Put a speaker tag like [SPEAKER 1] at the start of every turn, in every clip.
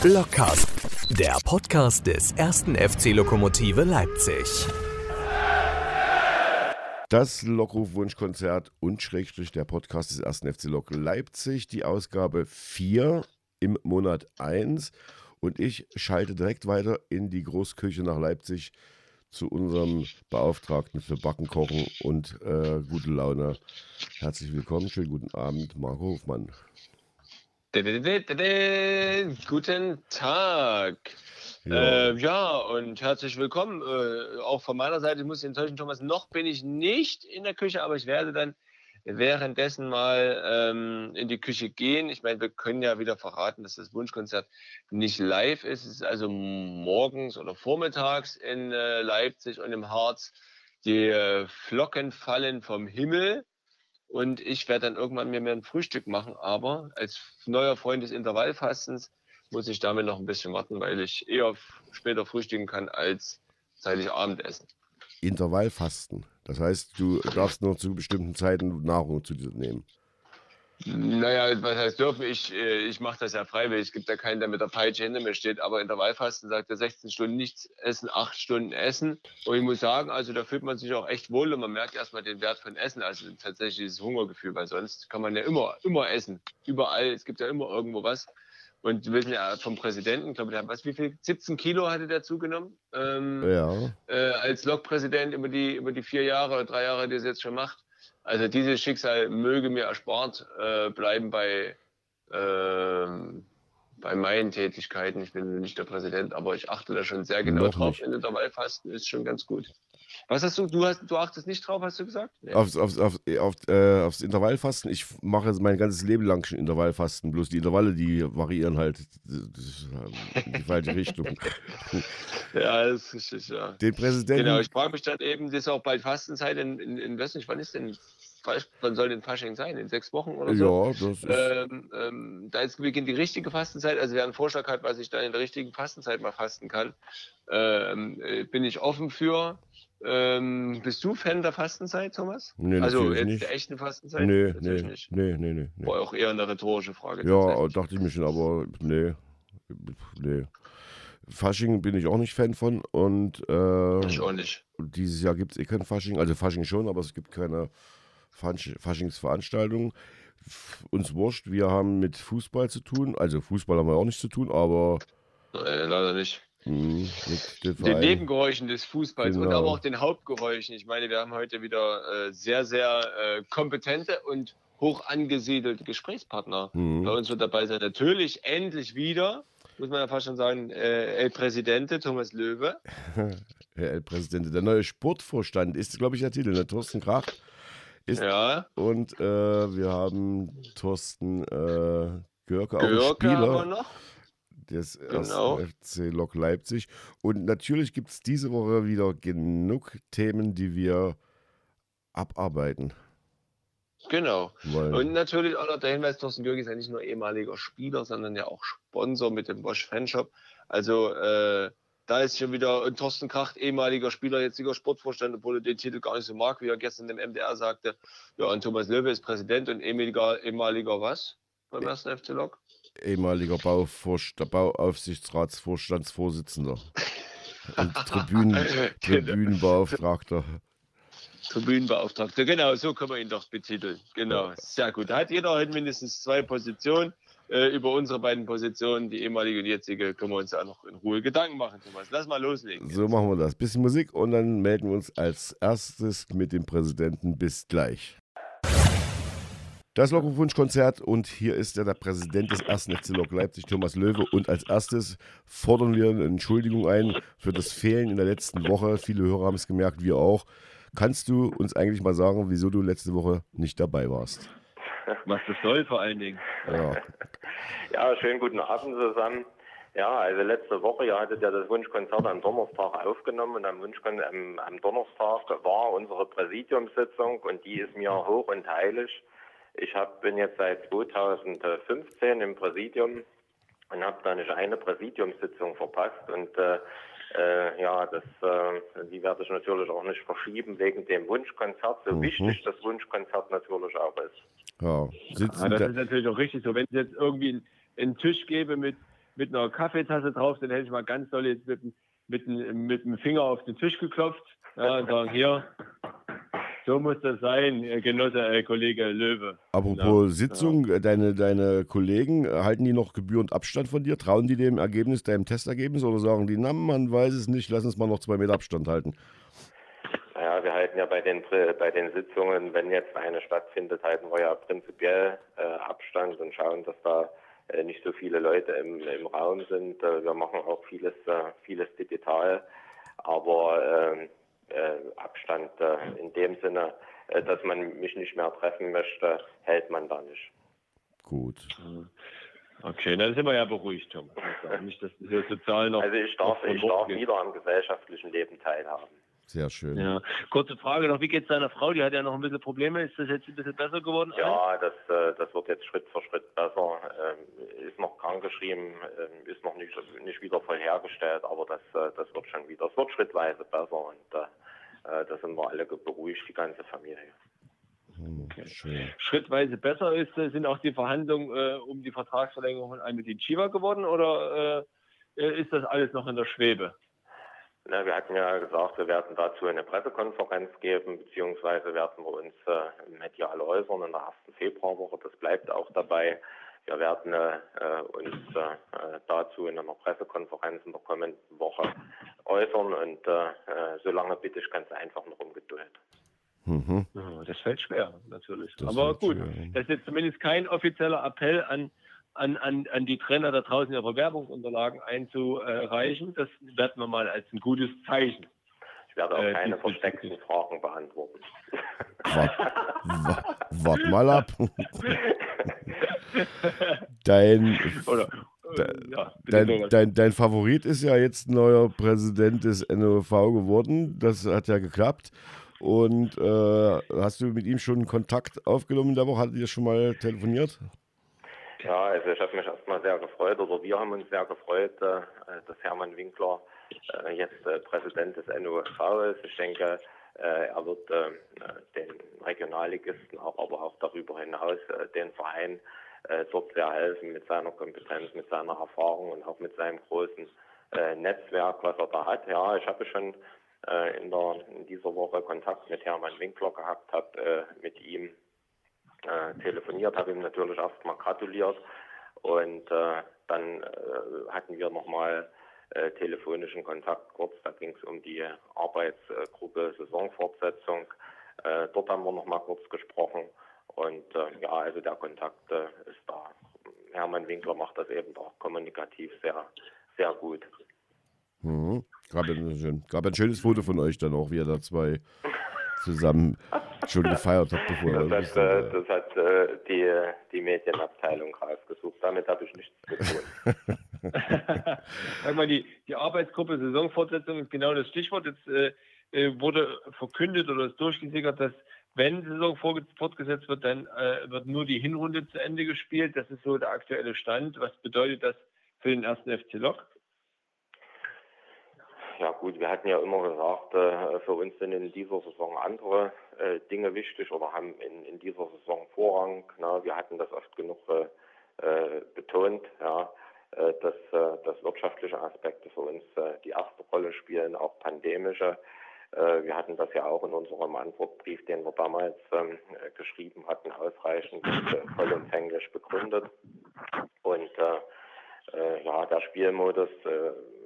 [SPEAKER 1] Blockcast, der Podcast des ersten FC Lokomotive Leipzig.
[SPEAKER 2] Das Lockruf-Wunschkonzert und Schrägstrich der Podcast des ersten FC Lok Leipzig, die Ausgabe 4 im Monat 1. Und ich schalte direkt weiter in die Großküche nach Leipzig zu unserem Beauftragten für Backen, Kochen und äh, gute Laune. Herzlich willkommen, schönen guten Abend, Marco Hofmann.
[SPEAKER 3] Guten Tag.
[SPEAKER 2] Ja.
[SPEAKER 3] Äh, ja, und herzlich willkommen. Äh, auch von meiner Seite, ich muss dich enttäuschen, Thomas, noch bin ich nicht in der Küche, aber ich werde dann währenddessen mal ähm, in die Küche gehen. Ich meine, wir können ja wieder verraten, dass das Wunschkonzert nicht live ist. Es ist also morgens oder vormittags in äh, Leipzig und im Harz. Die äh, Flocken fallen vom Himmel. Und ich werde dann irgendwann mir mehr ein Frühstück machen. Aber als neuer Freund des Intervallfastens muss ich damit noch ein bisschen warten, weil ich eher später frühstücken kann als zeitig Abendessen.
[SPEAKER 2] Intervallfasten. Das heißt, du darfst nur zu bestimmten Zeiten Nahrung zu dir nehmen.
[SPEAKER 3] Naja, was heißt dürfen? Ich, äh, ich mache das ja freiwillig. Es gibt ja keinen, der mit der Peitsche hinter mir steht. Aber Intervallfasten sagt er 16 Stunden nichts essen, 8 Stunden essen. Und ich muss sagen, also da fühlt man sich auch echt wohl und man merkt erstmal den Wert von Essen. Also tatsächlich dieses Hungergefühl, weil sonst kann man ja immer, immer essen. Überall. Es gibt ja immer irgendwo was. Und wir wissen ja vom Präsidenten, glaube ich, der hat was, wie viel? 17 Kilo hatte der zugenommen. Ähm,
[SPEAKER 2] Ja.
[SPEAKER 3] äh, als Lokpräsident über die, über die vier Jahre oder drei Jahre, die er jetzt schon macht. Also dieses Schicksal möge mir erspart äh, bleiben bei, ähm, bei meinen Tätigkeiten. Ich bin nicht der Präsident, aber ich achte da schon sehr genau
[SPEAKER 2] Noch
[SPEAKER 3] drauf. In Intervallfasten ist schon ganz gut. Was hast du? Du, hast, du achtest nicht drauf, hast du gesagt? Nee.
[SPEAKER 2] Aufs, aufs, aufs, auf, äh, aufs Intervallfasten. Ich mache mein ganzes Leben lang schon Intervallfasten. Bloß die Intervalle, die variieren halt ähm, in die falsche Richtung.
[SPEAKER 3] Ja, das ist richtig, ja.
[SPEAKER 2] Den Präsidenten.
[SPEAKER 3] Genau, ich frage mich dann eben, das ist auch bald Fastenzeit in, in, in weiß nicht, wann ist denn, wann soll denn Fasching sein? In sechs Wochen oder so?
[SPEAKER 2] ja, das ist.
[SPEAKER 3] Ähm, ähm, da ist beginnt die richtige Fastenzeit. Also wer einen Vorschlag hat, was ich da in der richtigen Fastenzeit mal fasten kann, ähm, äh, bin ich offen für. Ähm, bist du Fan der Fastenzeit, Thomas?
[SPEAKER 2] Nee,
[SPEAKER 3] also jetzt
[SPEAKER 2] nicht.
[SPEAKER 3] der echten Fastenzeit?
[SPEAKER 2] nee, nee,
[SPEAKER 3] nicht.
[SPEAKER 2] nee, nee, nee, nee.
[SPEAKER 3] War auch eher eine rhetorische Frage.
[SPEAKER 2] Ja, dachte ich mir schon, aber nee. Nee. Fasching bin ich auch nicht Fan von und äh,
[SPEAKER 3] ich auch nicht.
[SPEAKER 2] Und dieses Jahr gibt es eh kein Fasching, also Fasching schon, aber es gibt keine Fasch Faschingsveranstaltung. Uns wurscht, wir haben mit Fußball zu tun, also Fußball haben wir auch nichts zu tun, aber
[SPEAKER 3] Äh, leider nicht.
[SPEAKER 2] mh, mit den
[SPEAKER 3] Den. Nebengeräuschen des Fußballs und
[SPEAKER 2] Genau.
[SPEAKER 3] aber auch den Hauptgeräuschen. Ich meine, wir haben heute wieder äh, sehr, sehr äh, kompetente und hoch angesiedelte Gesprächspartner.
[SPEAKER 2] Mhm.
[SPEAKER 3] Bei uns wird dabei sein natürlich endlich wieder, muss man ja fast schon sagen, äh, El Presidente Thomas Löwe.
[SPEAKER 2] Herr El Präsident, der neue Sportvorstand ist, glaube ich, der Titel, ne? Thorsten Kracht. Ist,
[SPEAKER 3] Ja,
[SPEAKER 2] Und äh, wir haben Thorsten äh, Görke, auch
[SPEAKER 3] Görke wir
[SPEAKER 2] Spieler
[SPEAKER 3] noch.
[SPEAKER 2] des
[SPEAKER 3] Genau.
[SPEAKER 2] FC Lok Leipzig. Und natürlich gibt es diese Woche wieder genug Themen, die wir abarbeiten
[SPEAKER 3] Genau.
[SPEAKER 2] wollen.
[SPEAKER 3] Und natürlich auch noch der Hinweis, Thorsten Gürg ist ja nicht nur ehemaliger Spieler, sondern ja auch Sponsor mit dem Bosch Fanshop. Also äh, da ist schon wieder Thorsten Kracht, ehemaliger Spieler, jetziger Sportvorstand, obwohl er den Titel gar nicht so mag, wie er gestern im MDR sagte. Ja, und Thomas Löwe ist Präsident und ehemaliger, ehemaliger was beim ersten FC Lok?
[SPEAKER 2] ehemaliger Bauaufsichtsratsvorstandsvorsitzender und Tribünen Tribünenbeauftragter.
[SPEAKER 3] Tribünenbeauftragter, genau, so kann man ihn doch betiteln. Genau, sehr gut. Da hat jeder mindestens zwei Positionen. Äh, über unsere beiden Positionen, die ehemalige und jetzige, können wir uns ja noch in Ruhe Gedanken machen, Thomas. Lass mal loslegen.
[SPEAKER 2] So machen wir das. Bisschen Musik und dann melden wir uns als erstes mit dem Präsidenten. Bis gleich. Das Lockerwunschkonzert und hier ist ja der Präsident des ersten FC Lok Leipzig, Thomas Löwe. Und als erstes fordern wir eine Entschuldigung ein für das Fehlen in der letzten Woche. Viele Hörer haben es gemerkt, wir auch. Kannst du uns eigentlich mal sagen, wieso du letzte Woche nicht dabei warst?
[SPEAKER 3] Was das soll vor allen Dingen.
[SPEAKER 2] Ja,
[SPEAKER 4] Ja, schönen guten Abend zusammen. Ja, also letzte Woche, ihr hattet ja das Wunschkonzert am Donnerstag aufgenommen und am, Wunschkon am, am Donnerstag war unsere Präsidiumssitzung und die ist mir hoch und heilig. Ich hab, bin jetzt seit 2015 im Präsidium und habe da nicht eine Präsidiumssitzung verpasst und äh, äh, ja, das, äh, die werde ich natürlich auch nicht verschieben wegen dem Wunschkonzert, so
[SPEAKER 2] Mhm.
[SPEAKER 4] wichtig das Wunschkonzert natürlich auch ist.
[SPEAKER 2] Ja. Sitzen
[SPEAKER 3] Ja, das
[SPEAKER 2] da-
[SPEAKER 3] ist natürlich auch richtig so. Wenn es jetzt irgendwie einen, Tisch gäbe mit, mit einer Kaffeetasse drauf, dann hätte ich mal ganz doll jetzt mit, mit, mit dem Finger auf den Tisch geklopft ja, und sagen, hier, so muss das sein, Genosse, äh, Kollege Löwe.
[SPEAKER 2] Apropos ja, Sitzung, ja. Deine, deine Kollegen, halten die noch gebührend Abstand von dir? Trauen die dem Ergebnis, deinem Testergebnis oder sagen die, na, man weiß es nicht, lass uns mal noch zwei Meter Abstand halten?
[SPEAKER 4] Naja, wir halten ja bei den, bei den Sitzungen, wenn jetzt eine stattfindet, halten wir ja prinzipiell äh, Abstand und schauen, dass da äh, nicht so viele Leute im, im Raum sind. Äh, wir machen auch vieles, äh, vieles digital, aber ähm, äh, Abstand äh, in dem Sinne, äh, dass man mich nicht mehr treffen möchte, hält man da nicht.
[SPEAKER 2] Gut.
[SPEAKER 3] Okay, dann sind wir ja beruhigt, Tom. Also nicht, dass wir sozial noch.
[SPEAKER 4] Also ich darf, ich darf wieder am gesellschaftlichen Leben teilhaben.
[SPEAKER 2] Sehr schön.
[SPEAKER 3] Ja. Kurze Frage noch, wie geht es deiner Frau? Die hat ja noch ein bisschen Probleme. Ist das jetzt ein bisschen besser geworden?
[SPEAKER 4] Ja, das, das wird jetzt Schritt für Schritt besser. Ähm, ist noch krankgeschrieben, ähm, ist noch nicht, nicht wieder vollhergestellt, aber das, das wird schon wieder, es wird schrittweise besser und äh, da sind wir alle beruhigt, die ganze Familie.
[SPEAKER 3] Okay. Schrittweise besser ist, äh, sind auch die Verhandlungen äh, um die Vertragsverlängerung von Almedin Chiva geworden oder äh, äh, ist das alles noch in der Schwebe?
[SPEAKER 4] Na, wir hatten ja gesagt, wir werden dazu eine Pressekonferenz geben, beziehungsweise werden wir uns äh, medial äußern in der ersten Februarwoche. Das bleibt auch dabei. Wir werden äh, uns äh, dazu in einer Pressekonferenz in der kommenden Woche äußern und äh, solange bitte ich ganz einfach noch um Geduld.
[SPEAKER 3] Mhm. Das fällt schwer, natürlich. Das Aber gut, schwer. das ist jetzt zumindest kein offizieller Appell an, an, an, an die Trainer da draußen ihre Bewerbungsunterlagen einzureichen. Das werden wir mal als ein gutes Zeichen
[SPEAKER 4] werde auch äh, keine versteckten Fragen beantworten.
[SPEAKER 2] Wart, wart mal ab. dein, Oder, äh, ja, dein, dein, dein, Favorit ist ja jetzt neuer Präsident des NOV geworden. Das hat ja geklappt. Und äh, hast du mit ihm schon Kontakt aufgenommen in der Woche? Hattet ihr schon mal telefoniert?
[SPEAKER 4] Ja, also ich habe mich erstmal sehr gefreut, oder wir haben uns sehr gefreut, äh, dass Hermann Winkler äh, jetzt äh, Präsident des NUV ist. Ich denke, er wird den Regionalligisten, auch, aber auch darüber hinaus den Verein dort sehr helfen mit seiner Kompetenz, mit seiner Erfahrung und auch mit seinem großen Netzwerk, was er da hat. Ja, ich habe schon in, der, in dieser Woche Kontakt mit Hermann Winkler gehabt, habe mit ihm telefoniert, habe ihm natürlich erstmal gratuliert und dann hatten wir nochmal äh, telefonischen Kontakt kurz. Da ging es um die Arbeitsgruppe Saisonfortsetzung. Äh, dort haben wir noch mal kurz gesprochen. Und äh, ja, also der Kontakt äh, ist da. Hermann Winkler macht das eben auch kommunikativ sehr, sehr gut.
[SPEAKER 2] Mhm. Gab, ein, gab ein schönes Foto von euch dann auch, wie ihr da zwei zusammen schon gefeiert habt, bevor
[SPEAKER 4] das, hat, äh, das hat äh, die, die Medienabteilung rausgesucht. Damit habe ich nichts zu tun.
[SPEAKER 3] Sag mal, die, die Arbeitsgruppe Saisonfortsetzung ist genau das Stichwort. Jetzt äh, äh, wurde verkündet oder ist durchgesickert, dass wenn die Saison fortgesetzt wird, dann äh, wird nur die Hinrunde zu Ende gespielt. Das ist so der aktuelle Stand. Was bedeutet das für den ersten FC Lok?
[SPEAKER 4] Ja gut, wir hatten ja immer gesagt, äh, für uns sind in dieser Saison andere äh, Dinge wichtig oder haben in, in dieser Saison Vorrang. Na, wir hatten das oft genug äh, äh betont. Ja. Äh, dass, äh, dass wirtschaftliche Aspekte für uns äh, die erste Rolle spielen, auch pandemische. Wir hatten das ja auch in unserem Antwortbrief, den wir damals ähm, geschrieben hatten, ausreichend vollumfänglich begründet. Und ja, der Spielmodus,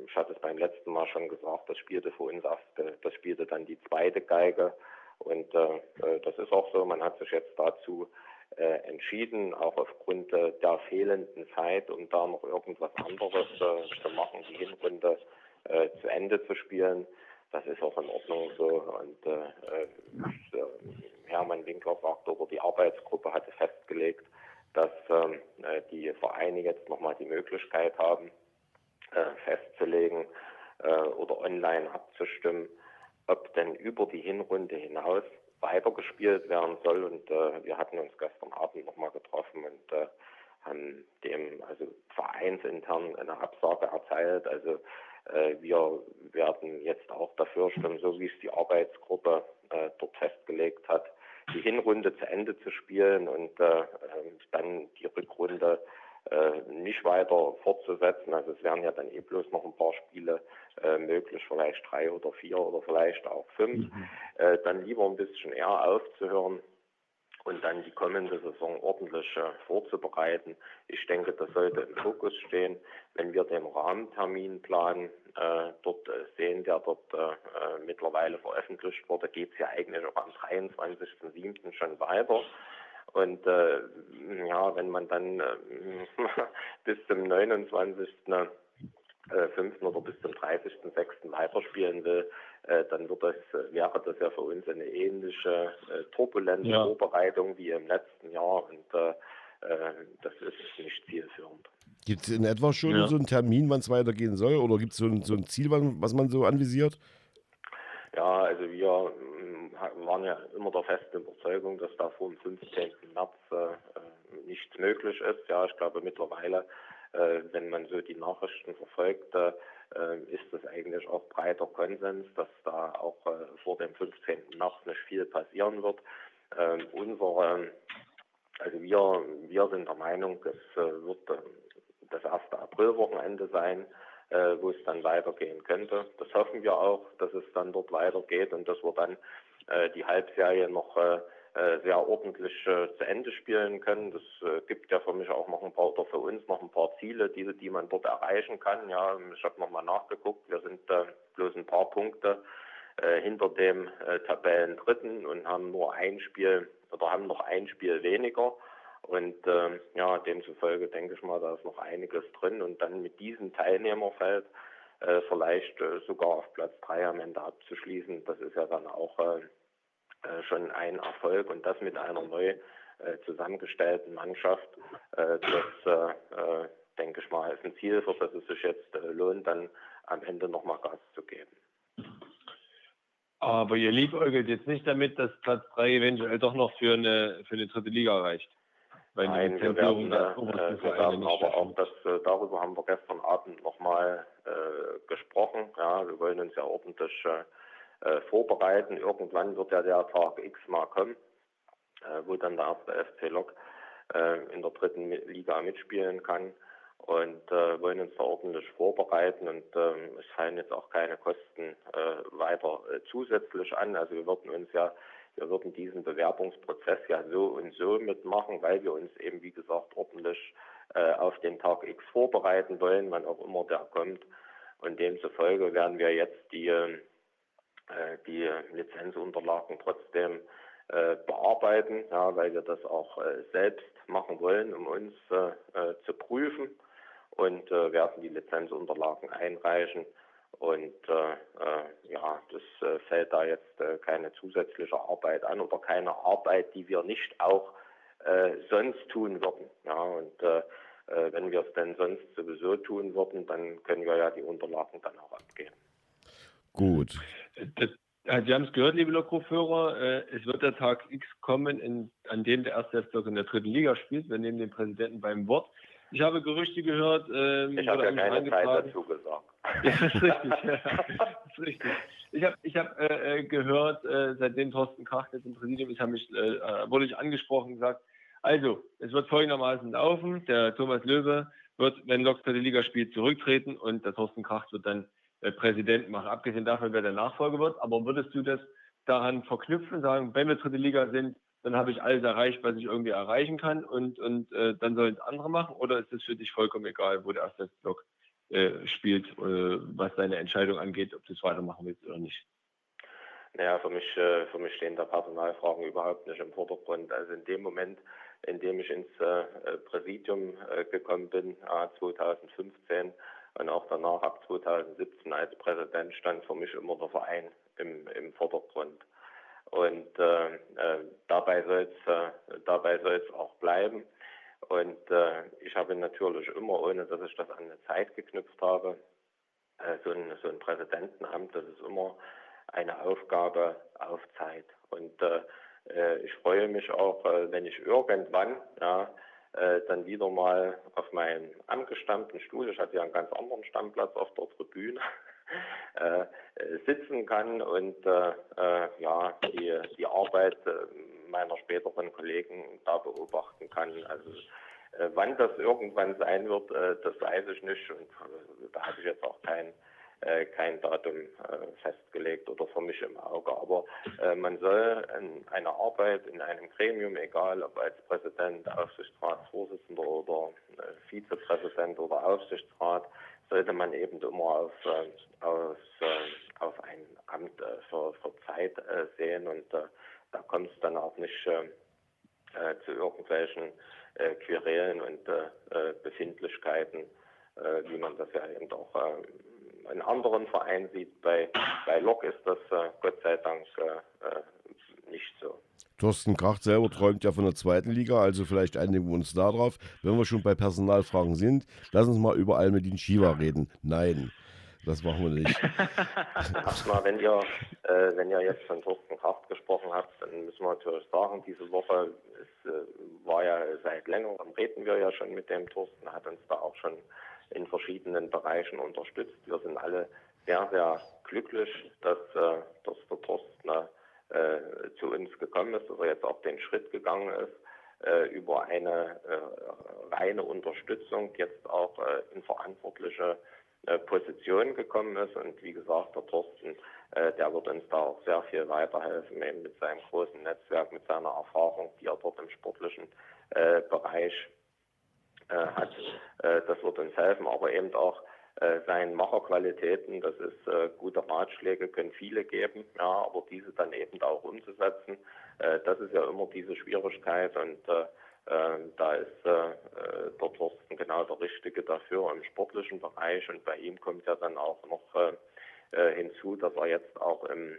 [SPEAKER 4] ich hatte es beim letzten Mal schon gesagt, das spielte für uns erst, das spielte dann die zweite Geige. Und das ist auch so, man hat sich jetzt dazu äh, entschieden, auch aufgrund äh, der fehlenden Zeit, um da noch irgendwas anderes äh, zu machen, die Hinrunde äh, zu Ende zu spielen. Das ist auch in Ordnung so. Und äh, äh, Hermann Winkler sagt, oder die Arbeitsgruppe hatte festgelegt, dass ähm, die Vereine jetzt nochmal die Möglichkeit haben, festzulegen oder online abzustimmen, ob denn über die Hinrunde hinaus weitergespielt werden soll. Und äh, wir hatten uns gestern Abend nochmal getroffen und äh, haben dem also vereinsintern eine Absage erteilt. Also äh, wir werden jetzt auch dafür stimmen, so wie es die Arbeitsgruppe äh, dort festgelegt hat, die Hinrunde zu Ende zu spielen und äh, ähm, dann die Rückrunde äh, nicht weiter fortzusetzen. Also es wären ja dann eh bloß noch ein paar Spiele äh, möglich, vielleicht drei oder vier oder vielleicht auch fünf. Mhm. Äh, dann lieber ein bisschen eher aufzuhören und dann die kommende Saison ordentlich äh, vorzubereiten. Ich denke, das sollte im Fokus stehen. Wenn wir den Rahmenterminplan äh, dort äh, sehen, der dort äh, mittlerweile veröffentlicht wurde, geht es ja eigentlich auch am 23.07. schon weiter. Und äh, ja, wenn man dann äh, bis zum 29. Äh, 5. oder bis zum 30.06. weiterspielen will, äh, dann wird das, äh, wäre das ja für uns eine ähnliche äh, turbulente ja. Vorbereitung wie im letzten Jahr und äh, äh, das ist nicht zielführend.
[SPEAKER 2] Gibt es in etwa schon ja. so einen Termin, wann es weitergehen soll oder gibt es so, ein, so ein Ziel, was man so anvisiert?
[SPEAKER 4] Ja, also wir waren ja immer der festen Überzeugung, dass da vor dem 15. März äh, nichts möglich ist. Ja, ich glaube mittlerweile, äh, wenn man so die Nachrichten verfolgt, äh, ist das eigentlich auch breiter Konsens, dass da auch äh, vor dem 15. März nicht viel passieren wird. Ähm, unsere, also wir, wir sind der Meinung, es äh, wird äh, das erste Aprilwochenende sein wo es dann weitergehen könnte. Das hoffen wir auch, dass es dann dort weitergeht und dass wir dann äh, die Halbserie noch äh, äh, sehr ordentlich zu Ende spielen können. Das gibt ja für mich auch noch ein paar oder für uns noch ein paar Ziele, die, die man dort erreichen kann. Ja, ich habe nochmal nachgeguckt. Wir sind bloß ein paar Punkte hinter dem Tabellendritten und haben nur ein Spiel oder haben noch ein Spiel weniger. Und äh, ja, demzufolge denke ich mal, da ist noch einiges drin. Und dann mit diesem Teilnehmerfeld äh, vielleicht äh, sogar auf Platz 3 am Ende abzuschließen. Das ist ja dann auch äh, äh, schon ein Erfolg und das mit einer neu äh, zusammengestellten Mannschaft. Äh, das denke ich mal ist ein Ziel, für das es sich jetzt lohnt, dann am Ende nochmal Gas zu geben.
[SPEAKER 3] Aber ihr liebäugelt jetzt nicht damit, dass Platz 3 eventuell doch noch für eine, für eine dritte Liga reicht.
[SPEAKER 4] Weil Nein, wir werden, äh, wir werden aber auch das, äh, darüber haben wir gestern Abend nochmal äh, gesprochen. Ja, wir wollen uns ja ordentlich äh, äh vorbereiten. Irgendwann wird ja der Tag X mal kommen, äh, wo dann der erste FC Lok äh, in der dritten Liga mitspielen kann und äh, wollen uns da ordentlich vorbereiten und ähm, es fallen jetzt auch keine Kosten äh, weiter äh, zusätzlich an. Also wir würden uns ja wir würden diesen Bewerbungsprozess ja so und so mitmachen, weil wir uns eben, wie gesagt, ordentlich äh, auf den Tag X vorbereiten wollen, wann auch immer der kommt. Und demzufolge werden wir jetzt die, äh, die Lizenzunterlagen trotzdem äh, bearbeiten, ja, weil wir das auch äh, selbst machen wollen, um uns äh, äh, zu prüfen und werden die Lizenzunterlagen einreichen und äh, äh, ja, das äh, fällt da jetzt äh, keine zusätzliche Arbeit an oder keine Arbeit, die wir nicht auch äh, sonst tun würden. Ja, und äh, äh wenn wir es denn sonst sowieso tun würden, dann können wir ja die Unterlagen dann auch abgeben.
[SPEAKER 2] Gut.
[SPEAKER 3] Das, Sie haben es gehört, liebe Lokruführer, äh, es wird der Tag X kommen, in, an dem der erste F in der dritten Liga spielt. Wir nehmen den Präsidenten beim Wort. Ich habe Gerüchte gehört.
[SPEAKER 4] Ähm, ich habe ja keine Zeit dazu gesagt.
[SPEAKER 3] ja, das ist richtig. ja, das ist richtig. Ich habe ich hab, äh, äh, gehört, äh, seitdem Thorsten Krach jetzt im Präsidium ist, mich, äh, äh, wurde ich angesprochen und gesagt, also, es wird folgendermaßen laufen. Der Thomas Löwe wird, wenn Lok für die Liga spielt, zurücktreten und der Thorsten Krach wird dann äh, Präsident machen. Abgesehen davon, wer der Nachfolger wird. Aber würdest du das daran verknüpfen, sagen, wenn wir dritte Liga sind, dann habe ich alles erreicht, was ich irgendwie erreichen kann und, und äh, dann sollen es andere machen? Oder ist es für dich vollkommen egal, wo der erste Block äh, spielt, äh, was deine Entscheidung angeht, ob du es weitermachen willst oder nicht?
[SPEAKER 4] Naja, für mich, äh, für mich stehen da Personalfragen überhaupt nicht im Vordergrund. Also in dem Moment, in dem ich ins äh, Präsidium äh, gekommen bin, 2015 und auch danach ab 2017 als Präsident, stand für mich immer der Verein im, im Vordergrund. Und äh, äh, dabei soll es äh, auch bleiben. Und äh, ich habe natürlich immer, ohne dass ich das an eine Zeit geknüpft habe, äh, so, ein, so ein Präsidentenamt, das ist immer eine Aufgabe auf Zeit. Und äh, äh ich freue mich auch, äh, wenn ich irgendwann ja, äh, dann wieder mal auf meinen angestammten Stuhl, ich hatte ja einen ganz anderen Stammplatz auf der Tribüne, äh, sitzen kann und äh, äh, ja die, die Arbeit äh, meiner späteren Kollegen da beobachten kann. Also Äh, wann das irgendwann sein wird, äh, das weiß ich nicht und äh, da habe ich jetzt auch kein, äh, kein Datum äh, festgelegt oder für mich im Auge. Aber äh, man soll in eine Arbeit in einem Gremium, egal ob als Präsident, Aufsichtsratsvorsitzender oder Vizepräsident oder Aufsichtsrat, sollte man eben immer auf, auf, auf ein Amt für, für Zeit sehen und da kommt es dann auch nicht zu irgendwelchen äh, Querelen und äh, äh, Befindlichkeiten, äh, wie man das ja eben auch äh, in anderen Vereinen sieht. Bei, bei Lok ist das äh, Gott sei Dank nicht so.
[SPEAKER 2] Thorsten Kracht selber träumt ja von der zweiten Liga, also vielleicht einigen wir uns darauf. Wenn wir schon bei Personalfragen sind, lass uns mal über Almedin Shiva reden. Nein. Das machen wir nicht.
[SPEAKER 4] Erstmal, wenn ihr, äh, wenn ihr jetzt von Thorsten Kraft gesprochen habt, dann müssen wir natürlich sagen, diese Woche es, äh, war ja seit längerem, reden wir ja schon mit dem Thorsten, hat uns da auch schon in verschiedenen Bereichen unterstützt. Wir sind alle sehr, sehr glücklich, dass, äh, dass der Thorsten äh, zu uns gekommen ist, dass er jetzt auch den Schritt gegangen ist äh, über eine äh, reine Unterstützung jetzt auch in verantwortliche äh, Position gekommen ist. Und wie gesagt, der Thorsten, äh, der wird uns da auch sehr viel weiterhelfen, eben mit seinem großen Netzwerk, mit seiner Erfahrung, die er dort im sportlichen äh, Bereich hat. das wird uns helfen, aber eben auch seinen Macherqualitäten, das ist gute Ratschläge, können viele geben, ja, aber diese dann eben auch umzusetzen, das ist ja immer diese Schwierigkeit und ähm, da ist äh, äh, der Thorsten genau der Richtige dafür im sportlichen Bereich und bei ihm kommt ja dann auch noch äh, äh hinzu, dass er jetzt auch im,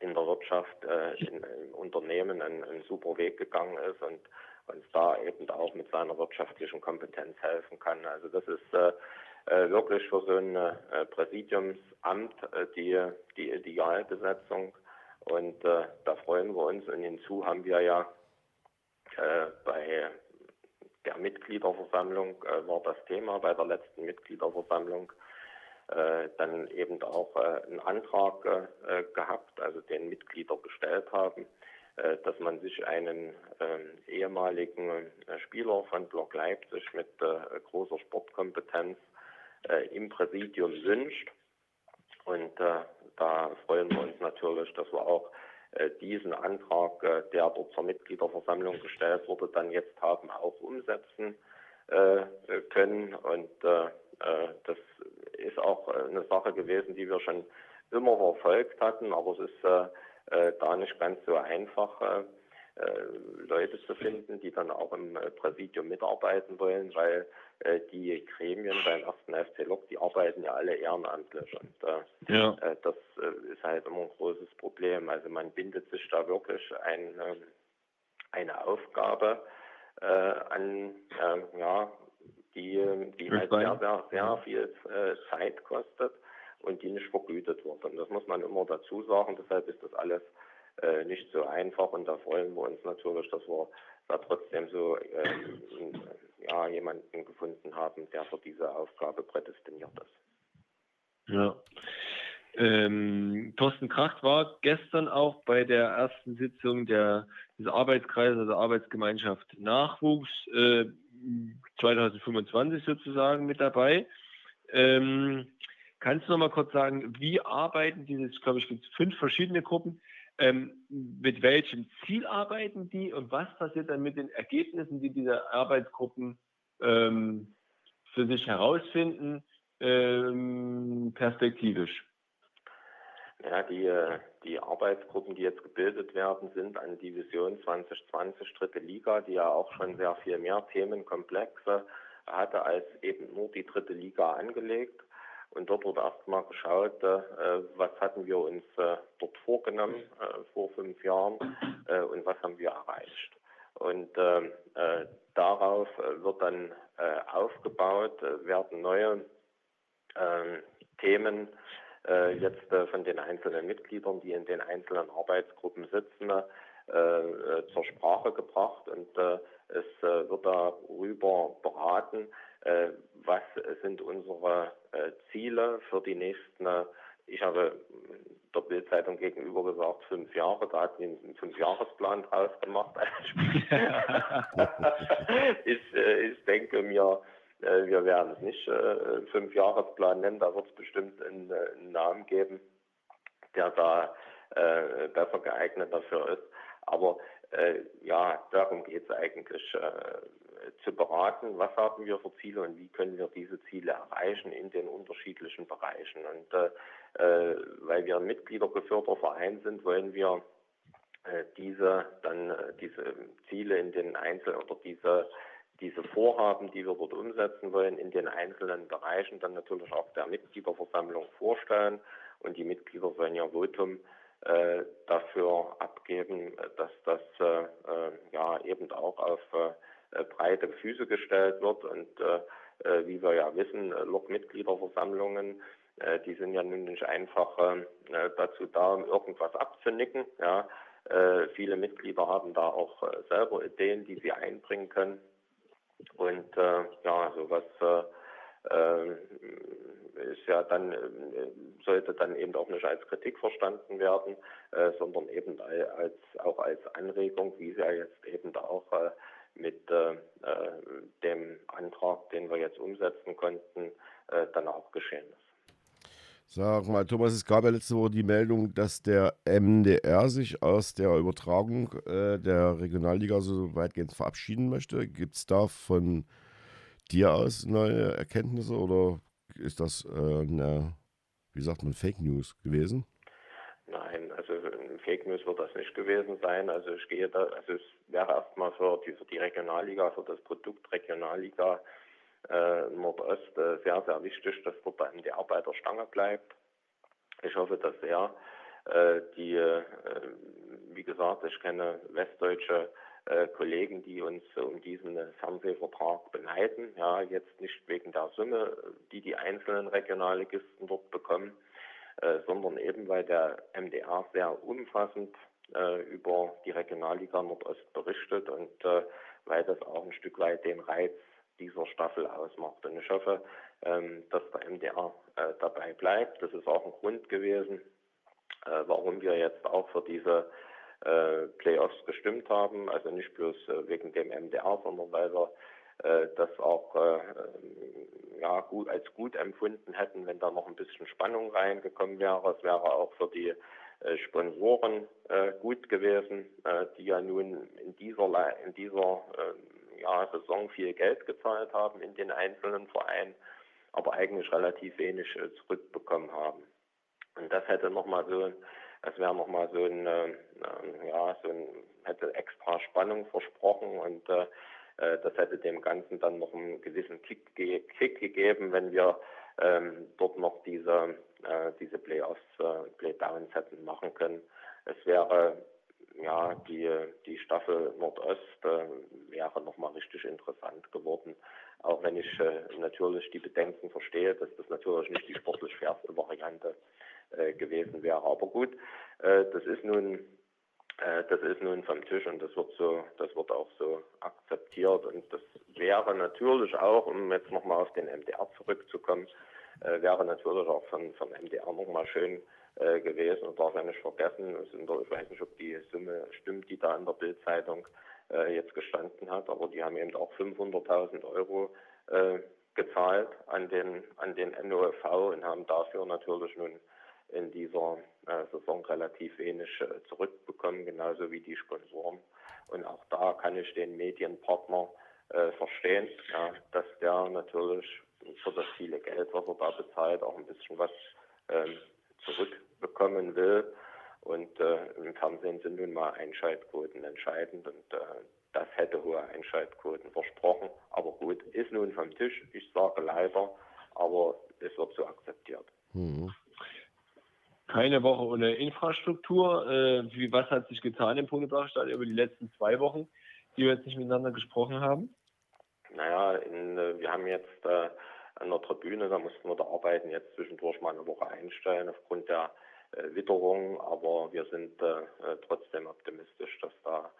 [SPEAKER 4] in der Wirtschaft, äh, in, im Unternehmen einen, einen, super Weg gegangen ist und uns da eben auch mit seiner wirtschaftlichen Kompetenz helfen kann. Also das ist äh, wirklich für so ein Präsidiumsamt die, die Idealbesetzung. Und da freuen wir uns. Und hinzu haben wir ja äh, bei der Mitgliederversammlung äh, war das Thema, bei der letzten Mitgliederversammlung äh, dann eben auch einen Antrag gehabt, also den Mitglieder gestellt haben, dass man sich einen ähm, ehemaligen Spieler von Block Leipzig mit großer Sportkompetenz im Präsidium wünscht. Und da freuen wir uns natürlich, dass wir auch äh, diesen Antrag, äh, der dort zur Mitgliederversammlung gestellt wurde, dann jetzt haben auch umsetzen äh, können. Und das ist auch eine Sache gewesen, die wir schon immer verfolgt hatten, aber es ist da nicht ganz so einfach äh, Leute zu finden, die dann auch im äh, Präsidium mitarbeiten wollen, weil äh, die Gremien beim ersten FC Lok, die arbeiten ja alle ehrenamtlich und ja. das ist halt immer ein großes Problem. Also man bindet sich da wirklich ein, ähm, eine Aufgabe an, ja, die, die halt sehr, sehr, sehr viel Zeit kostet und die nicht vergütet wird. Und das muss man immer dazu sagen. Deshalb ist das alles äh, nicht so einfach und da freuen wir uns natürlich, dass wir da trotzdem so ähm, ja, jemanden gefunden haben, der für diese Aufgabe prädestiniert ist.
[SPEAKER 3] Ja. Ähm, Thorsten Kracht war gestern auch bei der ersten Sitzung der, des Arbeitskreises, also Arbeitsgemeinschaft Nachwuchs äh, 2025 sozusagen mit dabei. Ähm, kannst du noch mal kurz sagen, wie arbeiten diese, glaube ich, gibt fünf verschiedene Gruppen, ähm, mit welchem Ziel arbeiten die und was passiert dann mit den Ergebnissen, die diese Arbeitsgruppen ähm, für sich herausfinden, ähm, perspektivisch?
[SPEAKER 4] Ja, die, die Arbeitsgruppen, die jetzt gebildet werden, sind an Division 2020 dritte Liga, die ja auch schon sehr viel mehr Themenkomplexe hatte als eben nur die dritte Liga angelegt. Und dort wurde erstmal geschaut, äh, was hatten wir uns äh, dort vorgenommen äh, vor fünf Jahren äh, und was haben wir erreicht. Und ähm, äh, darauf äh, wird dann aufgebaut, werden neue ähm, Themen jetzt von den einzelnen Mitgliedern, die in den einzelnen Arbeitsgruppen sitzen, zur Sprache gebracht. Und es wird darüber beraten, was sind unsere äh, Ziele für die nächsten, äh, ich habe der Bildzeitung gegenüber gesagt, fünf Jahre, da hat ihn einen Fünfjahresplan draus gemacht. ich, äh, ich denke mir, äh, wir werden es nicht äh, Fünfjahresplan nennen, da wird es bestimmt einen, einen, Namen geben, der da äh, besser geeignet dafür ist. Aber äh, ja, darum geht es eigentlich zu beraten, was haben wir für Ziele und wie können wir diese Ziele erreichen in den unterschiedlichen Bereichen. Und äh, weil wir ein mitgliedergeführter Verein sind, wollen wir äh, diese dann äh, diese Ziele in den Einzel oder diese diese Vorhaben, die wir dort umsetzen wollen, in den einzelnen Bereichen dann natürlich auch der Mitgliederversammlung vorstellen. Und die Mitglieder sollen ja Votum äh, dafür abgeben, dass das äh, äh ja eben auch auf äh, breite Füße gestellt wird. Und wie wir ja wissen, Lok-Mitgliederversammlungen äh, die sind ja nun nicht einfach äh, dazu da, um irgendwas abzunicken. Ja. Äh, viele Mitglieder haben da auch äh, selber Ideen, die sie einbringen können. Und äh, ja, sowas äh, ist ja dann, sollte dann eben auch nicht als Kritik verstanden werden, sondern eben als, auch als Anregung, wie es ja jetzt eben auch mit dem Antrag, den wir jetzt umsetzen konnten, dann auch geschehen ist.
[SPEAKER 2] Sag mal, Thomas, es gab ja letzte Woche die Meldung, dass der MDR sich aus der Übertragung äh, der Regionalliga so weitgehend verabschieden möchte. Gibt es da von dir aus neue Erkenntnisse oder ist das äh, eine, wie sagt man, Fake News gewesen?
[SPEAKER 4] Nein, also Fake News wird das nicht gewesen sein. Also ich gehe da, also es wäre erstmal für die, für die Regionalliga, für das Produkt Regionalliga äh, Nordost äh, sehr, sehr wichtig, dass dort der MDR bei der Stange bleibt. Ich hoffe dass sehr. Äh, die, äh, wie gesagt, ich kenne westdeutsche äh, Kollegen, die uns um diesen Fernsehvertrag beneiden. Ja, jetzt nicht wegen der Summe, die die einzelnen Regionalligisten dort bekommen, äh, sondern eben weil der MDR sehr umfassend äh, über die Regionalliga Nordost berichtet und äh, weil das auch ein Stück weit den Reiz dieser Staffel ausmacht. Und ich hoffe, ähm, dass der MDR äh, dabei bleibt. Das ist auch ein Grund gewesen, äh, warum wir jetzt auch für diese Playoffs gestimmt haben. Also nicht bloß wegen dem MDR, sondern weil wir das auch äh, ja, gut, als gut empfunden hätten, wenn da noch ein bisschen Spannung reingekommen wäre. Es wäre auch für die Sponsoren gut gewesen, die ja nun in dieser, in dieser ja, Saison viel Geld gezahlt haben in den einzelnen Vereinen, aber eigentlich relativ wenig äh, zurückbekommen haben. Und das hätte nochmal so, das wäre nochmal so ein, äh, ja, so ein, hätte extra Spannung versprochen und äh, äh, das hätte dem Ganzen dann noch einen gewissen Kick, Kick gegeben, wenn wir ähm, dort noch diese, äh, diese Playoffs, äh, Playdowns hätten machen können. Es wäre ja, die, die Staffel Nordost äh, wäre nochmal richtig interessant geworden. Auch wenn ich äh, natürlich die Bedenken verstehe, dass das natürlich nicht die sportlich fairste Variante äh, gewesen wäre. Aber gut, äh, das ist nun äh, das ist nun vom Tisch und das wird so, das wird auch so akzeptiert. Und das wäre natürlich auch, um jetzt nochmal auf den MDR zurückzukommen, äh, wäre natürlich auch von, von MDR nochmal schön äh, gewesen. Und darf ja nicht vergessen, der, ich weiß nicht, ob die Summe stimmt, die da in der Bildzeitung äh, jetzt gestanden hat, aber die haben eben auch 500.000 Euro äh, gezahlt an den, an den NOFV und haben dafür natürlich nun in dieser äh, Saison relativ wenig äh, zurückbekommen, genauso wie die Sponsoren. Und auch da kann ich den Medienpartner äh, verstehen, ja, dass der natürlich für das viele Geld, was er da bezahlt, auch ein bisschen was ähm, zurückbekommen will. Und äh, im Fernsehen sind nun mal Einschaltquoten entscheidend und äh, das hätte hohe Einschaltquoten versprochen. Aber gut, ist nun vom Tisch. Ich sage leider, aber es wird so akzeptiert. Mhm.
[SPEAKER 3] Keine Woche ohne Infrastruktur. Äh, was hat sich getan im Punktebachstadt über die letzten zwei Wochen, die wir jetzt nicht miteinander gesprochen haben?
[SPEAKER 4] Naja, in, äh, wir haben jetzt äh, an der Tribüne. Da mussten wir da arbeiten jetzt zwischendurch mal eine Woche einstellen aufgrund der äh, Witterung. Aber wir sind äh, äh trotzdem optimistisch, dass da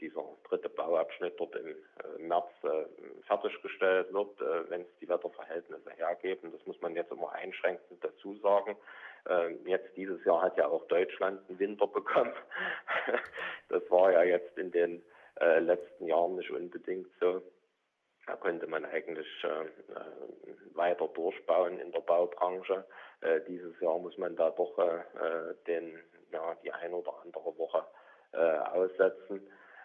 [SPEAKER 4] dieser dritte Bauabschnitt dort im März fertiggestellt wird, wenn es die Wetterverhältnisse hergeben. Das muss man jetzt immer einschränkend dazu sagen. Ähm, jetzt dieses Jahr hat ja auch Deutschland einen Winter bekommen. das war ja jetzt in den äh, letzten Jahren nicht unbedingt so. Da konnte man eigentlich äh, weiter durchbauen in der Baubranche. Äh, dieses Jahr muss man da doch äh, den, ja, die ein oder andere Woche äh, aussetzen.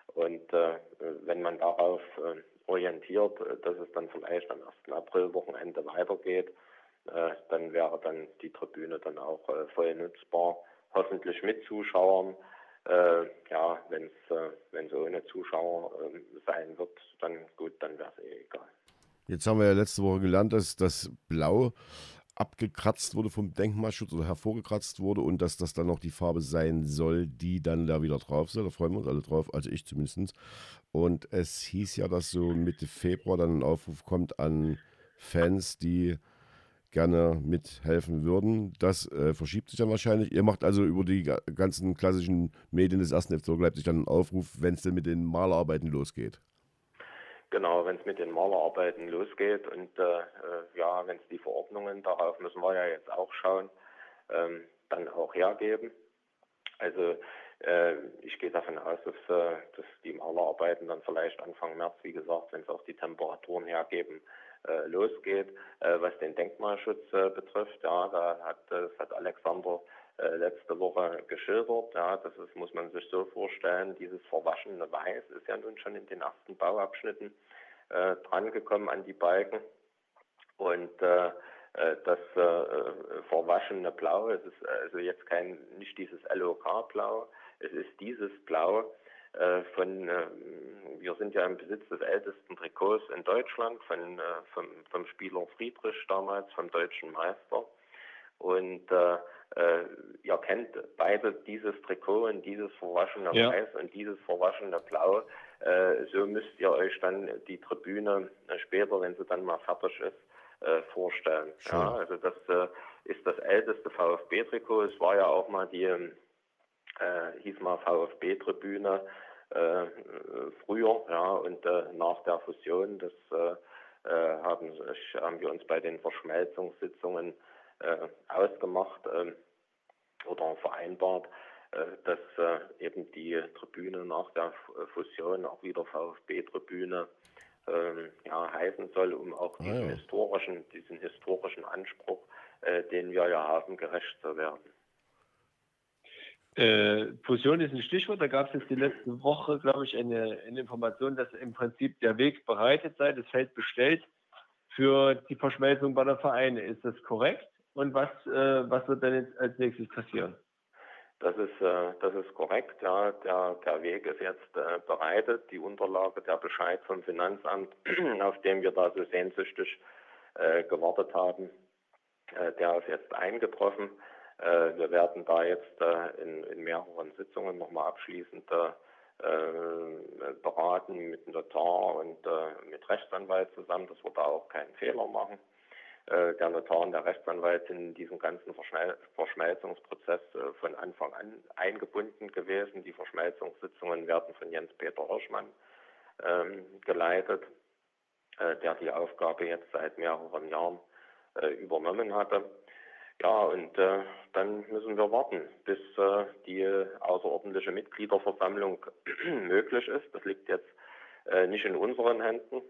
[SPEAKER 4] Und äh, wenn man darauf äh, orientiert, dass es dann vielleicht am 1. April-Wochenende weitergeht, dann wäre dann die Tribüne dann auch voll nutzbar, hoffentlich mit Zuschauern. Äh, ja, wenn es äh, ohne Zuschauer äh, sein wird, dann gut, dann wäre es eh egal.
[SPEAKER 2] Jetzt haben wir ja letzte Woche gelernt, dass das Blau abgekratzt wurde vom Denkmalschutz oder hervorgekratzt wurde und dass das dann noch die Farbe sein soll, die dann da wieder drauf soll. Da freuen wir uns alle drauf, also ich zumindest. Und es hieß ja, dass so Mitte Februar dann ein Aufruf kommt an Fans, die gerne mithelfen würden. Das äh, verschiebt sich dann wahrscheinlich. Ihr macht also über die ganzen klassischen Medien des ersten FC Leipzig dann einen Aufruf, wenn es denn mit den Malerarbeiten losgeht.
[SPEAKER 4] Genau, wenn es mit den Malerarbeiten losgeht und äh, äh ja, wenn es die Verordnungen, darauf müssen wir ja jetzt auch schauen, ähm, dann auch hergeben. Also äh, ich gehe davon aus, dass, äh, dass die Malerarbeiten dann vielleicht Anfang März, wie gesagt, wenn es auch die Temperaturen hergeben, äh, losgeht. Äh, was den Denkmalschutz äh, betrifft, ja, da hat, das hat Alexander letzte Woche geschildert. Ja, das ist, muss man sich so vorstellen, dieses verwaschene Weiß ist ja nun schon in den ersten Bauabschnitten äh, drangekommen an die Balken. Und äh, das äh, verwaschene Blau, es ist also jetzt kein, nicht dieses LOK-Blau, es ist dieses Blau, äh, von, äh, wir sind ja im Besitz des ältesten Trikots in Deutschland, von, äh, vom, vom Spieler Friedrich damals, vom deutschen Meister. Und äh, äh, ihr kennt beide dieses Trikot und dieses verwaschene ja. Weiß und dieses verwaschene Blau. Äh, so müsst ihr euch dann die Tribüne später, wenn sie dann mal fertig ist, vorstellen. Ja, also das ist das älteste VfB-Trikot. Es war ja auch mal die äh, hieß mal VfB-Tribüne äh, früher, ja, und äh, nach der Fusion, das äh, äh haben, haben wir uns bei den Verschmelzungssitzungen äh, ausgemacht ähm, oder vereinbart, äh, dass eben die Tribüne nach der Fusion auch wieder VfB-Tribüne ähm, ja, heißen soll, um auch ah, diesen, ja. historischen, diesen historischen Anspruch, den wir ja haben, gerecht zu werden.
[SPEAKER 3] Äh, Fusion ist ein Stichwort. Da gab es jetzt die letzte Woche, glaube ich, eine, eine, Information, dass im Prinzip der Weg bereitet sei, das Feld bestellt für die Verschmelzung bei der Vereine. Ist das korrekt? Und was, äh, was wird dann jetzt als nächstes passieren?
[SPEAKER 4] Das ist, äh, das ist korrekt. Ja, der, der Weg ist jetzt äh, bereitet. Die Unterlage, der Bescheid vom Finanzamt, auf den wir da so sehnsüchtig äh, gewartet haben, äh, der ist jetzt eingetroffen. Äh, wir werden da jetzt äh, in, in mehreren Sitzungen nochmal abschließend äh, beraten mit Notar und mit Rechtsanwalt zusammen, dass wir da auch keinen Fehler machen. Der Notar und der Rechtsanwalt sind in diesen ganzen Verschmelzungsprozess von Anfang an eingebunden gewesen. Die Verschmelzungssitzungen werden von Jens-Peter Hirschmann ähm, geleitet, der die Aufgabe jetzt seit mehreren Jahren übernommen hatte. Ja, und äh, dann müssen wir warten, bis äh, die außerordentliche Mitgliederversammlung möglich ist. Das liegt jetzt äh, nicht in unseren Händen.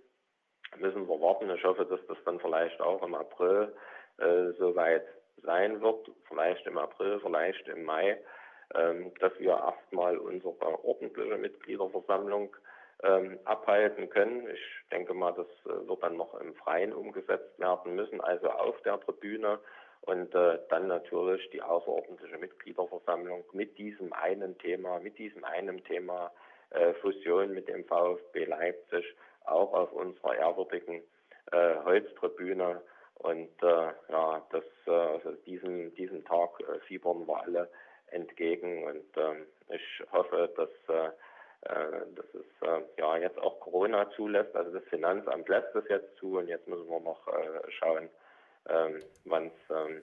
[SPEAKER 4] Müssen wir warten. Ich hoffe, dass das dann vielleicht auch im April äh, soweit sein wird. Vielleicht im April, vielleicht im Mai, ähm, dass wir erstmal unsere ordentliche Mitgliederversammlung ähm, abhalten können. Ich denke mal, das äh, wird dann noch im Freien umgesetzt werden müssen, also auf der Tribüne und äh, dann natürlich die außerordentliche Mitgliederversammlung mit diesem einen Thema, mit diesem einen Thema äh, Fusion mit dem VfB Leipzig auch auf unserer ehrwürdigen äh, Holztribüne. Und äh, ja, das, äh, also diesen, diesen Tag äh, fiebern wir alle entgegen. Und ähm, ich hoffe, dass äh, äh, dass es äh, ja jetzt auch Corona zulässt. Also das Finanzamt lässt es jetzt zu und jetzt müssen wir noch äh, schauen, ähm, wann es ähm,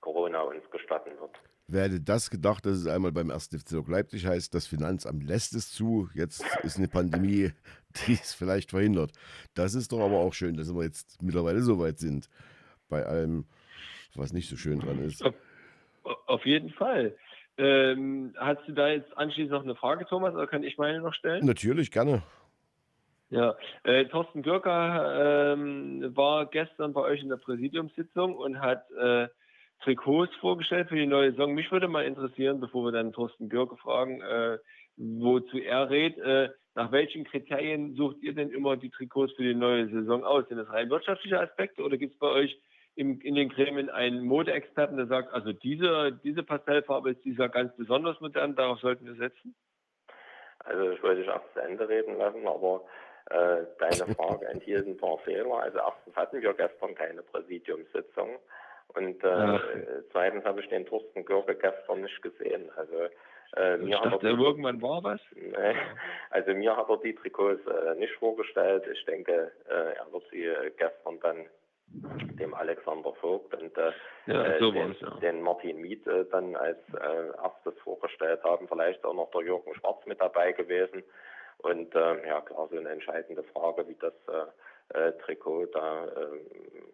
[SPEAKER 4] Corona uns gestatten wird.
[SPEAKER 2] Wer hätte das gedacht, dass es einmal beim 1. FC Leipzig heißt, das Finanzamt lässt es zu, jetzt ist eine Pandemie, die es vielleicht verhindert. Das ist doch aber auch schön, dass wir jetzt mittlerweile so weit sind. Bei allem, was nicht so schön dran ist.
[SPEAKER 3] Auf, auf jeden Fall. Ähm, hast du da jetzt anschließend noch eine Frage, Thomas, oder kann ich meine noch stellen?
[SPEAKER 2] Natürlich, gerne.
[SPEAKER 3] Ja, äh, Thorsten Gürker ähm, war gestern bei euch in der Präsidiumssitzung und hat äh, Trikots vorgestellt für die neue Saison. Mich würde mal interessieren, bevor wir dann Thorsten Gürke fragen, äh, wozu er rät, äh, nach welchen Kriterien sucht ihr denn immer die Trikots für die neue Saison aus? Sind das rein wirtschaftliche Aspekte oder gibt es bei euch im, in den Gremien einen Modeexperten, der sagt, also diese, diese Pastellfarbe ist dieser ganz besonders modern, darauf sollten wir setzen?
[SPEAKER 4] Also ich wollte dich auch zu Ende reden lassen, aber äh, deine Frage enthielt ein paar Fehler. Also erstens hatten wir gestern keine Präsidiumssitzung. Und äh, zweitens habe ich den Thorsten Görke gestern nicht gesehen. Also äh,
[SPEAKER 3] mir dachte, er die, irgendwann war was.
[SPEAKER 4] Nee, also mir hat er die Trikots äh, nicht vorgestellt. Ich denke, äh, er wird sie äh, gestern dann dem Alexander Vogt und äh, ja, äh, so den, ja. den, Martin Miet äh, dann als äh, erstes vorgestellt haben. Vielleicht auch noch der Jürgen Schwarz mit dabei gewesen. Und äh, ja, klar, so eine entscheidende Frage, wie das äh, äh, Trikot da, äh,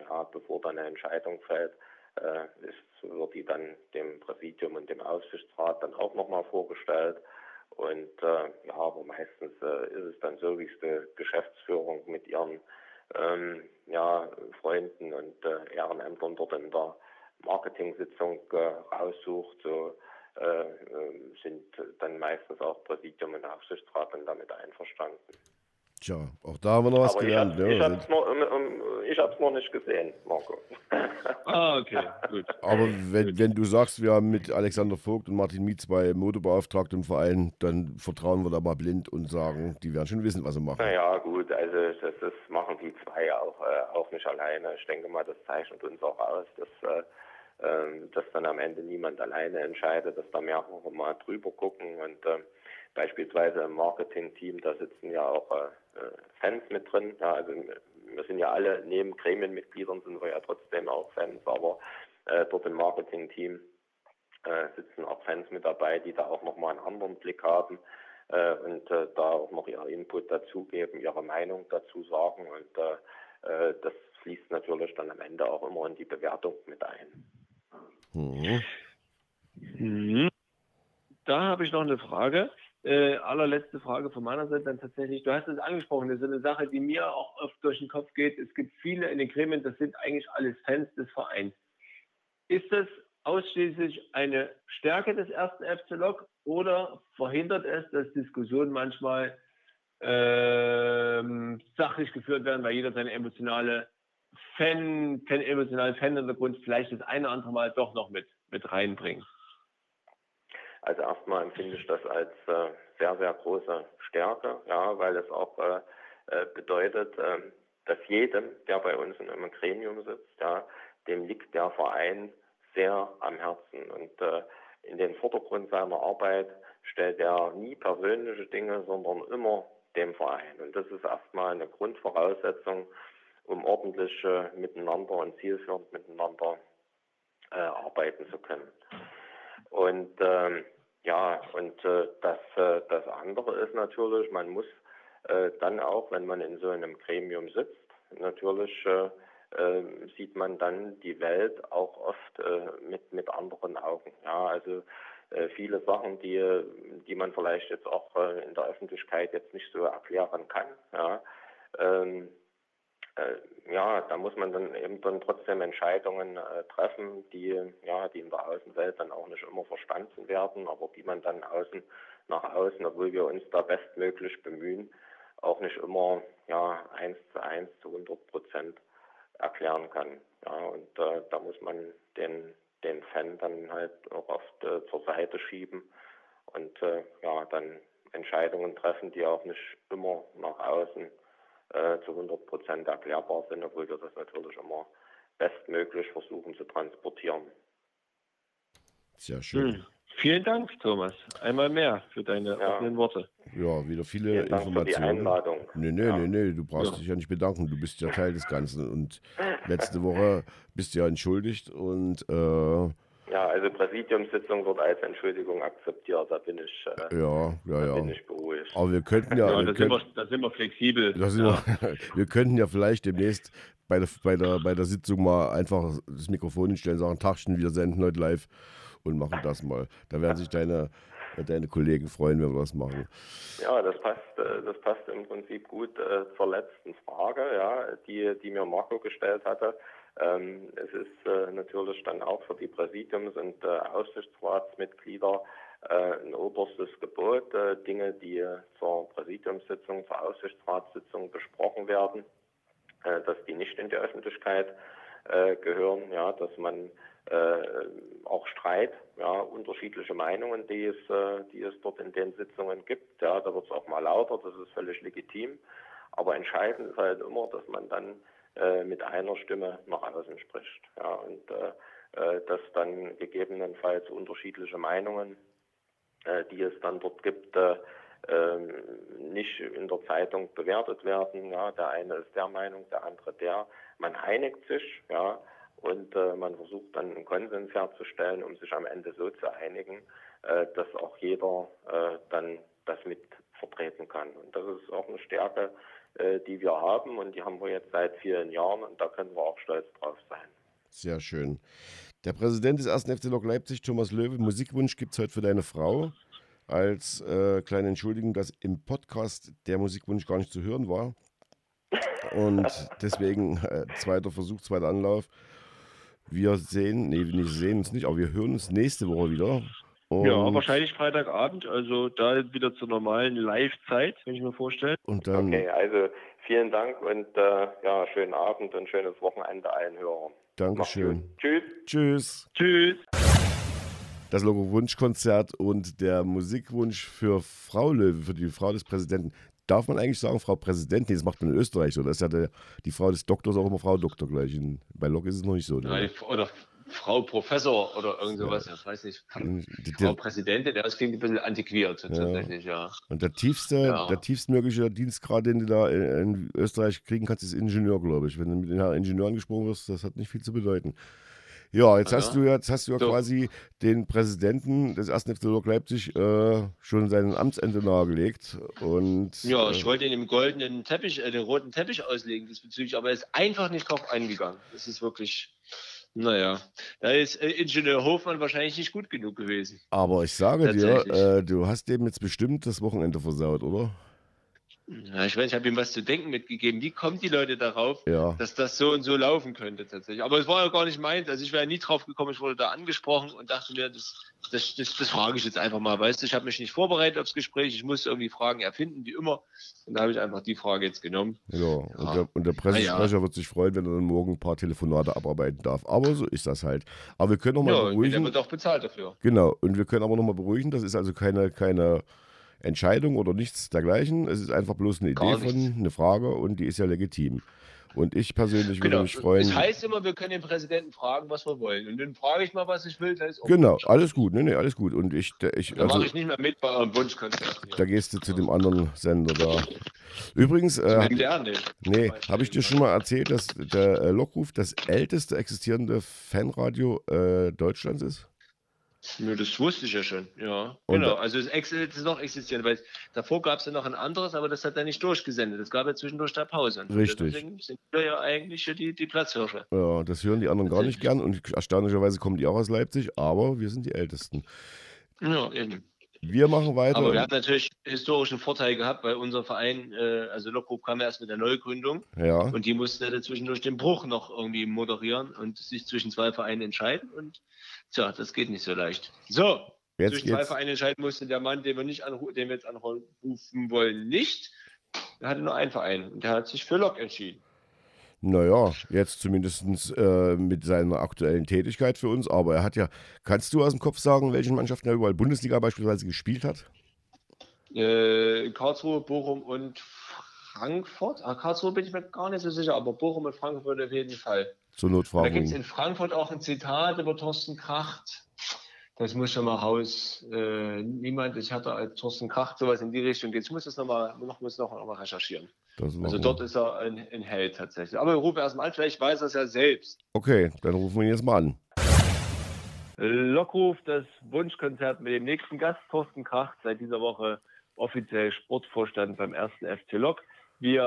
[SPEAKER 4] ja, bevor dann eine Entscheidung fällt, äh, ist, wird die dann dem Präsidium und dem Aufsichtsrat dann auch nochmal vorgestellt. Und äh, ja, aber meistens äh, ist es dann so, wie es die Geschäftsführung mit ihren ähm, ja, Freunden und äh, Ehrenämtern dort in der Marketing-Sitzung äh, raussucht. So ähm, sind dann meistens auch Präsidium und Aufsichtsrat dann damit einverstanden.
[SPEAKER 2] Tja, auch da haben wir noch was
[SPEAKER 4] Aber
[SPEAKER 2] gelernt.
[SPEAKER 4] Ich habe es noch, noch, noch, nicht gesehen, Marco.
[SPEAKER 3] ah, okay, gut.
[SPEAKER 2] Aber wenn, wenn du sagst, wir haben mit Alexander Vogt und Martin Miet zwei Modebeauftragte im Verein, dann vertrauen wir da mal blind und sagen, die werden schon wissen, was sie machen.
[SPEAKER 4] Naja, gut, also das, das machen die zwei auch, äh, auch nicht alleine. Ich denke mal, das zeichnet uns auch aus, dass äh, ähm, dass dann am Ende niemand alleine entscheidet, dass da mehrere mal drüber gucken und äh, beispielsweise im Marketing-Team, da sitzen ja auch äh, Fans mit drin. Ja, also wir sind ja alle neben Gremienmitgliedern sind wir ja trotzdem auch Fans, aber äh, dort im Marketing-Team äh, sitzen auch Fans mit dabei, die da auch nochmal einen anderen Blick haben äh, und äh, da auch noch ihr Input dazugeben, ihre Meinung dazu sagen und das fließt natürlich dann am Ende auch immer in die Bewertung mit ein.
[SPEAKER 3] Mhm. Mhm. Da habe ich noch eine Frage. Äh, allerletzte Frage von meiner Seite dann tatsächlich. Du hast es angesprochen, das ist eine Sache, die mir auch oft durch den Kopf geht. Es gibt viele in den Gremien, das sind eigentlich alles Fans des Vereins. Ist das ausschließlich eine Stärke des ersten FC Lok oder verhindert es, dass Diskussionen manchmal ähm, sachlich geführt werden, weil jeder seine emotionale Fan, keinen emotionalen Fan-Hintergrund vielleicht das eine oder andere Mal doch noch mit, mit reinbringen?
[SPEAKER 4] Also erstmal empfinde ich das als äh, sehr, sehr große Stärke, ja, weil es auch äh, äh bedeutet, äh, dass jedem, der bei uns in einem Gremium sitzt, ja, dem liegt der Verein sehr am Herzen. Und äh, in den Vordergrund seiner Arbeit stellt er nie persönliche Dinge, sondern immer dem Verein. Und das ist erstmal eine Grundvoraussetzung, um ordentlich äh, miteinander und zielführend miteinander äh, arbeiten zu können. Und ähm, ja, und äh, das, äh, das andere ist natürlich, man muss äh, dann auch, wenn man in so einem Gremium sitzt, natürlich äh, äh, sieht man dann die Welt auch oft äh, mit, mit anderen Augen. Ja, also äh, viele Sachen, die, die man vielleicht jetzt auch äh, in der Öffentlichkeit jetzt nicht so erklären kann. Ja, ähm, äh, ja, da muss man dann eben dann trotzdem Entscheidungen äh, treffen, die ja, die in der Außenwelt dann auch nicht immer verstanden werden, aber die man dann außen nach außen, obwohl wir uns da bestmöglich bemühen, auch nicht immer ja eins zu eins zu 100 Prozent erklären kann. Ja, und äh, da muss man den den Fan dann halt auch oft äh, zur Seite schieben und äh, ja dann Entscheidungen treffen, die auch nicht immer nach außen äh, zu 100 Prozent erklärbar sind, obwohl wir das natürlich immer bestmöglich versuchen zu transportieren.
[SPEAKER 2] Sehr schön. Hm.
[SPEAKER 3] Vielen Dank, Thomas. Einmal mehr für deine ja. offenen Worte.
[SPEAKER 2] Ja, wieder viele Vielen Informationen. Dank für die
[SPEAKER 4] Einladung.
[SPEAKER 2] Nee, nee, ja. nee, nee, du brauchst ja. dich ja nicht bedanken. Du bist ja Teil des Ganzen. Und letzte Woche bist du ja entschuldigt und äh,
[SPEAKER 4] Ja, also Präsidiumssitzung wird als Entschuldigung akzeptiert. Da bin ich, äh,
[SPEAKER 2] ja, ja,
[SPEAKER 4] da bin
[SPEAKER 2] ja.
[SPEAKER 4] ich beruhigt.
[SPEAKER 2] Aber wir könnten ja,
[SPEAKER 3] Ja,
[SPEAKER 2] wir
[SPEAKER 3] da, sind wir, da sind wir flexibel.
[SPEAKER 2] da sind wir, wir könnten ja vielleicht demnächst bei der, bei, der, bei der Sitzung mal einfach das Mikrofon hinstellen, sagen, Tagchen, wir senden heute live und machen das mal. Da werden sich deine, deine Kollegen freuen, wenn wir das machen.
[SPEAKER 4] Ja, das passt, äh, das passt im Prinzip gut äh, zur letzten Frage, ja, die, die mir Marco gestellt hatte. Ähm, es ist äh, natürlich dann auch für die Präsidiums- und äh, Aufsichtsratsmitglieder äh, ein oberstes Gebot, äh, Dinge, die zur Präsidiumssitzung, zur Aufsichtsratssitzung besprochen werden, äh, dass die nicht in die Öffentlichkeit äh, gehören, ja, dass man äh, auch Streit, ja, unterschiedliche Meinungen, die es, äh, die es dort in den Sitzungen gibt, ja, da wird es auch mal lauter, das ist völlig legitim. Aber entscheidend ist halt immer, dass man dann äh, mit einer Stimme nach außen spricht, ja, und äh, äh, dass dann gegebenenfalls unterschiedliche Meinungen, äh, die es dann dort gibt, äh, ähm, nicht in der Zeitung bewertet werden. Ja, der eine ist der Meinung, der andere der. Man einigt sich, ja, und äh, man versucht dann einen Konsens herzustellen, um sich am Ende so zu einigen, äh, dass auch jeder äh, dann das mit vertreten kann. Und das ist auch eine Stärke, die wir haben und die haben wir jetzt seit vielen Jahren und da können wir auch stolz drauf sein.
[SPEAKER 2] Sehr schön. Der Präsident des 1. FC Lok Leipzig, Thomas Löwe, Musikwunsch gibt es heute für deine Frau. Als äh, kleine Entschuldigung, dass im Podcast der Musikwunsch gar nicht zu hören war. Und deswegen äh, zweiter Versuch, zweiter Anlauf. Wir sehen, nee, wir sehen uns nicht, aber wir hören uns nächste Woche wieder. Und,
[SPEAKER 3] Ja, wahrscheinlich Freitagabend, also da wieder zur normalen Live-Zeit, kann ich mir vorstellen.
[SPEAKER 2] Und dann,
[SPEAKER 4] Okay, also vielen Dank und äh, ja, schönen Abend und schönes Wochenende allen Hörern.
[SPEAKER 2] Dankeschön.
[SPEAKER 4] Tschüss.
[SPEAKER 2] Tschüss.
[SPEAKER 3] Tschüss.
[SPEAKER 2] Das Logo Wunschkonzert und der Musikwunsch für Frau Löwe, für die Frau des Präsidenten. Darf man eigentlich sagen, Frau Präsidentin? Das macht man in Österreich so. Das ist ja der, die Frau des Doktors auch immer Frau Doktor gleich. In, bei Lok ist es noch nicht so.
[SPEAKER 3] Ja,
[SPEAKER 2] Ne?
[SPEAKER 3] die- oder Frau Professor oder irgend sowas, ich weiß nicht. Frau Präsidentin, ja, das klingt ein bisschen antiquiert tatsächlich, ja.
[SPEAKER 2] und der tiefste,
[SPEAKER 3] Ja.
[SPEAKER 2] der tiefstmögliche Dienstgrad, den du da in, in Österreich kriegen kannst, ist Ingenieur, glaube ich. Wenn du mit den Herrn Ingenieur angesprochen wirst, das hat nicht viel zu bedeuten. Ja, jetzt
[SPEAKER 3] Ja.
[SPEAKER 2] hast du ja, jetzt hast du ja
[SPEAKER 3] So.
[SPEAKER 2] quasi den Präsidenten des 1. FC Leipzig äh, schon seinen Amtsende nahegelegt. Und,
[SPEAKER 3] Ja,
[SPEAKER 2] äh,
[SPEAKER 3] ich wollte ihn im goldenen Teppich, äh, den roten Teppich auslegen diesbezüglich, aber er ist einfach nicht drauf eingegangen. Das ist wirklich, naja, da ist äh, Ingenieur Hofmann wahrscheinlich nicht gut genug gewesen.
[SPEAKER 2] Aber ich sage dir, äh, du hast dem jetzt bestimmt das Wochenende versaut, oder?
[SPEAKER 3] Ja, ich weiß, ich habe ihm was zu denken mitgegeben. Wie kommen die Leute darauf,
[SPEAKER 2] Ja.
[SPEAKER 3] dass das so und so laufen könnte tatsächlich? Aber es war ja gar nicht meins. Also ich wäre nie drauf gekommen, ich wurde da angesprochen und dachte mir, das, das, das, das frage ich jetzt einfach mal. Weißt du, ich habe mich nicht vorbereitet aufs Gespräch, ich musste irgendwie Fragen erfinden, wie immer. Und da habe ich einfach die Frage jetzt genommen.
[SPEAKER 2] Ja, und,
[SPEAKER 3] Ja.
[SPEAKER 2] der, und der Pressesprecher wird sich freuen, wenn er dann morgen ein paar Telefonate abarbeiten darf. Aber so ist das halt. Aber wir können noch mal
[SPEAKER 3] Ja, und der
[SPEAKER 2] beruhigen.
[SPEAKER 3] wird auch bezahlt dafür.
[SPEAKER 2] Genau, und wir können aber noch mal beruhigen, das ist also keine, keine Entscheidung oder nichts dergleichen. Es ist einfach bloß eine Idee von, eine Frage und die ist ja legitim. Und ich persönlich würde
[SPEAKER 3] Genau.
[SPEAKER 2] mich freuen.
[SPEAKER 3] Es heißt immer, wir können den Präsidenten fragen, was wir wollen. Und dann frage ich mal, was ich will. Dann ist auch
[SPEAKER 2] Genau,
[SPEAKER 3] gut.
[SPEAKER 2] alles gut. Nee, nee, alles gut. Und ich, ich
[SPEAKER 3] Dann
[SPEAKER 2] also,
[SPEAKER 3] mache ich nicht mehr mit bei eurem Wunschkonzert.
[SPEAKER 2] da gehst du zu dem anderen Sender da. Übrigens, äh. Nee, habe ich dir schon mal erzählt, dass der äh, Lockruf das älteste existierende Fanradio äh, Deutschlands ist?
[SPEAKER 3] Nö, das wusste ich ja schon. Ja,
[SPEAKER 2] Und
[SPEAKER 3] genau. Also es ist noch existierend, weil davor gab es ja noch ein anderes, aber das hat er nicht durchgesendet. Es gab ja zwischendurch da Pause. Und
[SPEAKER 2] Richtig.
[SPEAKER 3] Deswegen sind wir ja eigentlich die, die Platzhirsche.
[SPEAKER 2] Ja, das hören die anderen gar nicht gern und erstaunlicherweise kommen die auch aus Leipzig, aber wir sind die Ältesten.
[SPEAKER 3] Ja, eben.
[SPEAKER 2] Wir machen weiter.
[SPEAKER 3] Aber wir haben natürlich historischen Vorteil gehabt, weil unser Verein, äh, also Lockruf kam erst mit der Neugründung
[SPEAKER 2] ja,
[SPEAKER 3] und die mussten ja dazwischen durch den Bruch noch irgendwie moderieren und sich zwischen zwei Vereinen entscheiden und tja, das geht nicht so leicht. So,
[SPEAKER 2] jetzt
[SPEAKER 3] zwischen zwei
[SPEAKER 2] geht's.
[SPEAKER 3] Vereinen entscheiden musste der Mann, den wir nicht anru den wir jetzt anrufen wollen, nicht. Er hatte nur einen Verein und der hat sich für Lok entschieden.
[SPEAKER 2] Naja, jetzt zumindest äh, mit seiner aktuellen Tätigkeit für uns. Aber er hat ja, kannst du aus dem Kopf sagen, welchen Mannschaften er überall Bundesliga beispielsweise gespielt hat?
[SPEAKER 3] Äh, Karlsruhe, Bochum und Frankfurt. Ah, Karlsruhe bin ich mir gar nicht so sicher, aber Bochum und Frankfurt auf jeden Fall.
[SPEAKER 2] Zur
[SPEAKER 3] Und Da gibt es in Frankfurt auch ein Zitat über Thorsten Kracht. das muss schon mal raus. Äh, niemand ist härter als Thorsten Kracht, sowas in die Richtung geht. Ich muss das nochmal noch, muss noch, noch mal recherchieren. Also dort ist er ein, ein Held tatsächlich. Aber wir rufen erstmal an, vielleicht weiß er es ja selbst.
[SPEAKER 2] Okay, dann rufen wir ihn jetzt mal an.
[SPEAKER 3] Lockruf, das Wunschkonzert mit dem nächsten Gast, Thorsten Kracht, seit dieser Woche offiziell Sportvorstand beim ersten FC Lok. Wir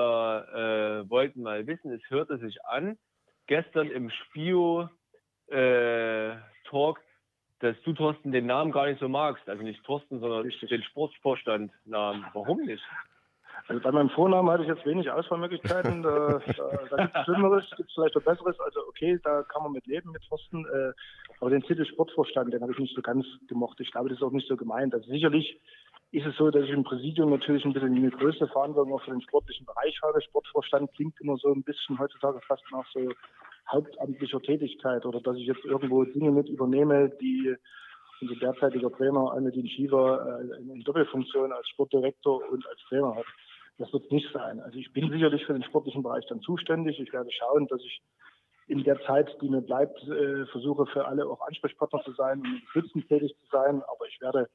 [SPEAKER 3] äh, wollten mal wissen, es hörte sich an, gestern im Spio äh, Talk, dass du, Thorsten, den Namen gar nicht so magst. Also nicht Thorsten, sondern Richtig. den Sportvorstand-Namen. Warum nicht?
[SPEAKER 5] Also bei meinem Vornamen hatte ich jetzt wenig Auswahlmöglichkeiten. da da, da gibt es Schlimmeres, gibt es vielleicht auch Besseres. Also okay, da kann man mit leben mit Thorsten. Äh, aber den Titel Sportvorstand, den habe ich nicht so ganz gemocht. Ich glaube, das ist auch nicht so gemeint. Also sicherlich ist es so, dass ich im Präsidium natürlich ein bisschen eine größere Verantwortung auch für den sportlichen Bereich habe. Sportvorstand klingt immer so ein bisschen heutzutage fast nach so hauptamtlicher Tätigkeit oder dass ich jetzt irgendwo Dinge mit übernehme, die unser derzeitiger Trainer Almedin Schiefer äh, in Doppelfunktion als Sportdirektor und als Trainer hat. Das wird nicht sein. Also ich bin sicherlich für den sportlichen Bereich dann zuständig. Ich werde schauen, dass ich in der Zeit, die mir bleibt, äh, versuche für alle auch Ansprechpartner zu sein und unterstützend tätig zu sein. Aber ich werde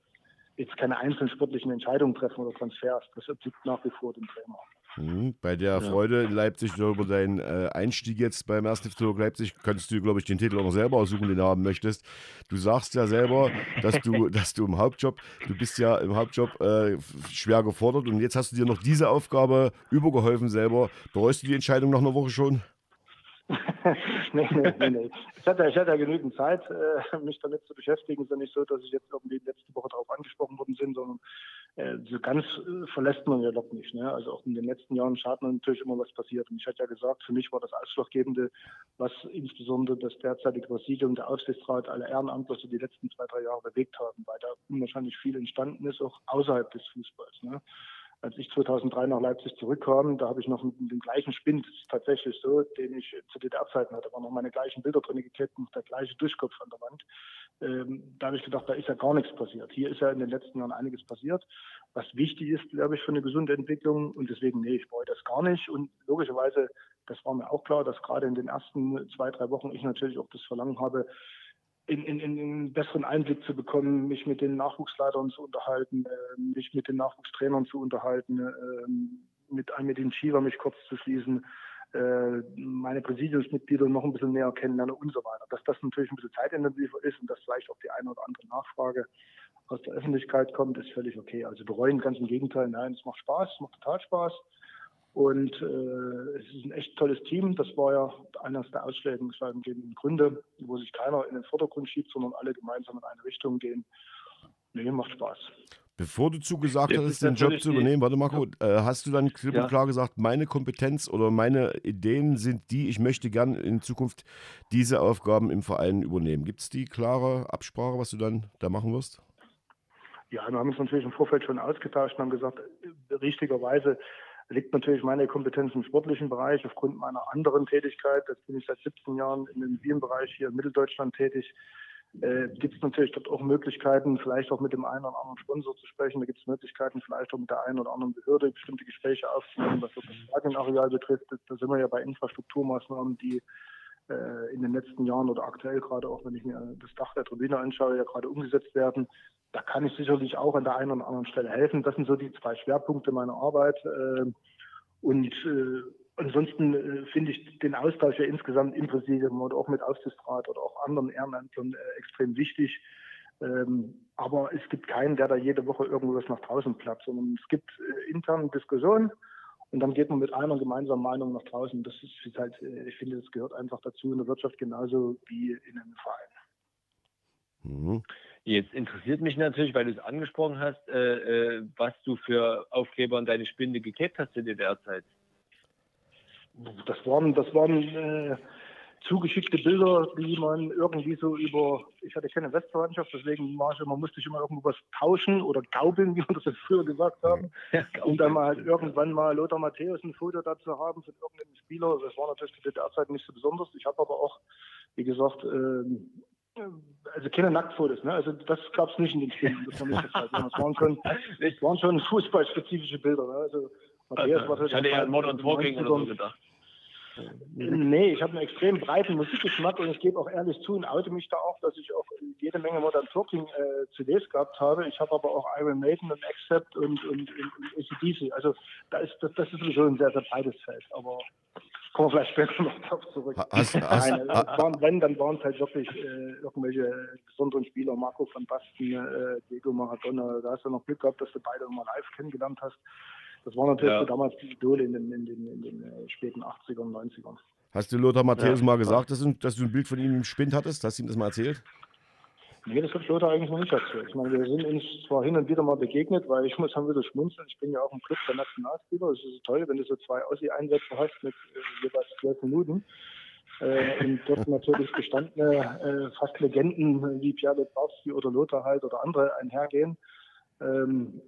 [SPEAKER 5] jetzt keine einzelnen sportlichen Entscheidungen treffen oder Transfers. Das obliegt nach wie vor dem Trainer.
[SPEAKER 2] Mhm. Bei der ja. Freude in Leipzig über deinen äh, Einstieg jetzt beim 1. FC Leipzig könntest du, glaube ich, den Titel auch noch selber aussuchen, den du haben möchtest. Du sagst ja selber, dass du, dass du im Hauptjob, du bist ja im Hauptjob äh, schwer gefordert und jetzt hast du dir noch diese Aufgabe übergeholfen selber. Bereust du die Entscheidung nach einer Woche schon?
[SPEAKER 5] nee, nee, nee. Ich hatte, ich hatte ja genügend Zeit, äh, mich damit zu beschäftigen. Es ist ja nicht so, dass ich jetzt irgendwie letzte Woche darauf angesprochen worden bin, sondern äh, so ganz äh, verlässt man ja doch nicht. Ne? Also auch in den letzten Jahren schaut man natürlich immer, was passiert. Und ich hatte ja gesagt, für mich war das Ausschlaggebende, was insbesondere das derzeitige Präsidium, der Aufsichtsrat, alle Ehrenamtler die letzten zwei, drei Jahre bewegt haben, weil da unwahrscheinlich viel entstanden ist, auch außerhalb des Fußballs. Ne? Als ich 2003 nach Leipzig zurückkam, da habe ich noch den gleichen Spind, das ist tatsächlich so, den ich zu DDR-Zeiten hatte, da waren noch meine gleichen Bilder drin geklebt und der gleiche Durchkopf an der Wand. Ähm, da habe ich gedacht, da ist ja gar nichts passiert. Hier ist ja in den letzten Jahren einiges passiert, was wichtig ist, glaube ich, für eine gesunde Entwicklung und deswegen, nee, ich bereue das gar nicht und logischerweise, das war mir auch klar, dass gerade in den ersten zwei, drei Wochen ich natürlich auch das Verlangen habe, in, in, in einen besseren Einblick zu bekommen, mich mit den Nachwuchsleitern zu unterhalten, äh, mich mit den Nachwuchstrainern zu unterhalten, äh, mit mit den Shiva mich kurz zu schließen, äh, meine Präsidiumsmitglieder noch ein bisschen näher kennenlernen und so weiter. Dass das natürlich ein bisschen zeitintensiver ist und dass vielleicht auch die eine oder andere Nachfrage aus der Öffentlichkeit kommt, ist völlig okay. Also bereuen ganz im Gegenteil, nein, es macht Spaß, es macht total Spaß. Und äh, es ist ein echt tolles Team. Das war ja eines der ausschlaggebenden Gründe, wo sich keiner in den Vordergrund schiebt, sondern alle gemeinsam in eine Richtung gehen. Nee, macht Spaß.
[SPEAKER 2] Bevor du zugesagt Jetzt hast, den Job zu übernehmen, warte Marco, äh, hast du dann klipp und klar gesagt, meine Kompetenz oder meine Ideen sind die, ich möchte gern in Zukunft diese Aufgaben im Verein übernehmen. Gibt es die klare Absprache, was du dann da machen wirst?
[SPEAKER 5] Ja, wir haben uns natürlich im Vorfeld schon ausgetauscht und haben gesagt, äh, richtigerweise liegt natürlich meine Kompetenz im sportlichen Bereich aufgrund meiner anderen Tätigkeit. Jetzt bin ich seit 17 Jahren in dem Immobilienbereich hier in Mitteldeutschland tätig. Äh, gibt es natürlich dort auch Möglichkeiten, vielleicht auch mit dem einen oder anderen Sponsor zu sprechen. Da gibt es Möglichkeiten, vielleicht auch mit der einen oder anderen Behörde bestimmte Gespräche aufzunehmen, was das Stadionareal betrifft. Da sind wir ja bei Infrastrukturmaßnahmen, die in den letzten Jahren oder aktuell gerade auch, wenn ich mir das Dach der Tribüne anschaue, ja gerade umgesetzt werden. Da kann ich sicherlich auch an der einen oder anderen Stelle helfen. Das sind so die zwei Schwerpunkte meiner Arbeit. Äh, und äh, ansonsten äh, finde ich den Austausch ja insgesamt im Präsidium oder auch mit Aufsichtsrat oder auch anderen Ehrenamtlern äh, extrem wichtig. Ähm, aber es gibt keinen, der da jede Woche irgendwas nach draußen klappt, sondern es gibt äh, interne Diskussionen und dann geht man mit einer gemeinsamen Meinung nach draußen. Das ist halt, äh, ich finde, das gehört einfach dazu in der Wirtschaft genauso wie in einem Verein.
[SPEAKER 3] Mhm. Jetzt interessiert mich natürlich, weil du es angesprochen hast, äh, äh, was du für Aufkleber an deine Spinde geklebt hast in der Zeit.
[SPEAKER 5] Das waren, das waren äh, zugeschickte Bilder, die man irgendwie so über, ich hatte keine Westverwandtschaft, deswegen war ich immer, musste ich immer irgendwo was tauschen oder gaubeln, wie wir das früher gesagt haben. Ja, und dann mal halt irgendwann mal Lothar Matthäus ein Foto dazu haben von irgendeinem Spieler. Das war natürlich zu der Zeit nicht so besonders. Ich habe aber auch, wie gesagt, ähm, also keine Nacktfotos, ne? Also das gab es nicht in den Spielen. Das, das waren schon, das waren schon fußballspezifische Bilder. Ne? Also
[SPEAKER 3] Matthias also, war ich hatte eher an Modern Talking oder so gedacht.
[SPEAKER 5] Nee, ich habe einen extrem breiten Musikgeschmack und ich gebe auch ehrlich zu und oute mich da auch, dass ich auch jede Menge Modern Talking äh, CDs gehabt habe. Ich habe aber auch Iron Maiden und Accept und, und, und, und ACDC. Also da ist, das, das ist sowieso ein sehr, sehr breites Feld. Aber kommen wir vielleicht später noch darauf zurück.
[SPEAKER 2] Hast, hast,
[SPEAKER 5] Nein, äh, waren, wenn, dann waren es halt wirklich äh, irgendwelche besonderen Spieler, Marco van Basten, äh, Diego Maradona. Da hast du noch Glück gehabt, dass du beide mal live kennengelernt hast. Das waren natürlich
[SPEAKER 3] Ja.
[SPEAKER 5] so damals die Idole in den, in den, in den äh, späten 80ern, 90ern.
[SPEAKER 2] hast du Lothar Matthäus
[SPEAKER 3] Ja.
[SPEAKER 2] mal gesagt, dass du, dass du ein Bild von ihm im Spind hattest? Hast du ihm das mal erzählt?
[SPEAKER 5] Nee, das hat Lothar eigentlich noch nicht erzählt. Ich meine, wir sind uns zwar hin und wieder mal begegnet, weil ich muss dann wieder schmunzeln. Ich bin ja auch im Club der Nationalspieler. Es ist toll, wenn du so zwei Aussie-Einsätze hast mit äh, jeweils zwölf Minuten. Äh, und dort natürlich gestandene äh, fast Legenden wie Pierre Littbarski oder Lothar halt oder andere einhergehen. Ähm,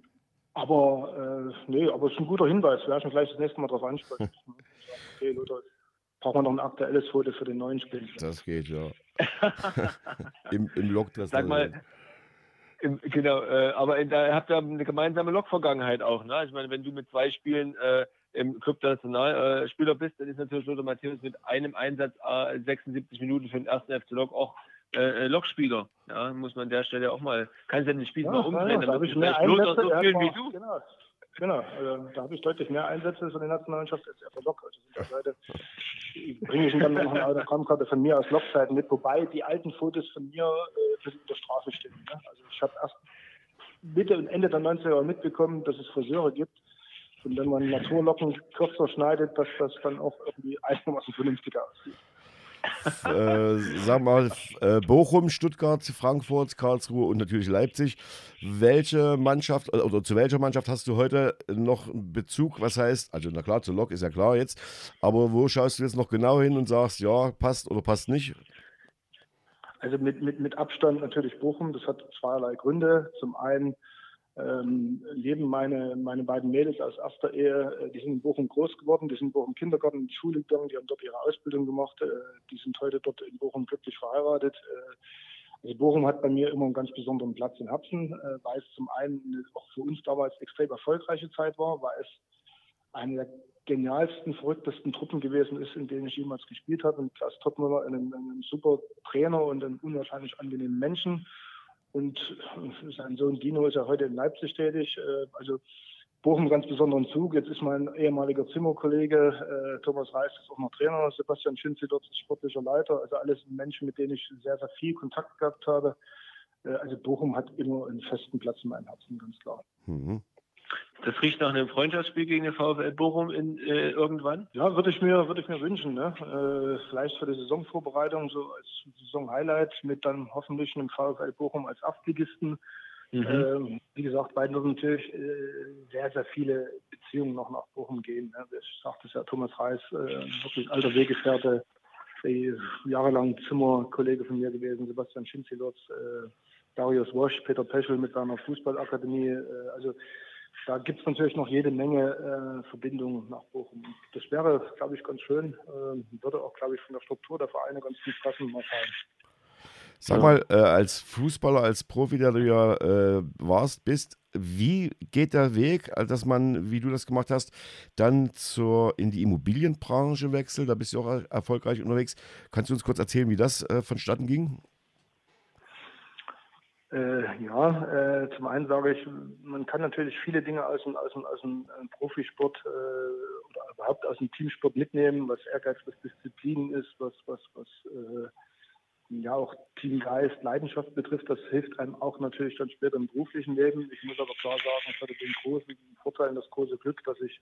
[SPEAKER 5] aber äh, nee, aber es ist ein guter Hinweis. Wir werden gleich das nächste Mal darauf ansprechen. Okay, Lothar, brauchen wir noch ein aktuelles Foto für den neuen Spiel.
[SPEAKER 2] Das geht, ja. Im, im Lokdress.
[SPEAKER 3] Sag mal, im, genau, äh, aber in, da habt ihr eine gemeinsame Lok-Vergangenheit auch. Ne? Ich meine, wenn du mit zwei Spielen äh, im Club der Nationalspieler äh, Spieler bist, dann ist natürlich Lothar Matthäus mit einem Einsatz äh, 76 Minuten für den ersten FC Lok auch äh, äh, Lokspieler. Ja, muss man an der Stelle auch mal, ja nicht Spiel mal umdrehen,
[SPEAKER 5] da
[SPEAKER 3] dann
[SPEAKER 5] habe
[SPEAKER 3] wird
[SPEAKER 5] ich mehr Einsätze.
[SPEAKER 3] so spielen wie
[SPEAKER 5] mal-
[SPEAKER 3] du.
[SPEAKER 5] Genau, genau. Also, da habe ich deutlich mehr Einsätze für die Nationalmannschaft als er für Lok. Also Leute, bringe ich ihm dann noch eine Autogrammkarte von mir aus Lokzeiten mit, wobei die alten Fotos von mir äh, bis in der Strafe stehen. Ne? Also ich habe erst Mitte und Ende der 90er Jahre mitbekommen, dass es Friseure gibt. Und wenn man Naturlocken kürzer schneidet, dass das dann auch irgendwie einigermaßen vernünftiger
[SPEAKER 2] äh, sag mal, äh, Bochum, Stuttgart, Frankfurt, Karlsruhe und natürlich Leipzig. Welche Mannschaft äh, oder zu welcher Mannschaft hast du heute noch Bezug? Was heißt, also na klar, zu Lok ist ja klar jetzt, aber wo schaust du jetzt noch genau hin und sagst, ja, passt oder passt nicht?
[SPEAKER 5] Also mit, mit, mit Abstand natürlich Bochum. Das hat zweierlei Gründe. Zum einen ähm, leben meine, meine beiden Mädels aus erster Ehe, äh, die sind in Bochum groß geworden, die sind in Bochum Kindergarten, in die Schule gegangen, die haben dort ihre Ausbildung gemacht, äh, die sind heute dort in Bochum glücklich verheiratet. Äh, also Bochum hat bei mir immer einen ganz besonderen Platz im Herzen, äh, weil es zum einen eine, auch für uns damals extrem erfolgreiche Zeit war, weil es eine der genialsten, verrücktesten Truppen gewesen ist, in denen ich jemals gespielt habe. Mit Klaus Toppmüller, einem super Trainer und einem unwahrscheinlich angenehmen Menschen. Und sein Sohn Dino ist ja heute in Leipzig tätig. Äh, Also Bochum ganz besonderen Zug. Jetzt ist mein ehemaliger Zimmerkollege äh, Thomas Reis ist auch noch Trainer. Sebastian Schinzi dort ist sportlicher Leiter. Also alles Menschen, mit denen ich sehr, sehr viel Kontakt gehabt habe. Äh, Also Bochum hat immer einen festen Platz in meinem Herzen, ganz klar.
[SPEAKER 2] Mhm.
[SPEAKER 3] Das riecht nach einem Freundschaftsspiel gegen den VfL Bochum in, äh, irgendwann.
[SPEAKER 5] Ja, würde ich mir, würde ich mir wünschen. Ne? Äh, vielleicht für die Saisonvorbereitung so als Saisonhighlight mit dann hoffentlich einem VfL Bochum als Erstligisten. Ähm, wie gesagt, beiden würden natürlich äh, sehr, sehr viele Beziehungen noch nach Bochum gehen. Ne? Ich sagte es ja, Thomas Reis, äh, wirklich alter Weggefährte, äh, jahrelang Zimmerkollege von mir gewesen, Sebastian Schinzilotz, äh, Darius Wosch, Peter Peschel mit seiner Fußballakademie. Äh, also da gibt es natürlich noch jede Menge äh, Verbindungen nach Bochum. Das wäre, glaube ich, ganz schön. Äh, würde auch, glaube ich, von der Struktur der Vereine ganz gut passen. Mal schauen.
[SPEAKER 2] Sag mal, äh, als Fußballer, als Profi, der du ja äh, warst, bist, wie geht der Weg, äh, dass man, wie du das gemacht hast, dann zur, in die Immobilienbranche wechselt? Da bist du auch er- erfolgreich unterwegs. Kannst du uns kurz erzählen, wie das äh, vonstatten ging?
[SPEAKER 5] Äh, ja, äh, zum einen sage ich, man kann natürlich viele Dinge aus dem, aus dem, aus dem äh, Profisport äh, oder überhaupt aus dem Teamsport mitnehmen, was Ehrgeiz, was Disziplin ist, was, was, was äh, ja auch Teamgeist, Leidenschaft betrifft. Das hilft einem auch natürlich dann später im beruflichen Leben. Ich muss aber klar sagen, ich hatte den großen Vorteil, das große Glück, dass ich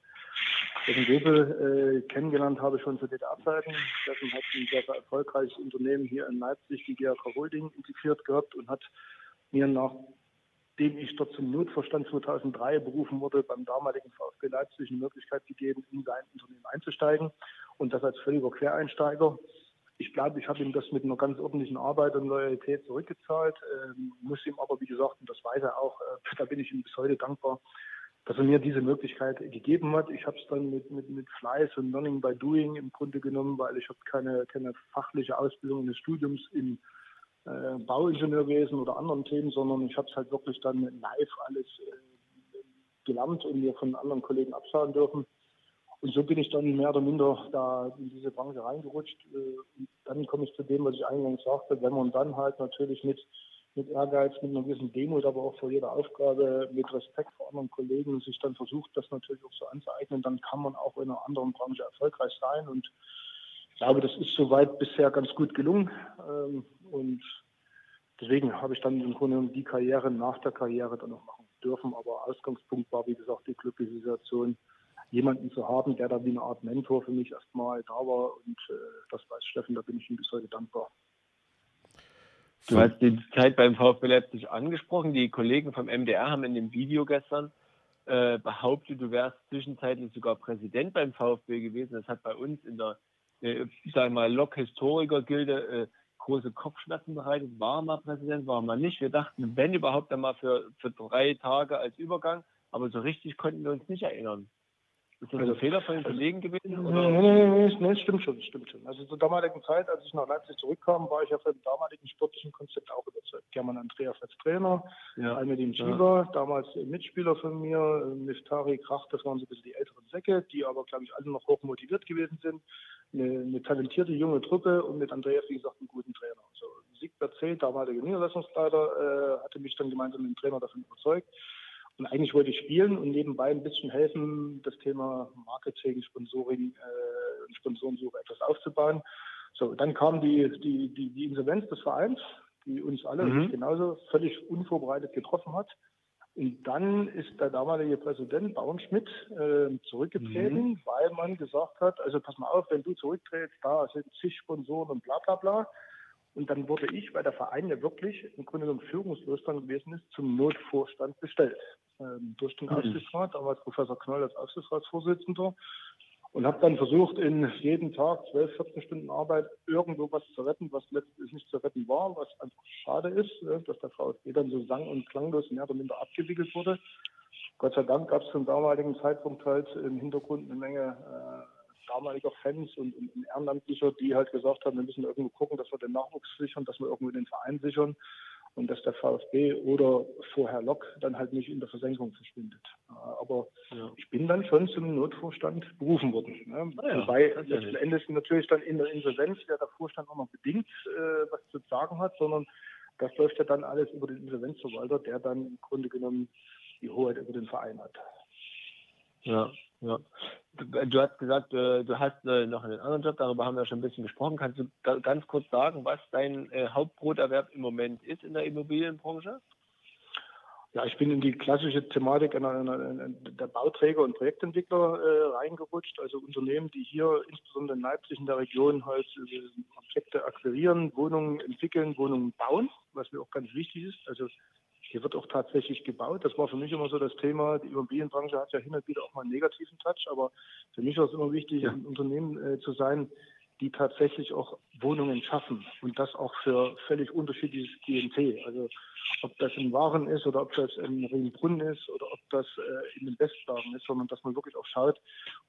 [SPEAKER 5] Steffen Göbel äh, kennengelernt habe schon zu DDR-Zeiten. Steffen hat ein sehr, sehr erfolgreiches Unternehmen hier in Leipzig, die GRK Holding, integriert gehabt und hat mir nachdem ich dort zum Notverstand 2003 berufen wurde, beim damaligen VfB Leipzig eine Möglichkeit gegeben, in sein Unternehmen einzusteigen und das als völliger Quereinsteiger. Ich glaube, ich habe ihm das mit einer ganz ordentlichen Arbeit und Loyalität zurückgezahlt, ähm, muss ihm aber, wie gesagt, und das weiß er auch, äh, da bin ich ihm bis heute dankbar, dass er mir diese Möglichkeit gegeben hat. Ich habe es dann mit, mit, mit Fleiß und Learning by Doing im Grunde genommen, weil ich habe keine, keine fachliche Ausbildung des Studiums im äh, Bauingenieurwesen oder anderen Themen, sondern ich habe es halt wirklich dann live alles äh, gelernt und mir von anderen Kollegen absagen dürfen. Und so bin ich dann mehr oder minder da in diese Branche reingerutscht. Äh, und dann komme ich zu dem, was ich eingangs sagte, wenn man dann halt natürlich mit, mit Ehrgeiz, mit einer gewissen Demut, aber auch vor jeder Aufgabe, mit Respekt vor anderen Kollegen sich dann versucht, das natürlich auch so anzueignen, dann kann man auch in einer anderen Branche erfolgreich sein. Und ich glaube, das ist soweit bisher ganz gut gelungen. Und deswegen habe ich dann im Grunde die Karriere nach der Karriere dann noch machen dürfen. Aber Ausgangspunkt war, wie gesagt, die glückliche Situation, jemanden zu haben, der da wie eine Art Mentor für mich erstmal da war. Und äh, das weiß Steffen, da bin ich ihm bis heute dankbar.
[SPEAKER 3] Du hast die Zeit beim VfB Leipzig angesprochen. Die Kollegen vom MDR haben in dem Video gestern äh, behauptet, du wärst zwischenzeitlich sogar Präsident beim VfB gewesen. Das hat bei uns in der, äh, sag mal, Lok-Historiker-Gilde äh, große Kopfschmerzen bereitet. War mal Präsident, war mal nicht. Wir dachten, wenn überhaupt, dann mal für, für drei Tage als Übergang. Aber so richtig konnten wir uns nicht erinnern. Ist das also, ein Fehler von den Kollegen gewesen? Oder?
[SPEAKER 5] Nee, nee, nee, nee, stimmt schon, stimmt schon. Also zur damaligen Zeit, als ich nach Leipzig zurückkam, war ich ja von dem damaligen sportlichen Konzept auch überzeugt. German Andreas als Trainer, ja. Almedin Chiva, ja. damals Mitspieler von mir, Miftari Krach, das waren so ein bisschen die älteren Säcke, die aber, glaube ich, alle noch hoch motiviert gewesen sind. Eine, eine, talentierte junge Truppe und mit Andreas, wie gesagt, einen guten Trainer. Also Siegbert Zell, damaliger Niederlassungsleiter, äh, hatte mich dann gemeinsam mit dem Trainer davon überzeugt. Und eigentlich wollte ich spielen und nebenbei ein bisschen helfen, das Thema Marketing, Sponsoring äh, und Sponsorensuche etwas aufzubauen. So, dann kam die, die, die, die Insolvenz des Vereins, die uns alle mhm. genauso völlig unvorbereitet getroffen hat. Und dann ist der damalige Präsident Bauernschmidt äh, zurückgetreten, mhm. weil man gesagt hat, also pass mal auf, wenn du zurücktrittst, da sind zig Sponsoren und bla bla bla. Und dann wurde ich, weil der Verein ja wirklich im Grunde genommen führungslos dann gewesen ist, zum Notvorstand bestellt. Ähm, durch den mhm. Aufsichtsrat, damals Professor Knoll als Aufsichtsratsvorsitzender. Und habe dann versucht, in jeden Tag 12, 14 Stunden Arbeit irgendwo was zu retten, was letztlich nicht zu retten war, was einfach schade ist, dass der VfB dann so sang- und klanglos mehr oder minder abgewickelt wurde. Gott sei Dank gab es zum damaligen Zeitpunkt halt im Hintergrund eine Menge äh, damaliger Fans und, und, und Ehrenamtlicher, die halt gesagt haben, wir müssen irgendwo gucken, dass wir den Nachwuchs sichern, dass wir irgendwo den Verein sichern und dass der VfB oder vorher Lok dann halt nicht in der Versenkung verschwindet. Aber ja. ich bin dann schon zum Notvorstand berufen worden. Ne? Ah ja, Wobei letzten Endes natürlich dann in der Insolvenz ja der Vorstand auch noch bedingt äh, was zu sagen hat, sondern das läuft ja dann alles über den Insolvenzverwalter, der dann im Grunde genommen die Hoheit über den Verein hat.
[SPEAKER 3] Ja, ja. Du hast gesagt, äh, du hast äh, noch einen anderen Job, darüber haben wir schon ein bisschen gesprochen. Kannst du ganz kurz sagen, was dein äh, Hauptbroterwerb im Moment ist in der Immobilienbranche?
[SPEAKER 5] Ja, ich bin in die klassische Thematik einer, einer, der Bauträger und Projektentwickler äh, reingerutscht, also Unternehmen, die hier insbesondere in Leipzig in der Region halt äh, Objekte akquirieren, Wohnungen entwickeln, Wohnungen bauen, was mir auch ganz wichtig ist. Also hier wird auch tatsächlich gebaut. Das war für mich immer so das Thema. Die Immobilienbranche hat ja hin und wieder auch mal einen negativen Touch, aber für mich war es immer wichtig, ja. ein Unternehmen äh, zu sein, die tatsächlich auch Wohnungen schaffen und das auch für völlig unterschiedliches GNT. Also ob das in Waren ist oder ob das in Ringbrunn ist oder ob das äh, in den Westlagen ist, sondern dass man wirklich auch schaut.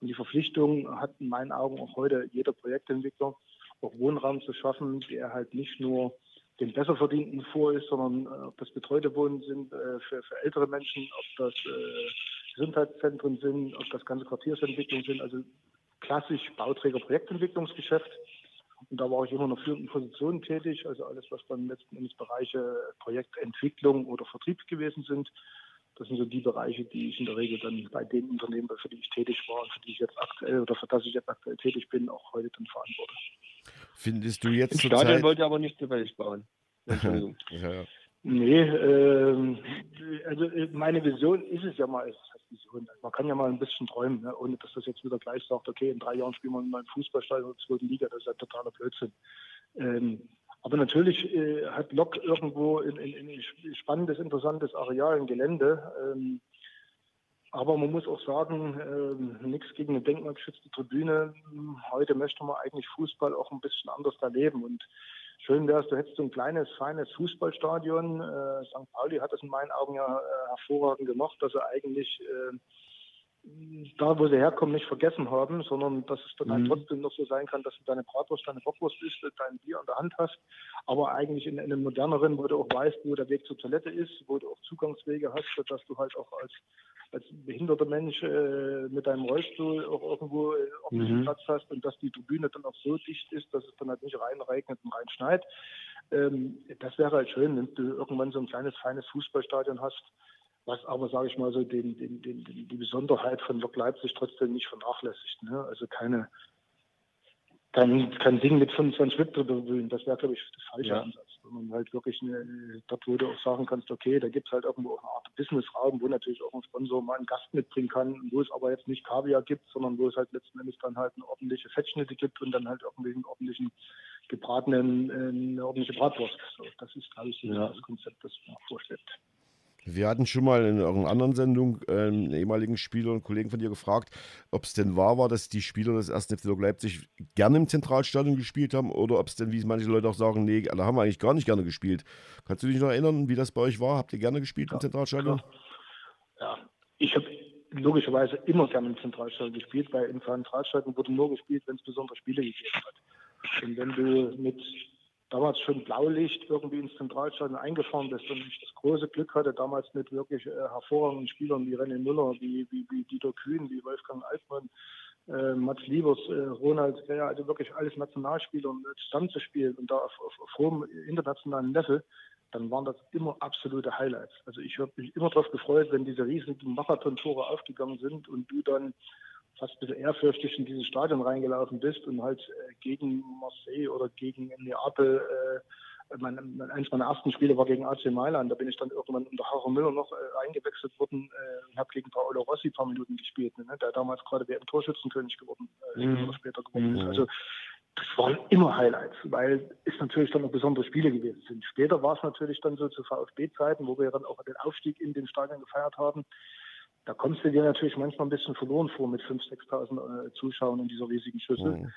[SPEAKER 5] Und die Verpflichtung hat in meinen Augen auch heute jeder Projektentwickler, auch Wohnraum zu schaffen, der halt nicht nur den Besserverdienten vor ist, sondern äh, ob das betreute Wohnen sind äh, für, für, ältere Menschen, ob das äh, Gesundheitszentren sind, ob das ganze Quartiersentwicklung sind, also klassisch Bauträger-Projektentwicklungsgeschäft. Und da war ich immer in einer führenden Position tätig, also alles, was dann letzten Endes Bereiche Projektentwicklung oder Vertrieb gewesen sind. Das sind so die Bereiche, die ich in der Regel dann bei den Unternehmen, für die ich tätig war und für die ich jetzt aktuell oder für das ich jetzt aktuell tätig bin, auch heute dann verantworte.
[SPEAKER 2] Findest du jetzt
[SPEAKER 3] Im Stadion Zeit... wollte aber nicht zufällig bauen. Entschuldigung. ja.
[SPEAKER 5] Nee, ähm, also äh, meine Vision ist es ja mal, ist Vision. Man kann ja mal ein bisschen träumen, ne? ohne dass das jetzt wieder gleich sagt, okay, in drei Jahren spielen wir mal im Fußballstadion in der zweiten Liga, das ist ja totaler Blödsinn. Ähm, aber natürlich äh, hat Lok irgendwo ein, ein, ein, spannendes, interessantes Areal, ein Gelände. Ähm, aber man muss auch sagen, äh, nichts gegen eine denkmalgeschützte Tribüne. Heute möchte man eigentlich Fußball auch ein bisschen anders erleben. Und schön wäre es, du hättest so ein kleines, feines Fußballstadion. Äh, St. Pauli hat das in meinen Augen ja äh, hervorragend gemacht, dass er eigentlich äh, da, wo sie herkommen, nicht vergessen haben, sondern dass es dann halt mhm. trotzdem noch so sein kann, dass du deine Bratwurst, deine Bockwurst isst, dein Bier in der Hand hast, aber eigentlich in, in einem moderneren, wo du auch weißt, wo der Weg zur Toilette ist, wo du auch Zugangswege hast, sodass du halt auch als, als behinderter Mensch äh, mit deinem Rollstuhl auch irgendwo äh, ordentlichen mhm. Platz hast und dass die Tribüne dann auch so dicht ist, dass es dann halt nicht reinregnet und reinschneit. Ähm, das wäre halt schön, wenn du irgendwann so ein kleines, feines Fußballstadion hast, was aber, sage ich mal so, den, den, den, die Besonderheit von Lok Leipzig trotzdem nicht vernachlässigt. Ne? Also keine, kein, kein Ding mit 25 Mitbewerbern, das wäre, glaube ich, das falsche ja. Ansatz. Wenn man halt wirklich eine, dort, wo du auch sagen kannst, okay, da gibt es halt irgendwo auch eine Art Businessraum, wo natürlich auch ein Sponsor mal einen Gast mitbringen kann, wo es aber jetzt nicht Kaviar gibt, sondern wo es halt letzten Endes dann halt eine ordentliche Fettschnitte gibt und dann halt irgendwie einen ordentlichen gebratenen, äh, eine ordentliche Bratwurst. So, das ist, glaube ich, ja. das Konzept, das man vorschlägt.
[SPEAKER 2] Wir hatten schon mal in irgendeiner anderen Sendung äh, einen ehemaligen Spieler und Kollegen von dir gefragt, ob es denn wahr war, dass die Spieler des 1. FC Leipzig gerne im Zentralstadion gespielt haben oder ob es denn, wie manche Leute auch sagen, nee, da haben wir eigentlich gar nicht gerne gespielt. Kannst du dich noch erinnern, wie das bei euch war? Habt ihr gerne gespielt ja, im Zentralstadion?
[SPEAKER 5] Ja, ich habe logischerweise immer gerne im Zentralstadion gespielt, weil im Zentralstadion wurde nur gespielt, wenn es besondere Spiele gegeben hat. Und wenn du mit damals schon Blaulicht irgendwie ins Zentralstadion eingefahren bist und ich das große Glück hatte, damals mit wirklich äh, hervorragenden Spielern wie René Müller, wie, wie, wie Dieter Kühn, wie Wolfgang Altmann, äh, Mats Liebers, äh, Ronald, ja, also wirklich alles Nationalspieler und zusammen zu spielen und da auf, auf, auf hohem internationalen Level, dann waren das immer absolute Highlights. Also ich habe mich immer darauf gefreut, wenn diese riesigen Marathon-Tore aufgegangen sind und du dann fast ein bisschen ehrfürchtig in dieses Stadion reingelaufen bist und halt äh, gegen Marseille oder gegen Neapel, äh, mein, eins meiner ersten Spiele war gegen AC Mailand, da bin ich dann irgendwann unter Harro Müller noch äh, eingewechselt worden äh, und habe gegen Paolo Rossi ein paar Minuten gespielt, ne, der damals gerade WM Torschützenkönig geworden äh, mhm. später geworden ist. Mhm. Also das waren immer Highlights, weil es natürlich dann noch besondere Spiele gewesen sind. Später war es natürlich dann so zu VfB-Zeiten, wo wir dann auch den Aufstieg in den Stadion gefeiert haben da kommst du dir natürlich manchmal ein bisschen verloren vor mit 5.000, 6.000 äh, Zuschauern in dieser riesigen Schüssel. Mhm.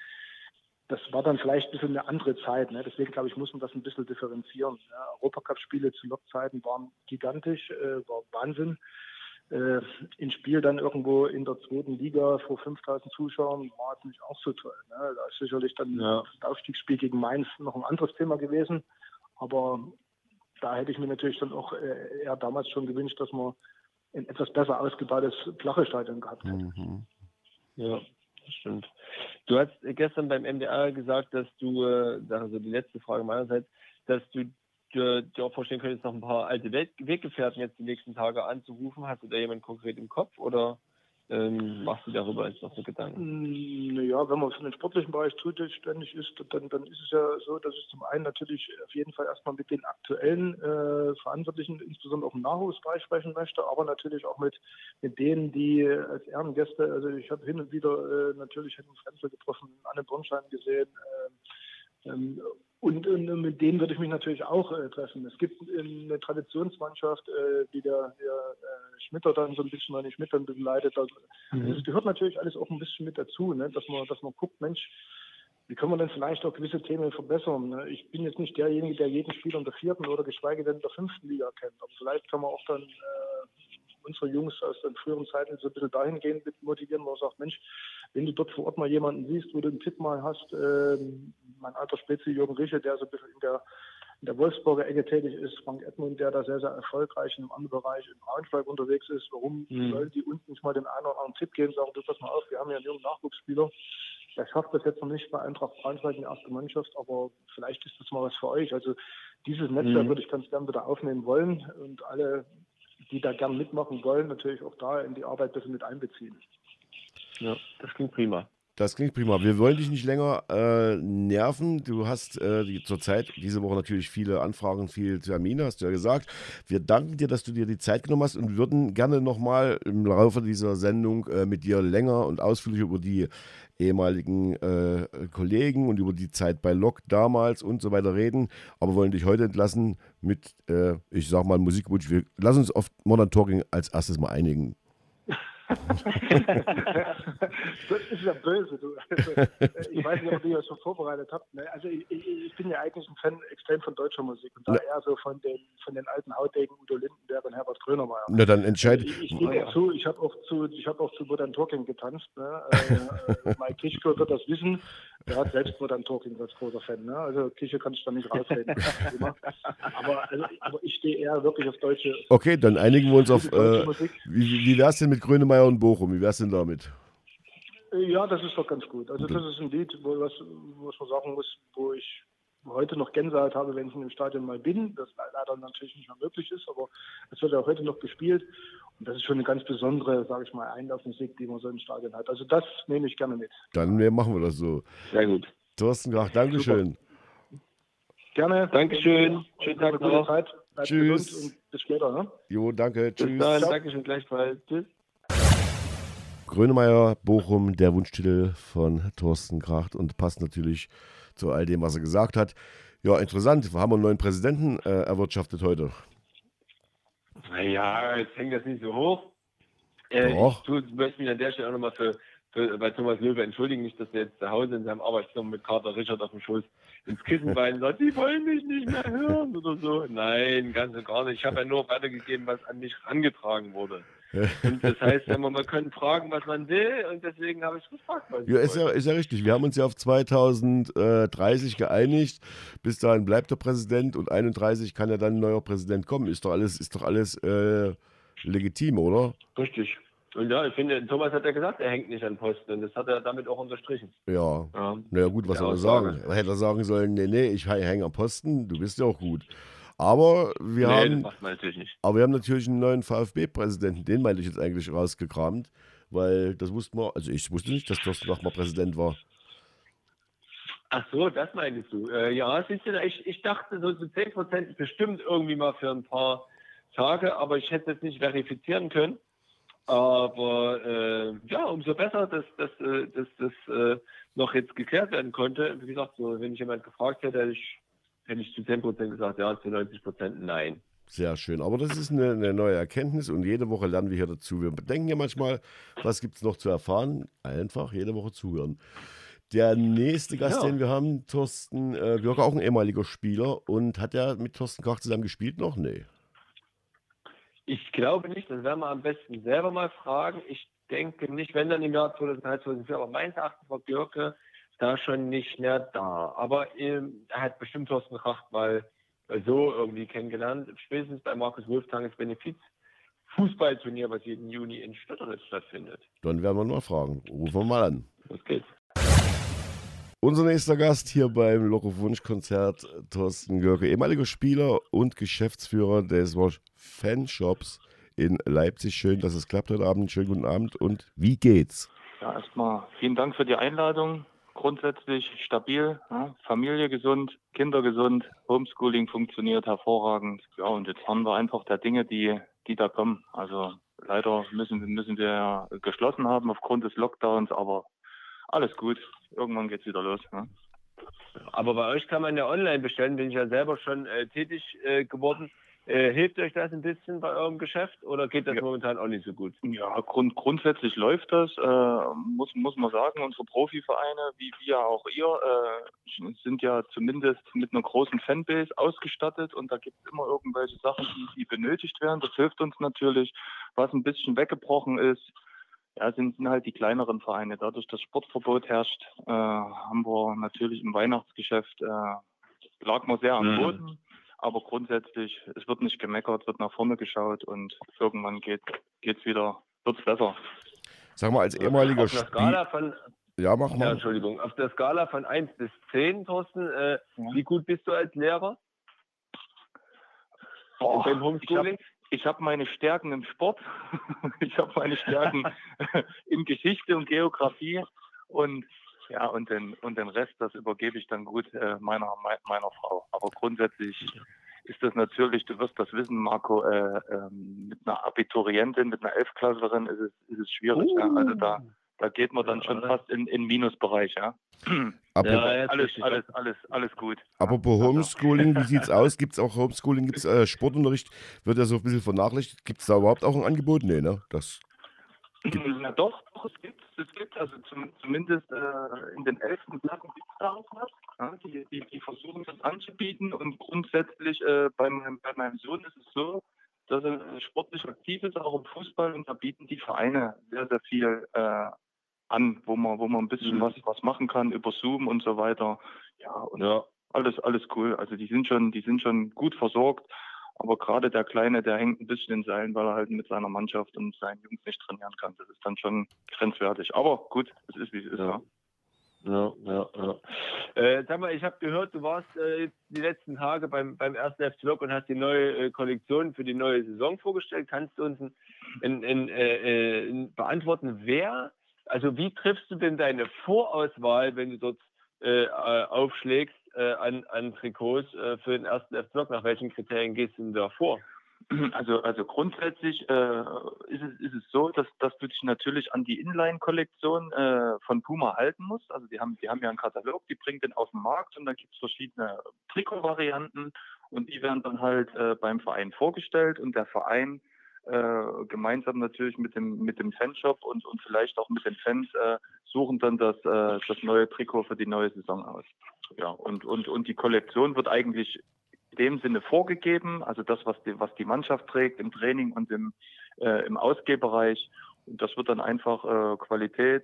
[SPEAKER 5] Das war dann vielleicht ein bisschen eine andere Zeit. Ne? Deswegen glaube ich, muss man das ein bisschen differenzieren. Ja, Europacup-Spiele zu Lokzeiten waren gigantisch, äh, war Wahnsinn. Äh, ein Spiel dann irgendwo in der zweiten Liga vor 5000 Zuschauern war es nicht auch so toll. Ne? Da ist sicherlich dann ja. das Aufstiegsspiel gegen Mainz noch ein anderes Thema gewesen. Aber da hätte ich mir natürlich dann auch äh, eher damals schon gewünscht, dass man ein etwas besser ausgebautes flache Stadion gehabt hätte. Mhm.
[SPEAKER 3] Ja, das stimmt. Du hast gestern beim MDR gesagt, dass du, äh, also die letzte Frage meinerseits, dass du dir, dir auch vorstellen könntest, noch ein paar alte Weggefährten jetzt die nächsten Tage anzurufen. Hast du da jemanden konkret im Kopf oder ähm, machst du darüber jetzt noch so Gedanken?
[SPEAKER 5] Mm, naja, wenn man für den sportlichen Bereich zuständig ist, dann, dann ist es ja so, dass ich zum einen natürlich auf jeden Fall erstmal mit den aktuellen äh, Verantwortlichen, insbesondere auch im Nachwuchsbereich sprechen möchte, aber natürlich auch mit, mit denen, die als Ehrengäste, also ich habe hin und wieder äh, natürlich Henning Frenzel getroffen, Anne Bornstein gesehen, äh, ähm, und, und, mit denen würde ich mich natürlich auch äh, treffen. Es gibt eine Traditionsmannschaft, äh, die der, der äh, Schmitter dann so ein bisschen, meine Schmitter ein bisschen leitet. Also, mhm. Das gehört natürlich alles auch ein bisschen mit dazu, ne? dass, man, dass man guckt, Mensch, wie können wir denn vielleicht auch gewisse Themen verbessern? Ne? Ich bin jetzt nicht derjenige, der jeden Spieler in der vierten oder geschweige denn in der fünften Liga kennt. Aber vielleicht kann man auch dann äh, unsere Jungs aus den früheren Zeiten so ein bisschen dahingehend motivieren, wo man sagt, Mensch, wenn du dort vor Ort mal jemanden siehst, wo du einen Tipp mal hast, äh, mein alter Spezi Jürgen Rische, der so ein bisschen in der, in der Wolfsburger Ecke tätig ist, Frank Edmund, der da sehr, sehr erfolgreich in einem anderen Bereich in Braunschweig unterwegs ist, warum mhm. sollen die uns nicht mal den einen oder anderen Tipp geben, sagen, du pass mal auf, wir haben ja einen jungen Nachwuchsspieler, der schafft das jetzt noch nicht bei Eintracht Braunschweig in der ersten Mannschaft, aber vielleicht ist das mal was für euch. Also dieses Netzwerk mhm. würde ich ganz gerne wieder aufnehmen wollen und alle die da gern mitmachen wollen, natürlich auch da in die Arbeit ein bisschen mit einbeziehen.
[SPEAKER 3] Ja, das klingt prima.
[SPEAKER 2] Das klingt prima. Wir wollen dich nicht länger äh, nerven. Du hast äh, die, zurzeit diese Woche natürlich viele Anfragen, viele Termine, hast du ja gesagt. Wir danken dir, dass du dir die Zeit genommen hast und würden gerne nochmal im Laufe dieser Sendung äh, mit dir länger und ausführlich über die ehemaligen äh, Kollegen und über die Zeit bei Lok damals und so weiter reden, aber wollen dich heute entlassen mit, äh, ich sag mal, Musikwunsch. Wir lassen uns auf Talking als erstes mal einigen.
[SPEAKER 5] Das ist ja böse, du. Also, ich weiß nicht, ob ihr das schon vorbereitet habt. Ne? Also ich, ich, bin ja eigentlich ein Fan extrem von deutscher Musik und da eher so von den, von den alten Hautdegen Udo Lindenberg und Herbert Grönemeyer.
[SPEAKER 2] Na dann entscheidet.
[SPEAKER 5] Ich, ich gebe zu, ich habe auch zu, ich habe auch zu Modern Talking getanzt. Ne? Äh Mike Kischko wird das wissen. Er hat selbst Modern Talking als großer Fan. Ne? Also Kische kann ich da nicht rausreden. aber, also, aber ich stehe eher wirklich auf deutsche.
[SPEAKER 2] Okay, dann einigen wir uns auf. Äh, wie wie wäre es denn mit Grönemeyer und Bochum? Wie wäre es denn damit?
[SPEAKER 5] Ja, das ist doch ganz gut. Also das ist ein Lied, wo, was, was man sagen muss, wo ich heute noch Gänsehaut habe, wenn ich in dem Stadion mal bin. Das leider natürlich nicht mehr möglich ist, aber es wird ja heute noch gespielt. Und das ist schon eine ganz besondere, sage ich mal, Einlaufmusik, die man so im Stadion hat. Also das nehme ich gerne mit.
[SPEAKER 2] Dann machen wir das so.
[SPEAKER 3] Sehr gut.
[SPEAKER 2] Thorsten Grach, Dankeschön.
[SPEAKER 5] Super. Gerne.
[SPEAKER 3] Dankeschön. Schönen Tag noch.
[SPEAKER 5] Zeit. Tschüss. Und bis später. Ne?
[SPEAKER 2] Jo, danke. Tschüss. Bis
[SPEAKER 3] dann. Dankeschön gleichfalls. Tschüss.
[SPEAKER 2] Grönemeyer, Bochum, der Wunschtitel von Thorsten Kracht und passt natürlich zu all dem, was er gesagt hat. Ja, interessant. Wir haben einen neuen Präsidenten äh, erwirtschaftet heute.
[SPEAKER 3] Naja, jetzt hängt das nicht so hoch. Äh,
[SPEAKER 2] Doch.
[SPEAKER 3] Ich möchte mich an der Stelle auch nochmal für, bei Thomas Löwe entschuldigen, nicht, dass er jetzt zu Hause in seinem Arbeitszimmer mit Kater Richard auf dem Schoß ins Kissen weinen sagt, die wollen mich nicht mehr hören oder so. Nein, ganz und gar nicht. Ich habe ja nur weitergegeben, was an mich herangetragen wurde. Und das heißt, man, man kann fragen, was man will, und deswegen habe ich gefragt. Was
[SPEAKER 2] ja, ist ja, ist ja richtig. Wir haben uns ja auf 2030 geeinigt. Bis dahin bleibt der Präsident und 31 kann ja dann ein neuer Präsident kommen. Ist doch alles, ist doch alles äh, legitim, oder?
[SPEAKER 3] Richtig. Und ja, ich finde, Thomas hat ja gesagt, er hängt nicht an Posten und das hat er damit auch unterstrichen.
[SPEAKER 2] Ja. ja. Naja, gut, was soll er sagen? Er hätte sagen sollen, nee, nee, ich hänge am Posten, du bist ja auch gut. Aber wir nee, haben.
[SPEAKER 3] Das macht man natürlich nicht.
[SPEAKER 2] Aber wir haben natürlich einen neuen VfB-Präsidenten, den meinte ich jetzt eigentlich rausgekramt, weil das wussten wir, also ich wusste nicht, dass Thorsten mal Präsident war.
[SPEAKER 3] Ach so, das meinst du. Äh, ja, siehst du, ich, ich dachte so zu 10 Prozent bestimmt irgendwie mal für ein paar Tage, aber ich hätte es nicht verifizieren können. Aber äh, ja, umso besser, dass, dass, äh, dass das äh, noch jetzt geklärt werden konnte. Wie gesagt, so, wenn ich jemand gefragt hätte, hätte ich hätte ich zu 10% gesagt, ja, zu 90% nein.
[SPEAKER 2] Sehr schön. Aber das ist eine, eine, neue Erkenntnis und jede Woche lernen wir hier dazu. Wir denken ja manchmal, was gibt es noch zu erfahren? Einfach jede Woche zuhören. Der nächste Gast, ja. den wir haben, Thorsten äh, Görke, auch ein ehemaliger Spieler und hat ja mit Thorsten Krach zusammen gespielt noch? Nee.
[SPEAKER 3] Ich glaube nicht, das werden wir am besten selber mal fragen. Ich denke nicht, wenn dann im Jahr 2003, 2004, aber meines Erachtens war Görke da schon nicht mehr da. Aber ähm, er hat bestimmt Thorsten Kracht mal so irgendwie kennengelernt. Spätestens bei Markus Wolftanges Benefiz Fußballturnier, was jeden Juni in Stötteritz stattfindet.
[SPEAKER 2] Dann werden wir mal fragen. Rufen wir mal an.
[SPEAKER 3] Los geht's.
[SPEAKER 2] Unser nächster Gast hier beim Loco Wunsch-Konzert, Thorsten Görke, ehemaliger Spieler und Geschäftsführer des Fanshops in Leipzig. Schön, dass es klappt heute Abend. Schönen guten Abend und wie geht's?
[SPEAKER 6] Ja, erstmal vielen Dank für die Einladung grundsätzlich stabil, ja, Familie gesund, Kinder gesund, Homeschooling funktioniert hervorragend. Ja, und jetzt haben wir einfach der Dinge, die, die da kommen. Also leider müssen, müssen wir geschlossen haben aufgrund des Lockdowns, aber alles gut. Irgendwann geht es wieder los. Ja.
[SPEAKER 3] Aber bei euch kann man ja online bestellen, bin ich ja selber schon äh, tätig äh, geworden. Äh, hilft euch das ein bisschen bei eurem Geschäft oder geht das ja. momentan auch nicht so gut?
[SPEAKER 6] Ja, grund, grundsätzlich läuft das, äh, muss, muss man sagen. Unsere Profivereine, wie wir auch ihr, äh, sind ja zumindest mit einer großen Fanbase ausgestattet und da gibt es immer irgendwelche Sachen, die, die benötigt werden. Das hilft uns natürlich. Was ein bisschen weggebrochen ist, ja, sind, sind halt die kleineren Vereine. Dadurch, dass Sportverbot herrscht, äh, haben wir natürlich im Weihnachtsgeschäft, äh, lag man sehr am mhm. Boden. Mhm. Aber grundsätzlich, es wird nicht gemeckert, wird nach vorne geschaut und irgendwann geht es wieder, wird es besser.
[SPEAKER 2] Sag mal, als ehemaliger
[SPEAKER 3] Auf der Skala von,
[SPEAKER 2] ja, mach mal. Ja,
[SPEAKER 3] Entschuldigung. Auf der Skala von 1 bis 10, Thorsten, äh, ja. wie gut bist du als Lehrer?
[SPEAKER 6] Boah, beim Homeschooling? Ich habe hab meine Stärken im Sport, ich habe meine Stärken in Geschichte und Geografie und ja, und den, und den Rest, das übergebe ich dann gut äh, meiner, meiner Frau. Aber grundsätzlich ist das natürlich, du wirst das wissen, Marco, äh, ähm, mit einer Abiturientin, mit einer Elfklasslerin ist es, ist es schwierig. Uh. Ja? Also da, da geht man dann schon fast in den Minusbereich, ja. Aber ja, alles, alles, alles, alles gut.
[SPEAKER 2] Apropos Homeschooling, wie sieht es aus? Gibt es auch Homeschooling? Gibt es äh, Sportunterricht? Wird ja so ein bisschen vernachlässigt. Gibt es da überhaupt auch ein Angebot? Nee, ne? Das.
[SPEAKER 6] Ja, also. Äh, äh, ja gibt ja, Ja, doch, doch, es gibt, es gibt also zum, zumindest äh, in den elften Klassen gibt es da auch was. Ja, die, die, die, versuchen das anzubieten und grundsätzlich äh, bei, meinem, bei meinem Sohn ist es so, dass er sportlich aktiv ist, auch im Fußball und da bieten die Vereine sehr, sehr viel äh, an, wo man, wo man ein bisschen mhm. was, was machen kann über Zoom und so weiter. Ja, und ja. alles, alles cool. Also die sind schon, die sind schon gut versorgt. Aber gerade der Kleine, der hängt ein bisschen in Seilen, weil er halt mit seiner Mannschaft und seinen Jungs nicht trainieren kann. Das ist dann schon grenzwertig. Aber gut, es ist wie es ist.
[SPEAKER 3] Ja. Ja, ja, ja. Äh, sag mal, ich habe gehört, du warst äh, die letzten Tage beim, beim ersten FC Lok und hast die neue äh, Kollektion für die neue Saison vorgestellt. Kannst du uns in, in, in beantworten, wer, also wie triffst du denn deine Vorauswahl, wenn du dort äh, aufschlägst, äh, an, an Trikots äh, für den ersten FC Block? Nach welchen Kriterien gehst du denn da vor?
[SPEAKER 6] Also, also grundsätzlich äh, ist, es, ist es so, dass, dass du dich natürlich an die Inline-Kollektion äh, von Puma halten musst. Also die haben, die haben ja einen Katalog, die bringen den auf den Markt und dann gibt es verschiedene Trikotvarianten und die werden dann halt äh, beim Verein vorgestellt und der Verein äh, gemeinsam natürlich mit dem mit dem Fanshop und, und vielleicht auch mit den Fans äh, suchen dann das, äh, das neue Trikot für die neue Saison aus. Ja, und, und, und die Kollektion wird eigentlich in dem Sinne vorgegeben, also das, was die, was die Mannschaft trägt im Training und im, äh, im Ausgehbereich. Und das wird dann einfach äh, Qualität,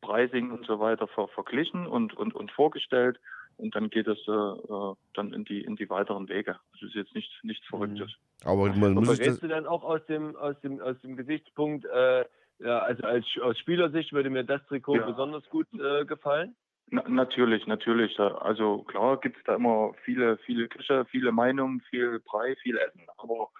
[SPEAKER 6] Pricing und so weiter ver verglichen und, und, und vorgestellt. Und dann geht es äh, äh dann in die, in die weiteren Wege. Das ist jetzt nichts, nichts mhm. Verrücktes.
[SPEAKER 3] Aber man muss. Aber du dann auch aus dem, aus dem, aus dem Gesichtspunkt, äh, ja, also als, aus Spielersicht würde mir das Trikot ja. besonders gut äh, gefallen?
[SPEAKER 6] Na, natürlich, natürlich. Also klar gibt es da immer viele, viele Küche, viele Meinungen, viel Brei, viel Essen. Aber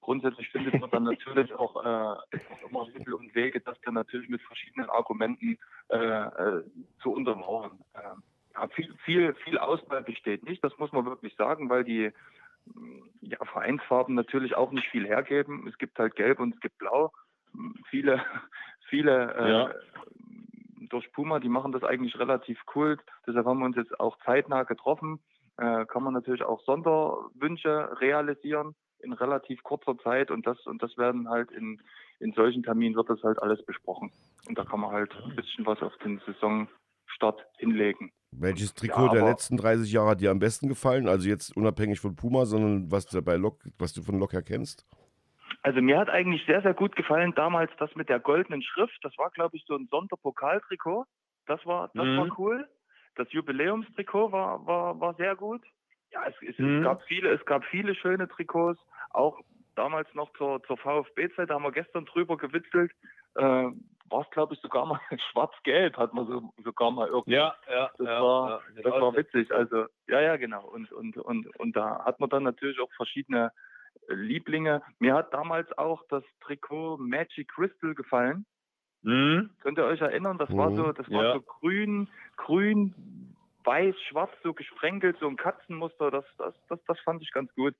[SPEAKER 6] grundsätzlich findet man dann natürlich auch äh, immer Mittel und Wege, das dann natürlich mit verschiedenen Argumenten äh, äh, zu untermauern. Äh, viel, viel, Auswahl besteht nicht, das muss man wirklich sagen, weil die ja, Vereinsfarben natürlich auch nicht viel hergeben. Es gibt halt Gelb und es gibt Blau. Viele, viele äh, ja durch Puma, die machen das eigentlich relativ cool. Deshalb haben wir uns jetzt auch zeitnah getroffen. Äh, kann man natürlich auch Sonderwünsche realisieren in relativ kurzer Zeit und das und das werden halt in, in solchen Terminen wird das halt alles besprochen. Und da kann man halt ein bisschen was auf den Saisonstart hinlegen.
[SPEAKER 2] Welches Trikot ja, der letzten 30 Jahre hat dir am besten gefallen? Also jetzt unabhängig von Puma, sondern was, bei Lok, was du von Lok her kennst?
[SPEAKER 6] Also mir hat eigentlich sehr, sehr gut gefallen damals das mit der goldenen Schrift. Das war, glaube ich, so ein Sonderpokaltrikot. Das war, das mhm. war cool. Das Jubiläumstrikot war, war, war sehr gut. Ja, es, es, mhm. es, gab viele, es gab viele schöne Trikots. Auch damals noch zur, zur VfB-Zeit, da haben wir gestern drüber gewitzelt. Äh, war es, glaube ich, sogar mal schwarz-gelb, hat man so, sogar mal irgendwie.
[SPEAKER 3] Ja, ja,
[SPEAKER 6] das
[SPEAKER 3] ja,
[SPEAKER 6] war,
[SPEAKER 3] ja,
[SPEAKER 6] das war witzig. Also, ja, ja, genau. Und, und, und, und da hat man dann natürlich auch verschiedene Lieblinge. Mir hat damals auch das Trikot Magic Crystal gefallen. Mhm. Könnt ihr euch erinnern? Das mhm. war so, das war ja. so grün, grün, weiß, schwarz, so gesprenkelt, so ein Katzenmuster. Das, das, das, das fand ich ganz gut.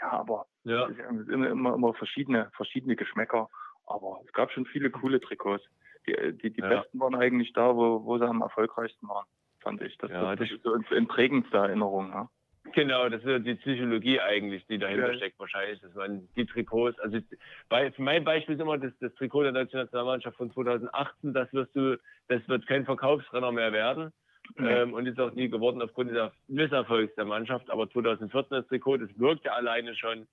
[SPEAKER 6] Ja, aber ja. es sind immer, immer, immer verschiedene, verschiedene Geschmäcker. Aber es gab schon viele coole Trikots. Die, die, die ja. besten waren eigentlich da, wo, wo sie am erfolgreichsten waren, fand ich. Das, ja, das, das ist so in, prägendster Erinnerung. Ja.
[SPEAKER 3] Genau, das ist die Psychologie eigentlich, die dahinter ja. steckt wahrscheinlich, dass man die Trikots, also bei, für mein Beispiel ist immer das, das Trikot der deutschen Nationalmannschaft von 2018, das wirst du, das wird kein Verkaufsrenner mehr werden mhm. ähm, und ist auch nie geworden aufgrund des Misserfolgs der Mannschaft, aber 2014 das Trikot, das wirkt ja alleine schon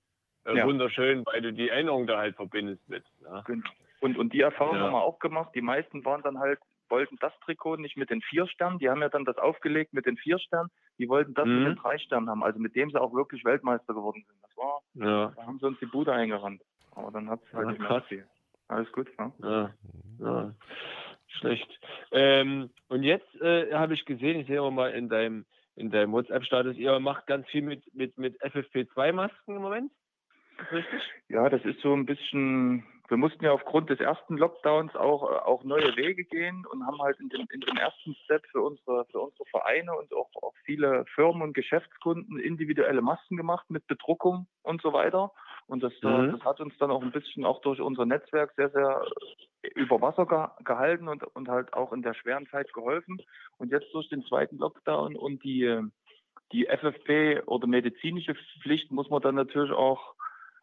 [SPEAKER 3] äh, ja. wunderschön, weil du die Erinnerung da halt verbindest mit.
[SPEAKER 6] Ja. Genau. Und, und die Erfahrung ja. haben wir auch gemacht, die meisten waren dann halt wollten das Trikot nicht mit den vier Sternen. Die haben ja dann das aufgelegt mit den vier Sternen. Die wollten das mhm. mit den drei Sternen haben, also mit dem sie auch wirklich Weltmeister geworden sind. Das war, ja. da haben sie uns die Bude eingerannt. Aber dann hat es halt ja, nicht mehr Alles gut,
[SPEAKER 3] ne? ja. ja. Schlecht. Ähm, und jetzt äh, habe ich gesehen, ich sehe auch mal in deinem, in deinem WhatsApp-Status, ihr macht ganz viel mit, mit, mit FFP2-Masken im Moment.
[SPEAKER 6] Richtig? Ja, das ist so ein bisschen wir mussten ja aufgrund des ersten Lockdowns auch, äh, auch neue Wege gehen und haben halt in dem, in dem ersten Step für unsere, für unsere Vereine und auch, auch viele Firmen und Geschäftskunden individuelle Masken gemacht mit Bedruckung und so weiter. Und das, äh, mhm. das hat uns dann auch ein bisschen auch durch unser Netzwerk sehr, sehr über Wasser ge gehalten und, und halt auch in der schweren Zeit geholfen. Und jetzt durch den zweiten Lockdown und die, die FFP oder medizinische Pflicht muss man dann natürlich auch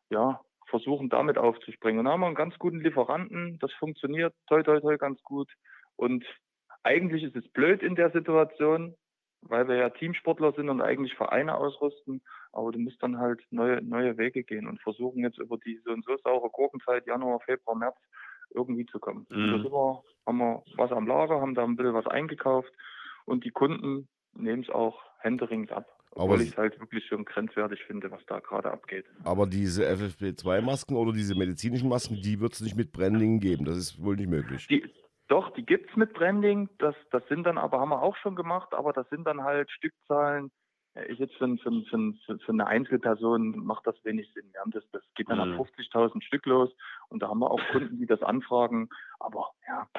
[SPEAKER 6] ja, versuchen damit aufzuspringen. Und da haben wir einen ganz guten Lieferanten, das funktioniert toi toi toi ganz gut. Und eigentlich ist es blöd in der Situation, weil wir ja Teamsportler sind und eigentlich Vereine ausrüsten, aber du musst dann halt neue, neue Wege gehen und versuchen jetzt über die so und so saure Gurkenzeit Januar, Februar, März irgendwie zu kommen. Mhm. Da sind wir, haben wir was am Lager, haben da ein bisschen was eingekauft und die Kunden nehmen es auch händeringend ab. Obwohl ich es halt wirklich schon grenzwertig finde, was da gerade abgeht.
[SPEAKER 2] Aber diese FFP2-Masken oder diese medizinischen Masken, die wird es nicht mit Branding geben. Das ist wohl nicht möglich.
[SPEAKER 6] Die, doch, die gibt es mit Branding. Das, das sind dann aber, haben wir auch schon gemacht, aber das sind dann halt Stückzahlen. Ich jetzt für, für, für, für eine Einzelperson macht das wenig Sinn. Wir haben das, das geht dann mhm. ab 50.000 Stück los und da haben wir auch Kunden, die das anfragen. Aber ja,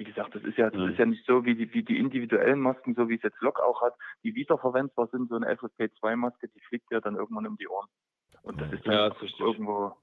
[SPEAKER 6] wie gesagt, das ist ja, das ist ja nicht so wie die, wie die individuellen Masken, so wie es jetzt Lok auch hat, die wiederverwendbar sind. So eine FFP2-Maske, die fliegt ja dann irgendwann um die Ohren. Und das ist ja, das ist irgendwo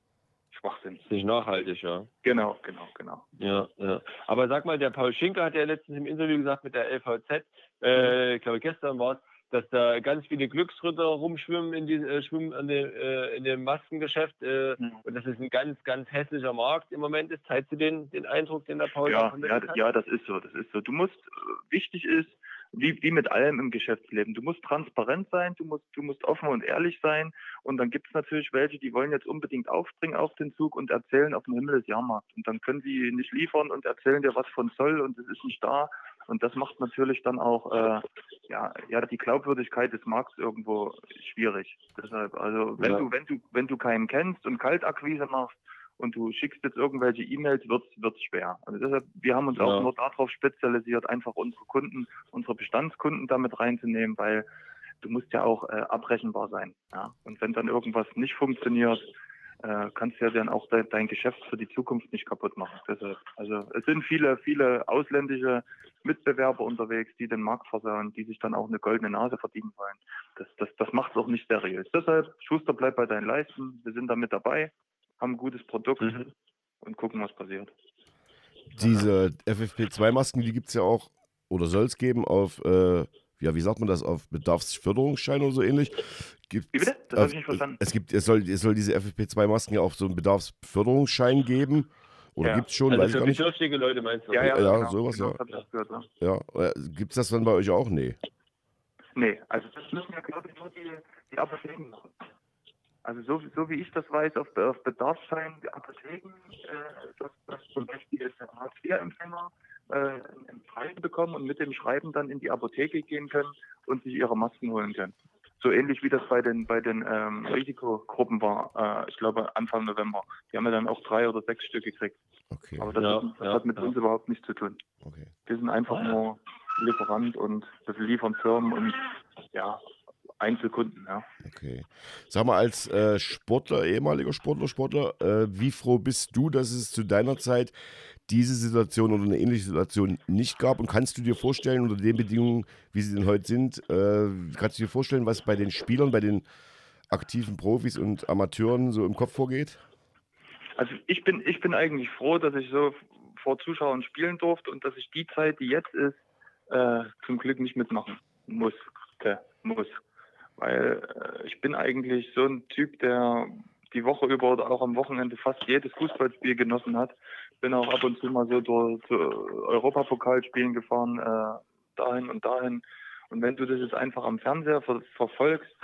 [SPEAKER 6] Schwachsinn.
[SPEAKER 3] Nicht nachhaltig, ja.
[SPEAKER 6] Genau, genau, genau.
[SPEAKER 3] Ja, ja. Aber sag mal, der Paul Schinker hat ja letztens im Interview gesagt mit der LVZ, äh, ich glaube gestern war es, dass da ganz viele Glücksritter rumschwimmen in, die, äh, schwimmen an dem, äh, in dem Maskengeschäft äh, mhm. und dass es ein ganz, ganz hässlicher Markt im Moment ist. Teilst du den, den Eindruck, den der Paul
[SPEAKER 6] ja, ja, hat? Ja, das ist so, das ist so. Du musst, äh, wichtig ist, wie, wie mit allem im Geschäftsleben. Du musst transparent sein, du musst, du musst offen und ehrlich sein. Und dann gibt es natürlich welche, die wollen jetzt unbedingt aufspringen auf den Zug und erzählen auf dem Himmel des Jahrmarkt. Und dann können sie nicht liefern und erzählen dir was von Zoll und es ist nicht da. Und das macht natürlich dann auch äh, ja, ja die Glaubwürdigkeit des Markts irgendwo schwierig. Deshalb, also wenn ja. du, wenn du, wenn du keinen kennst und Kaltakquise machst, und du schickst jetzt irgendwelche E-Mails, wird es schwer. Also deshalb, wir haben uns ja. auch nur darauf spezialisiert, einfach unsere Kunden, unsere Bestandskunden damit reinzunehmen, weil du musst ja auch äh, abrechenbar sein. Ja? Und wenn dann irgendwas nicht funktioniert, äh, kannst du ja dann auch de dein Geschäft für die Zukunft nicht kaputt machen. Deshalb, also es sind viele, viele ausländische Mitbewerber unterwegs, die den Markt versauen, die sich dann auch eine goldene Nase verdienen wollen. Das, das, das macht es auch nicht seriös. Deshalb, Schuster, bleib bei deinen Leisten. Wir sind da mit dabei haben ein gutes Produkt mhm. und gucken, was passiert.
[SPEAKER 2] Diese FFP2-Masken, die gibt es ja auch, oder soll es geben, auf, äh, ja, wie sagt man das, auf Bedarfsförderungsschein oder so ähnlich.
[SPEAKER 6] Gibt's, wie bitte? Das habe ich nicht verstanden.
[SPEAKER 2] Es, gibt, es, soll, es soll diese FFP2-Masken ja auch so einen Bedarfsförderungsschein geben. Oder ja. gibt es schon?
[SPEAKER 3] Also weiß für bedürftige Leute meinst du?
[SPEAKER 2] Ja, ja, ja genau. sowas, genau, ja. Gehört, ja. ja. Äh, gibt es das dann bei euch auch? Nee.
[SPEAKER 6] Nee, also das müssen ja, glaube ich, nur die, die Apotheken machen. Also so, so wie ich das weiß, auf, auf Bedarfsschein der Apotheken, äh, dass, dass zum Beispiel jetzt ein Hartz-IV-Empfänger äh, ein Schreiben bekommen und mit dem Schreiben dann in die Apotheke gehen können und sich ihre Masken holen können. So ähnlich wie das bei den bei den ähm, Risikogruppen war, äh, ich glaube Anfang November. Die haben ja dann auch drei oder sechs Stück gekriegt. Okay. Aber das, ja, ist, das ja, hat mit ja. uns überhaupt nichts zu tun. Okay. Wir sind einfach nur Lieferant und wir liefern Firmen und ja, Einzelkunden, ja.
[SPEAKER 2] Okay. Sag mal, als äh, Sportler, ehemaliger Sportler, Sportler, äh, wie froh bist du, dass es zu deiner Zeit diese Situation oder eine ähnliche Situation nicht gab? Und kannst du dir vorstellen, unter den Bedingungen, wie sie denn heute sind, äh, kannst du dir vorstellen, was bei den Spielern, bei den aktiven Profis und Amateuren so im Kopf vorgeht?
[SPEAKER 6] Also ich bin, ich bin eigentlich froh, dass ich so vor Zuschauern spielen durfte und dass ich die Zeit, die jetzt ist, äh, zum Glück nicht mitmachen muss. muss. Weil äh, ich bin eigentlich so ein Typ, der die Woche über oder auch am Wochenende fast jedes Fußballspiel genossen hat. Bin auch ab und zu mal so durch zu Europapokalspielen gefahren, äh, dahin und dahin. Und wenn du das jetzt einfach am Fernseher ver verfolgst,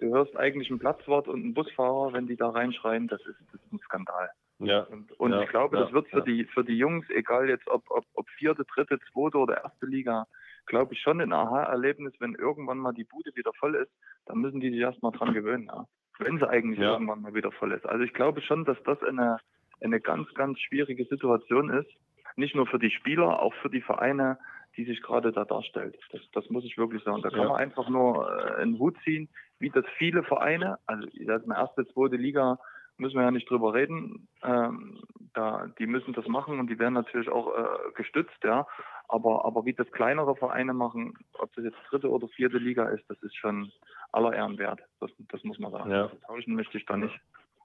[SPEAKER 6] du hörst eigentlich ein Platzwart und einen Busfahrer, wenn die da reinschreien, das ist, das ist ein Skandal. Ja. Und, und ja, ich glaube, ja, das wird für die für die Jungs, egal jetzt ob, ob, ob vierte, dritte, zweite oder erste Liga, glaube ich, schon ein Aha-Erlebnis, wenn irgendwann mal die Bude wieder voll ist, dann müssen die sich erstmal dran gewöhnen, ja. Wenn sie eigentlich ja. irgendwann mal wieder voll ist. Also ich glaube schon, dass das eine, eine ganz, ganz schwierige Situation ist. Nicht nur für die Spieler, auch für die Vereine, die sich gerade da darstellt. Das, das muss ich wirklich sagen. Da kann ja. man einfach nur äh, einen Hut ziehen, wie das viele Vereine, also eine erste, zweite Liga, müssen wir ja nicht drüber reden. Ähm, da, die müssen das machen und die werden natürlich auch äh, gestützt, ja. Aber, aber wie das kleinere Vereine machen, ob das jetzt dritte oder vierte Liga ist, das ist schon aller Ehren wert. Das, das muss man sagen. Ja. Tauschen möchte ich da nicht.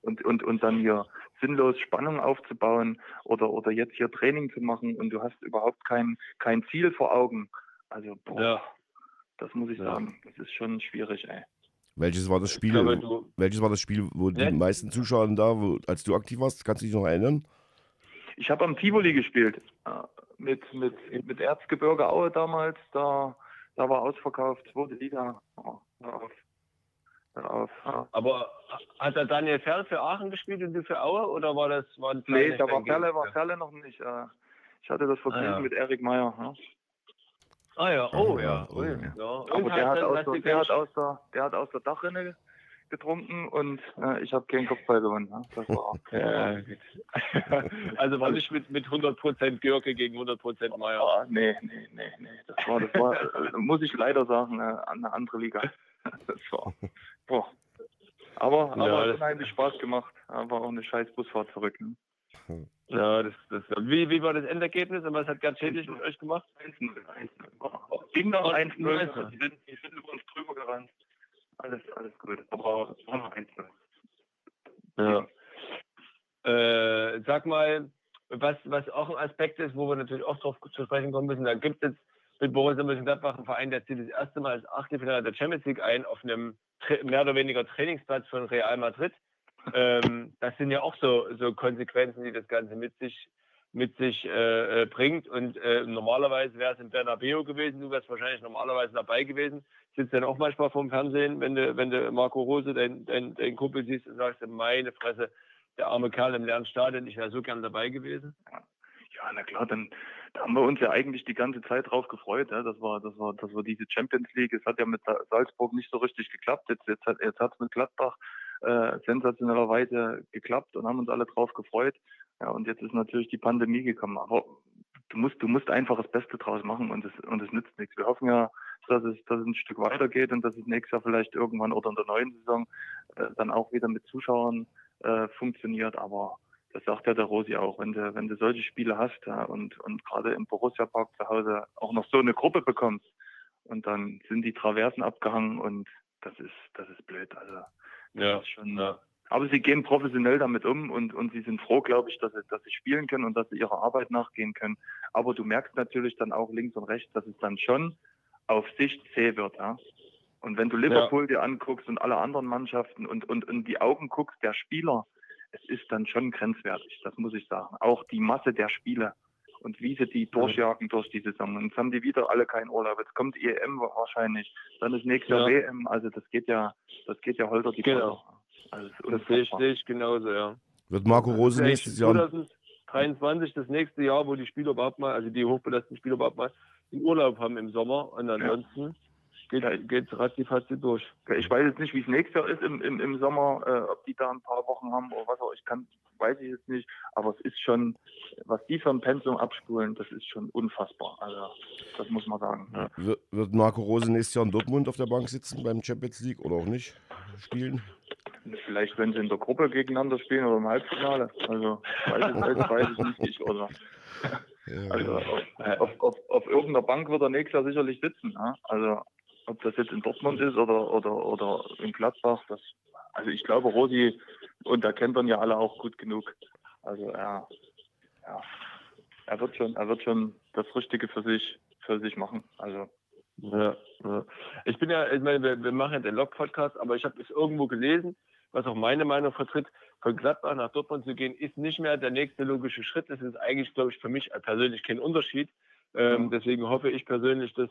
[SPEAKER 6] Und, und, und dann hier sinnlos Spannung aufzubauen oder, oder jetzt hier Training zu machen und du hast überhaupt kein, kein Ziel vor Augen. Also, boah, ja. das muss ich ja. sagen, das ist schon schwierig, ey.
[SPEAKER 2] Welches war das Spiel,
[SPEAKER 3] glaube, du-
[SPEAKER 2] welches war das Spiel, wo die
[SPEAKER 3] Ja.
[SPEAKER 2] meisten Zuschauer da, wo, als du aktiv warst? Kannst du dich noch erinnern?
[SPEAKER 6] Ich habe am Tivoli gespielt. äh, Mit, mit, mit Erzgebirge Aue damals. Da, da war ausverkauft. Zweite Liga. Hör auf. Auf. Ja.
[SPEAKER 3] Aber hat der Daniel Ferl für Aachen gespielt und du für Aue oder war das war ein
[SPEAKER 6] Nee, da war Ferle, war? Ferle noch nicht. äh, Ich hatte das Vergnügen
[SPEAKER 3] Ah, ja.
[SPEAKER 6] mit Erik Meyer. Ja.
[SPEAKER 3] Ah ja, oh
[SPEAKER 2] Ah,
[SPEAKER 3] ja.
[SPEAKER 2] oh, ja.
[SPEAKER 3] ja.
[SPEAKER 6] Aber der hat, aus der,
[SPEAKER 3] du
[SPEAKER 6] der, hat
[SPEAKER 3] kein-
[SPEAKER 6] aus der, der hat aus der Dachrinne getrunken und äh, ich habe keinen Kopfball gewonnen. Ja. Das war,
[SPEAKER 3] Ja, gut. also war nicht mit, mit 100% Görke gegen 100% Meier.
[SPEAKER 6] Ah, nee, nee, nee, nee. Das war, das war äh, muss ich leider sagen, äh, eine andere Liga. Das war, boah. Aber, aber
[SPEAKER 3] Ja,
[SPEAKER 6] hat unheimlich Spaß gemacht. War auch eine scheiß Busfahrt zurück. Ne?
[SPEAKER 3] Ja, das, das, wie, wie war das Endergebnis und was hat Gerd Schädlich mit euch gemacht?
[SPEAKER 6] 1-0, 1-0. Ging noch
[SPEAKER 3] Oh,
[SPEAKER 6] 1-0,
[SPEAKER 3] 1-0.
[SPEAKER 6] die sind, die sind über uns drüber gerannt. Alles, alles gut. Aber es war noch 1-0.
[SPEAKER 3] Ja. Äh, sag mal, was, was auch ein Aspekt ist, wo wir natürlich auch drauf zu sprechen kommen müssen, da gibt es mit Borussia Mönchengladbach einen Verein, der zieht das erste Mal als Achtelfinale der Champions League ein auf einem mehr oder weniger Trainingsplatz von Real Madrid. Ähm, das sind ja auch so, so Konsequenzen, die das Ganze mit sich, mit sich äh, äh, bringt. Und äh, normalerweise wäre es in Bernabeu gewesen, du wärst wahrscheinlich normalerweise dabei gewesen. Sitzt dann auch manchmal vorm Fernsehen, wenn du, wenn du Marco Rose, dein, dein, dein Kumpel siehst und sagst, meine Fresse, der arme Kerl im leeren Stadion, ich wäre so gern dabei gewesen.
[SPEAKER 6] Ja, na klar, dann da haben wir uns ja eigentlich die ganze Zeit drauf gefreut. Ja. Das war, das war, das war diese Champions League. Es hat ja mit Sa- Salzburg nicht so richtig geklappt. Jetzt, jetzt hat jetzt hat's mit Gladbach äh, sensationellerweise geklappt und haben uns alle drauf gefreut. Ja, und jetzt ist natürlich die Pandemie gekommen. Aber du musst, du musst einfach das Beste draus machen und es, und es nützt nichts. Wir hoffen ja, dass es, dass es ein Stück weitergeht und dass es nächstes Jahr vielleicht irgendwann oder in der neuen Saison äh, dann auch wieder mit Zuschauern äh, funktioniert. Aber das sagt ja der Rosi auch, wenn du, wenn du solche Spiele hast ja, und, und gerade im Borussia Park zu Hause auch noch so eine Gruppe bekommst und dann sind die Traversen abgehangen und das ist, das ist blöd. Also
[SPEAKER 3] Ja,
[SPEAKER 6] ist schon,
[SPEAKER 3] ja.
[SPEAKER 6] aber sie gehen professionell damit um und, und sie sind froh, glaube ich, dass sie, dass sie spielen können und dass sie ihrer Arbeit nachgehen können. Aber du merkst natürlich dann auch links und rechts, dass es dann schon auf Sicht zäh wird. Ja? Und wenn du Liverpool dir anguckst und alle anderen Mannschaften und, und in die Augen guckst der Spieler, es ist dann schon grenzwertig, das muss ich sagen. Auch die Masse der Spiele und wie sie die durchjagen durch die Saison. Und jetzt haben die wieder alle keinen Urlaub. Jetzt kommt EM wahrscheinlich, dann ist nächstes Jahr
[SPEAKER 3] Ja.
[SPEAKER 6] WM. Also das geht ja, das geht ja holter die
[SPEAKER 3] Genau.
[SPEAKER 6] Also ist
[SPEAKER 3] Das sehe ich, sehe ich genauso, ja.
[SPEAKER 2] Wird Marco Rose nächstes Jahr
[SPEAKER 3] 2023 das nächste Jahr, wo die Spieler überhaupt mal, also die hochbelasteten Spieler überhaupt mal den Urlaub haben im Sommer und ansonsten
[SPEAKER 6] Ja.
[SPEAKER 3] Geht geht's ratzi fatzi durch.
[SPEAKER 6] Ich weiß jetzt nicht, wie es nächstes Jahr ist im, im, im Sommer, äh, ob die da ein paar Wochen haben oder was auch. Ich kann, weiß ich jetzt nicht. Aber es ist schon, was die für ein Pensum abspulen, das ist schon unfassbar. Also das muss man sagen.
[SPEAKER 3] Ja.
[SPEAKER 2] Wird wird Marco Rose nächstes Jahr in Dortmund auf der Bank sitzen beim Champions League oder auch nicht spielen?
[SPEAKER 6] Vielleicht, wenn sie in der Gruppe gegeneinander spielen oder im Halbfinale. Also weiß ich, weiß, weiß ich nicht. Ich, oder,
[SPEAKER 2] Ja.
[SPEAKER 6] also auf, auf, auf, auf irgendeiner Bank wird er nächstes Jahr sicherlich sitzen. Ja? Also ob das jetzt in Dortmund ist oder, oder, oder in Gladbach, das, also ich glaube, Rosi und da kennt man ja alle auch gut genug. Also er, ja, er wird schon, er wird schon das Richtige für sich, für sich machen. Also
[SPEAKER 3] Ja, ja. Ich bin ja, ich meine, wir, wir machen ja den Log-Podcast, aber ich habe es irgendwo gelesen, was auch meine Meinung vertritt, von Gladbach nach Dortmund zu gehen, ist nicht mehr der nächste logische Schritt. Das ist eigentlich, glaube ich, für mich persönlich kein Unterschied. Ähm,
[SPEAKER 6] Mhm.
[SPEAKER 3] Deswegen hoffe ich persönlich, dass,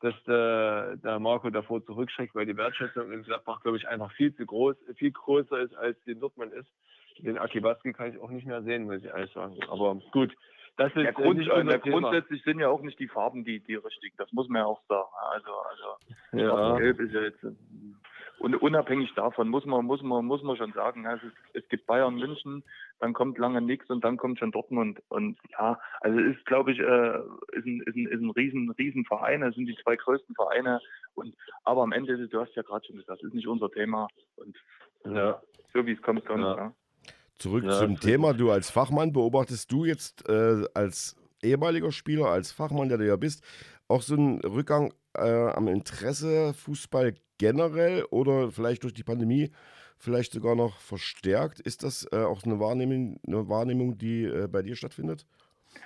[SPEAKER 3] dass der, der Marco davor zurückschreckt, weil die Wertschätzung in Gladbach, glaube ich, einfach viel zu groß, viel größer ist, als die in Dortmund ist. Den Akibaski kann ich auch nicht mehr sehen, muss ich ehrlich sagen. Aber gut, das ist
[SPEAKER 6] ja,
[SPEAKER 3] äh,
[SPEAKER 6] Grund, äh, grundsätzlich sind ja auch nicht die Farben die, die richtigen. Das muss man ja auch sagen. Also, also
[SPEAKER 3] Ja.
[SPEAKER 6] Gelb ist ja jetzt. äh, Und unabhängig davon muss man, muss man, muss man schon sagen, also es, es gibt Bayern München, dann kommt lange nichts und dann kommt schon Dortmund. Und ja, also es ist, glaube ich, äh, ist ein, ist ein, ist ein riesen, riesen Verein, es sind die zwei größten Vereine. Und aber am Ende, du hast ja gerade schon gesagt, ist nicht unser Thema. Und
[SPEAKER 3] Ja.
[SPEAKER 6] so wie es kommt, kommt.
[SPEAKER 3] Ja.
[SPEAKER 6] Ja.
[SPEAKER 2] Zurück
[SPEAKER 3] Ja,
[SPEAKER 2] zum
[SPEAKER 3] das
[SPEAKER 2] Thema. Du als Fachmann beobachtest du jetzt äh, als ehemaliger Spieler, als Fachmann, der du ja bist, auch so einen Rückgang äh, am Interesse Fußball generell oder vielleicht durch die Pandemie vielleicht sogar noch verstärkt? Ist das äh, auch eine Wahrnehmung, eine Wahrnehmung, die äh, bei dir stattfindet?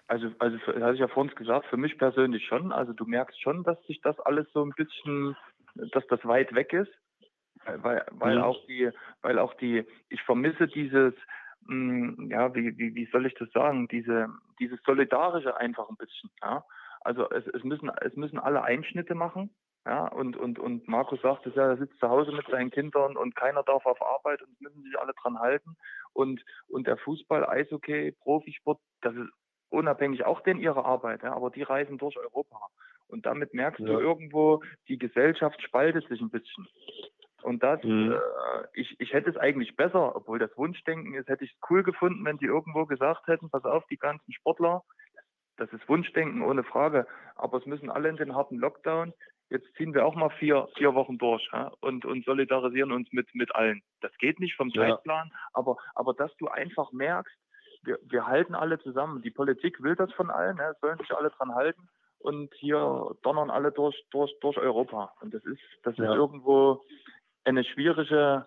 [SPEAKER 6] Also, also hatte ich ja vorhin gesagt, für mich persönlich schon. Also du merkst schon, dass sich das alles so ein bisschen, dass das weit weg ist. weil, weil
[SPEAKER 3] Mhm.
[SPEAKER 6] auch die, weil auch die, ich vermisse dieses, mh, ja, wie, wie, wie soll ich das sagen, diese, dieses Solidarische einfach ein bisschen, ja. Also es, es müssen, es müssen alle Einschnitte machen, ja, und, und, und Markus sagt es ja, er sitzt zu Hause mit seinen Kindern und keiner darf auf Arbeit und müssen sich alle dran halten. Und, und der Fußball, Eishockey, Profisport, das ist unabhängig auch denn ihre Arbeit, ja, aber die reisen durch Europa. Und damit merkst
[SPEAKER 3] Ja.
[SPEAKER 6] du irgendwo, die Gesellschaft spaltet sich ein bisschen. Und das,
[SPEAKER 3] Mhm.
[SPEAKER 6] äh, ich, ich hätte es eigentlich besser, obwohl das Wunschdenken ist, hätte ich es cool gefunden, wenn die irgendwo gesagt hätten, pass auf, die ganzen Sportler, das ist Wunschdenken ohne Frage, aber es müssen alle in den harten Lockdown. Jetzt ziehen wir auch mal vier, vier Wochen durch ja, und, und solidarisieren uns mit, mit allen. Das geht nicht vom
[SPEAKER 3] Ja.
[SPEAKER 6] Zeitplan, aber, aber dass du einfach merkst, wir, wir halten alle zusammen. Die Politik will das von allen, ja, sollen sich alle dran halten und hier donnern alle durch, durch, durch Europa. Und das ist, das
[SPEAKER 3] Ja.
[SPEAKER 6] ist irgendwo eine schwierige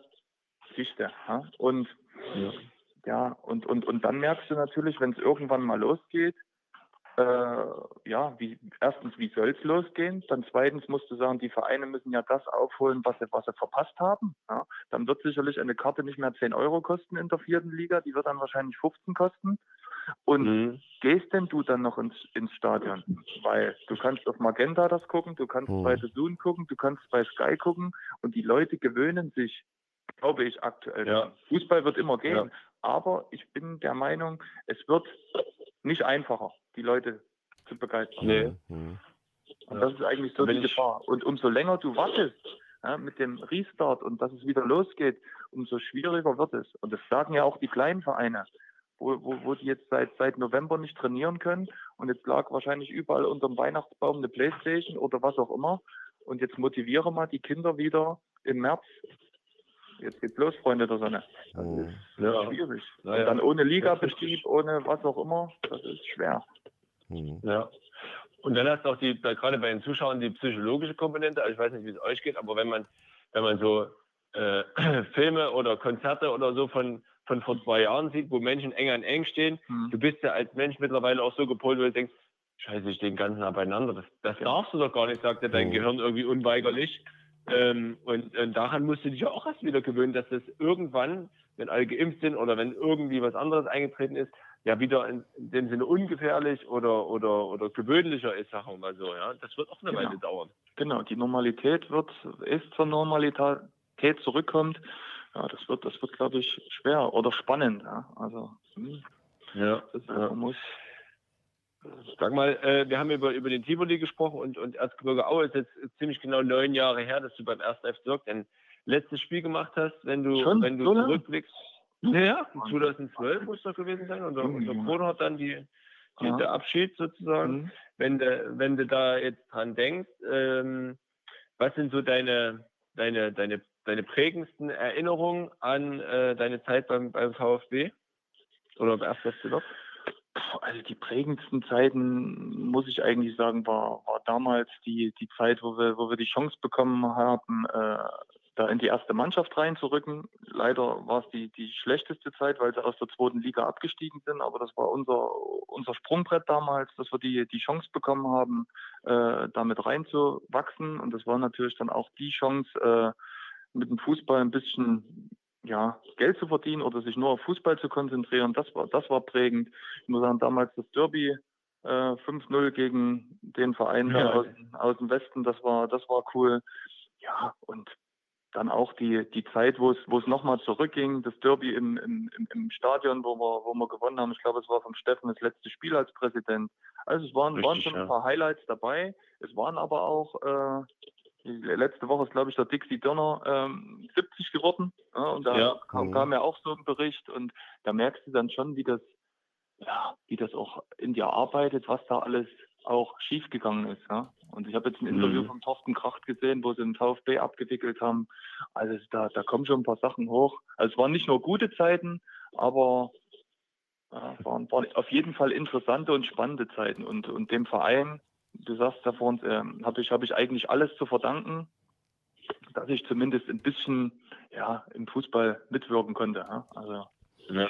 [SPEAKER 6] Geschichte. Ja? Und
[SPEAKER 3] Ja.
[SPEAKER 6] ja, und, und, und dann merkst du natürlich, wenn es irgendwann mal losgeht, äh, ja, wie, erstens, wie soll es losgehen? Dann zweitens musst du sagen, die Vereine müssen ja das aufholen, was sie, was sie verpasst haben. Ja? Dann wird sicherlich eine Karte nicht mehr 10 Euro kosten in der vierten Liga, die wird dann wahrscheinlich 15 kosten. Und
[SPEAKER 3] Mhm.
[SPEAKER 6] gehst denn du dann noch ins, ins Stadion? Weil du kannst auf Magenta das gucken, du kannst
[SPEAKER 2] Mhm.
[SPEAKER 6] bei The Zoom gucken, du kannst bei Sky gucken und die Leute gewöhnen sich, glaube ich, aktuell.
[SPEAKER 3] Ja.
[SPEAKER 6] Fußball wird immer gehen,
[SPEAKER 3] Ja.
[SPEAKER 6] aber ich bin der Meinung, es wird nicht einfacher, die Leute zu begeistern.
[SPEAKER 3] Nee.
[SPEAKER 2] Mhm.
[SPEAKER 6] Und
[SPEAKER 3] Ja.
[SPEAKER 6] das ist eigentlich so
[SPEAKER 3] Wenn
[SPEAKER 6] die Gefahr. Und umso länger du wartest ja, mit dem Restart und dass es wieder losgeht, umso schwieriger wird es. Und das sagen ja auch die kleinen Vereine, wo, wo, wo die jetzt seit, seit November nicht trainieren können. Und jetzt lag wahrscheinlich überall unterm Weihnachtsbaum eine Playstation oder was auch immer. Und jetzt motiviere mal die Kinder wieder im März. Jetzt geht's los, Freunde der Sonne. Das
[SPEAKER 2] Mhm.
[SPEAKER 6] ist
[SPEAKER 3] Ja.
[SPEAKER 6] schwierig. Und dann ohne Ligabetrieb, ohne was auch immer, das ist schwer.
[SPEAKER 2] Mhm.
[SPEAKER 3] Ja. Und dann hast du auch die, gerade bei den Zuschauern die psychologische Komponente. Also ich weiß nicht, wie es euch geht, aber wenn man, wenn man so äh, Filme oder Konzerte oder so von, von vor zwei Jahren sieht, wo Menschen eng an eng stehen,
[SPEAKER 6] Hm.
[SPEAKER 3] du bist ja als Mensch mittlerweile auch so gepolt, wo du denkst, scheiße, ich stehe den ganzen Tag beieinander. Das, das darfst du doch gar nicht, sagt ja dein
[SPEAKER 2] Mhm.
[SPEAKER 3] Gehirn irgendwie unweigerlich. Ähm, und, und daran musst du dich ja auch erst wieder gewöhnen, dass das irgendwann, wenn alle geimpft sind oder wenn irgendwie was anderes eingetreten ist, ja wieder in, in dem Sinne ungefährlich oder, oder, oder gewöhnlicher ist, sagen wir mal so. Ja? Das wird auch eine
[SPEAKER 6] Genau.
[SPEAKER 3] Weile dauern.
[SPEAKER 6] Genau, die Normalität wird, ist zur Normalität zurückkommt. Ja, das wird, das wird, glaube ich, schwer oder spannend. Ja. Also, hm,
[SPEAKER 3] Ja.
[SPEAKER 6] das
[SPEAKER 3] Ja.
[SPEAKER 6] muss.
[SPEAKER 3] Sag mal, äh, wir haben über, über den Tivoli gesprochen und, und Erzgebirge Aue ist jetzt ziemlich genau neun Jahre her, dass du beim 1. FC Lok dein letztes Spiel gemacht hast, wenn du,
[SPEAKER 6] Schon?
[SPEAKER 3] wenn du
[SPEAKER 6] So
[SPEAKER 3] zurückblickst. Ja, 2012 muss das gewesen sein. Unser, unser. Bruder hat dann die, die,
[SPEAKER 6] Ja.
[SPEAKER 3] der Abschied sozusagen.
[SPEAKER 6] Hm.
[SPEAKER 3] Wenn du, wenn du da jetzt dran denkst, ähm, was sind so deine, deine, deine, deine prägendsten Erinnerungen an äh, deine Zeit beim, beim VfB? Oder beim 1. FC Lok?
[SPEAKER 6] Also die prägendsten Zeiten, muss ich eigentlich sagen, war, war damals die, die Zeit, wo wir, wo wir die Chance bekommen haben, äh, da in die erste Mannschaft reinzurücken. Leider war es die, die schlechteste Zeit, weil sie aus der zweiten Liga abgestiegen sind, aber das war unser, unser Sprungbrett damals, dass wir die, die Chance bekommen haben, äh, damit reinzuwachsen. Und das war natürlich dann auch die Chance, äh, mit dem Fußball ein bisschen ja, Geld zu verdienen oder sich nur auf Fußball zu konzentrieren. Das war, das war prägend. Ich muss sagen, damals das Derby äh, 5-0 gegen den Verein
[SPEAKER 3] Ja.
[SPEAKER 6] aus, aus dem Westen, das war, das war cool. Ja, und dann auch die, die Zeit, wo es, wo es nochmal zurückging, das Derby im, im, im- Stadion, wo wir, wo wir gewonnen haben. Ich glaube, es war vom Steffen das letzte Spiel als Präsident. Also es waren, waren
[SPEAKER 3] Richtig,
[SPEAKER 6] schon ein
[SPEAKER 3] ja.
[SPEAKER 6] paar Highlights dabei. Es waren aber auch, äh, letzte Woche ist, glaube ich, der Dixie Donner ähm, 70 geworden. Ja, und da
[SPEAKER 3] Ja.
[SPEAKER 6] kam,
[SPEAKER 2] Mhm.
[SPEAKER 6] kam ja auch so ein Bericht und da merkst du dann schon, wie das, ja, wie das auch in dir arbeitet, was da alles auch schiefgegangen ist. Ja? Und ich habe jetzt ein Interview
[SPEAKER 3] Mhm.
[SPEAKER 6] von Thorsten Kracht gesehen, wo sie den VfB abgewickelt haben. Also da, da kommen schon ein paar Sachen hoch. Also es waren nicht nur gute Zeiten, aber ja, waren, waren auf jeden Fall interessante und spannende Zeiten. Und, und dem Verein, du sagst uns, ähm, habe ich, hab ich eigentlich alles zu verdanken, dass ich zumindest ein bisschen ja, im Fußball mitwirken konnte. Ja? Also
[SPEAKER 3] Ja.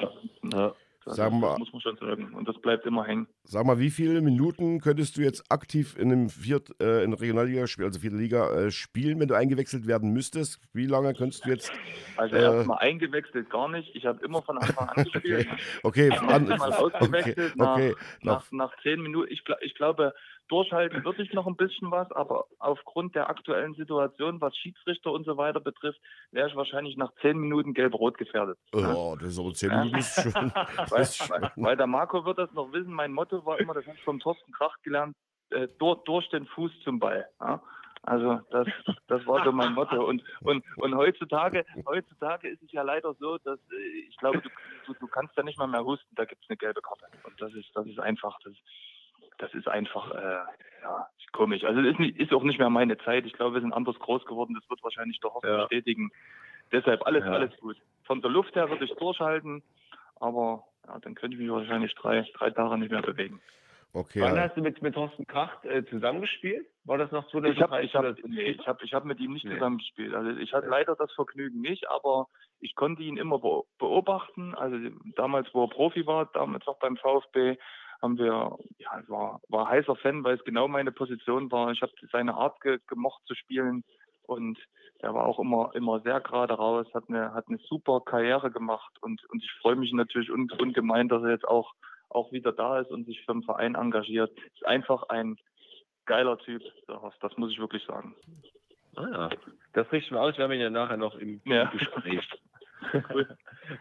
[SPEAKER 3] ja.
[SPEAKER 6] Das,
[SPEAKER 2] Sag mal-
[SPEAKER 6] das muss man schon sagen. Und das bleibt immer hängen.
[SPEAKER 2] Sag mal, wie viele Minuten könntest du jetzt aktiv in einem Viert, äh, in der Regionalliga, spiel- also vierte Liga, äh, spielen, wenn du eingewechselt werden müsstest? Wie lange könntest du jetzt?
[SPEAKER 6] Also
[SPEAKER 2] Äh.
[SPEAKER 6] erstmal eingewechselt gar nicht. Ich habe immer von Anfang an gespielt.
[SPEAKER 2] Okay, an,
[SPEAKER 6] Mal
[SPEAKER 2] okay,
[SPEAKER 6] ausgewechselt nach-
[SPEAKER 2] okay,
[SPEAKER 6] nach, nach zehn Minuten, ich, ich glaube, durchhalten würde ich noch ein bisschen was, aber aufgrund der aktuellen Situation, was Schiedsrichter und so weiter betrifft, wäre ich wahrscheinlich nach zehn Minuten gelb-rot gefährdet.
[SPEAKER 2] Oh, das ist aber zehn Minuten ist schon.
[SPEAKER 6] Weil,
[SPEAKER 2] ist
[SPEAKER 6] weil, weil der Marco wird das noch wissen, mein Motto war immer, das habe ich vom Thorsten Krach gelernt, äh, durch, durch den Fuß zum Ball. Ja? Also das, das war so mein Motto. Und, und, und heutzutage, heutzutage ist es ja leider so, dass äh, ich glaube, du, du, du kannst da nicht mal mehr husten, da gibt es eine gelbe Karte. Und das ist, das ist einfach, das, das ist einfach äh, ja, komisch. Also es ist, nicht, ist auch nicht mehr meine Zeit. Ich glaube, wir sind anders groß geworden. Das wird wahrscheinlich doch auch
[SPEAKER 3] Ja.
[SPEAKER 6] bestätigen. Deshalb alles,
[SPEAKER 3] Ja.
[SPEAKER 6] alles gut. Von der Luft her würde ich durchhalten, aber ja, dann könnte ich mich wahrscheinlich drei, drei Tage nicht mehr bewegen.
[SPEAKER 2] Okay,
[SPEAKER 3] Wann hast du mit, mit Thorsten Kracht äh, zusammengespielt? War das noch
[SPEAKER 6] Ich
[SPEAKER 3] 2013?
[SPEAKER 6] habe ich hab, nee,
[SPEAKER 3] 2014?
[SPEAKER 6] ich hab, ich hab mit ihm nicht
[SPEAKER 3] Nee.
[SPEAKER 6] zusammengespielt. Also ich hatte leider das Vergnügen nicht, aber ich konnte ihn immer be- beobachten. Also damals, wo er Profi war, damals auch beim VfB, haben wir, ja, war, war heißer Fan, weil es genau meine Position war. Ich habe seine Art ge gemocht zu spielen und er war auch immer, immer sehr gerade raus, hat eine, hat eine super Karriere gemacht und, und ich freue mich natürlich un, ungemein, dass er jetzt auch, auch wieder da ist und sich für den Verein engagiert. Ist einfach ein geiler Typ, das muss ich wirklich sagen.
[SPEAKER 3] Ah, ja. Das richten wir aus, wir haben ihn ja nachher noch im
[SPEAKER 6] Ja.
[SPEAKER 3] Gespräch.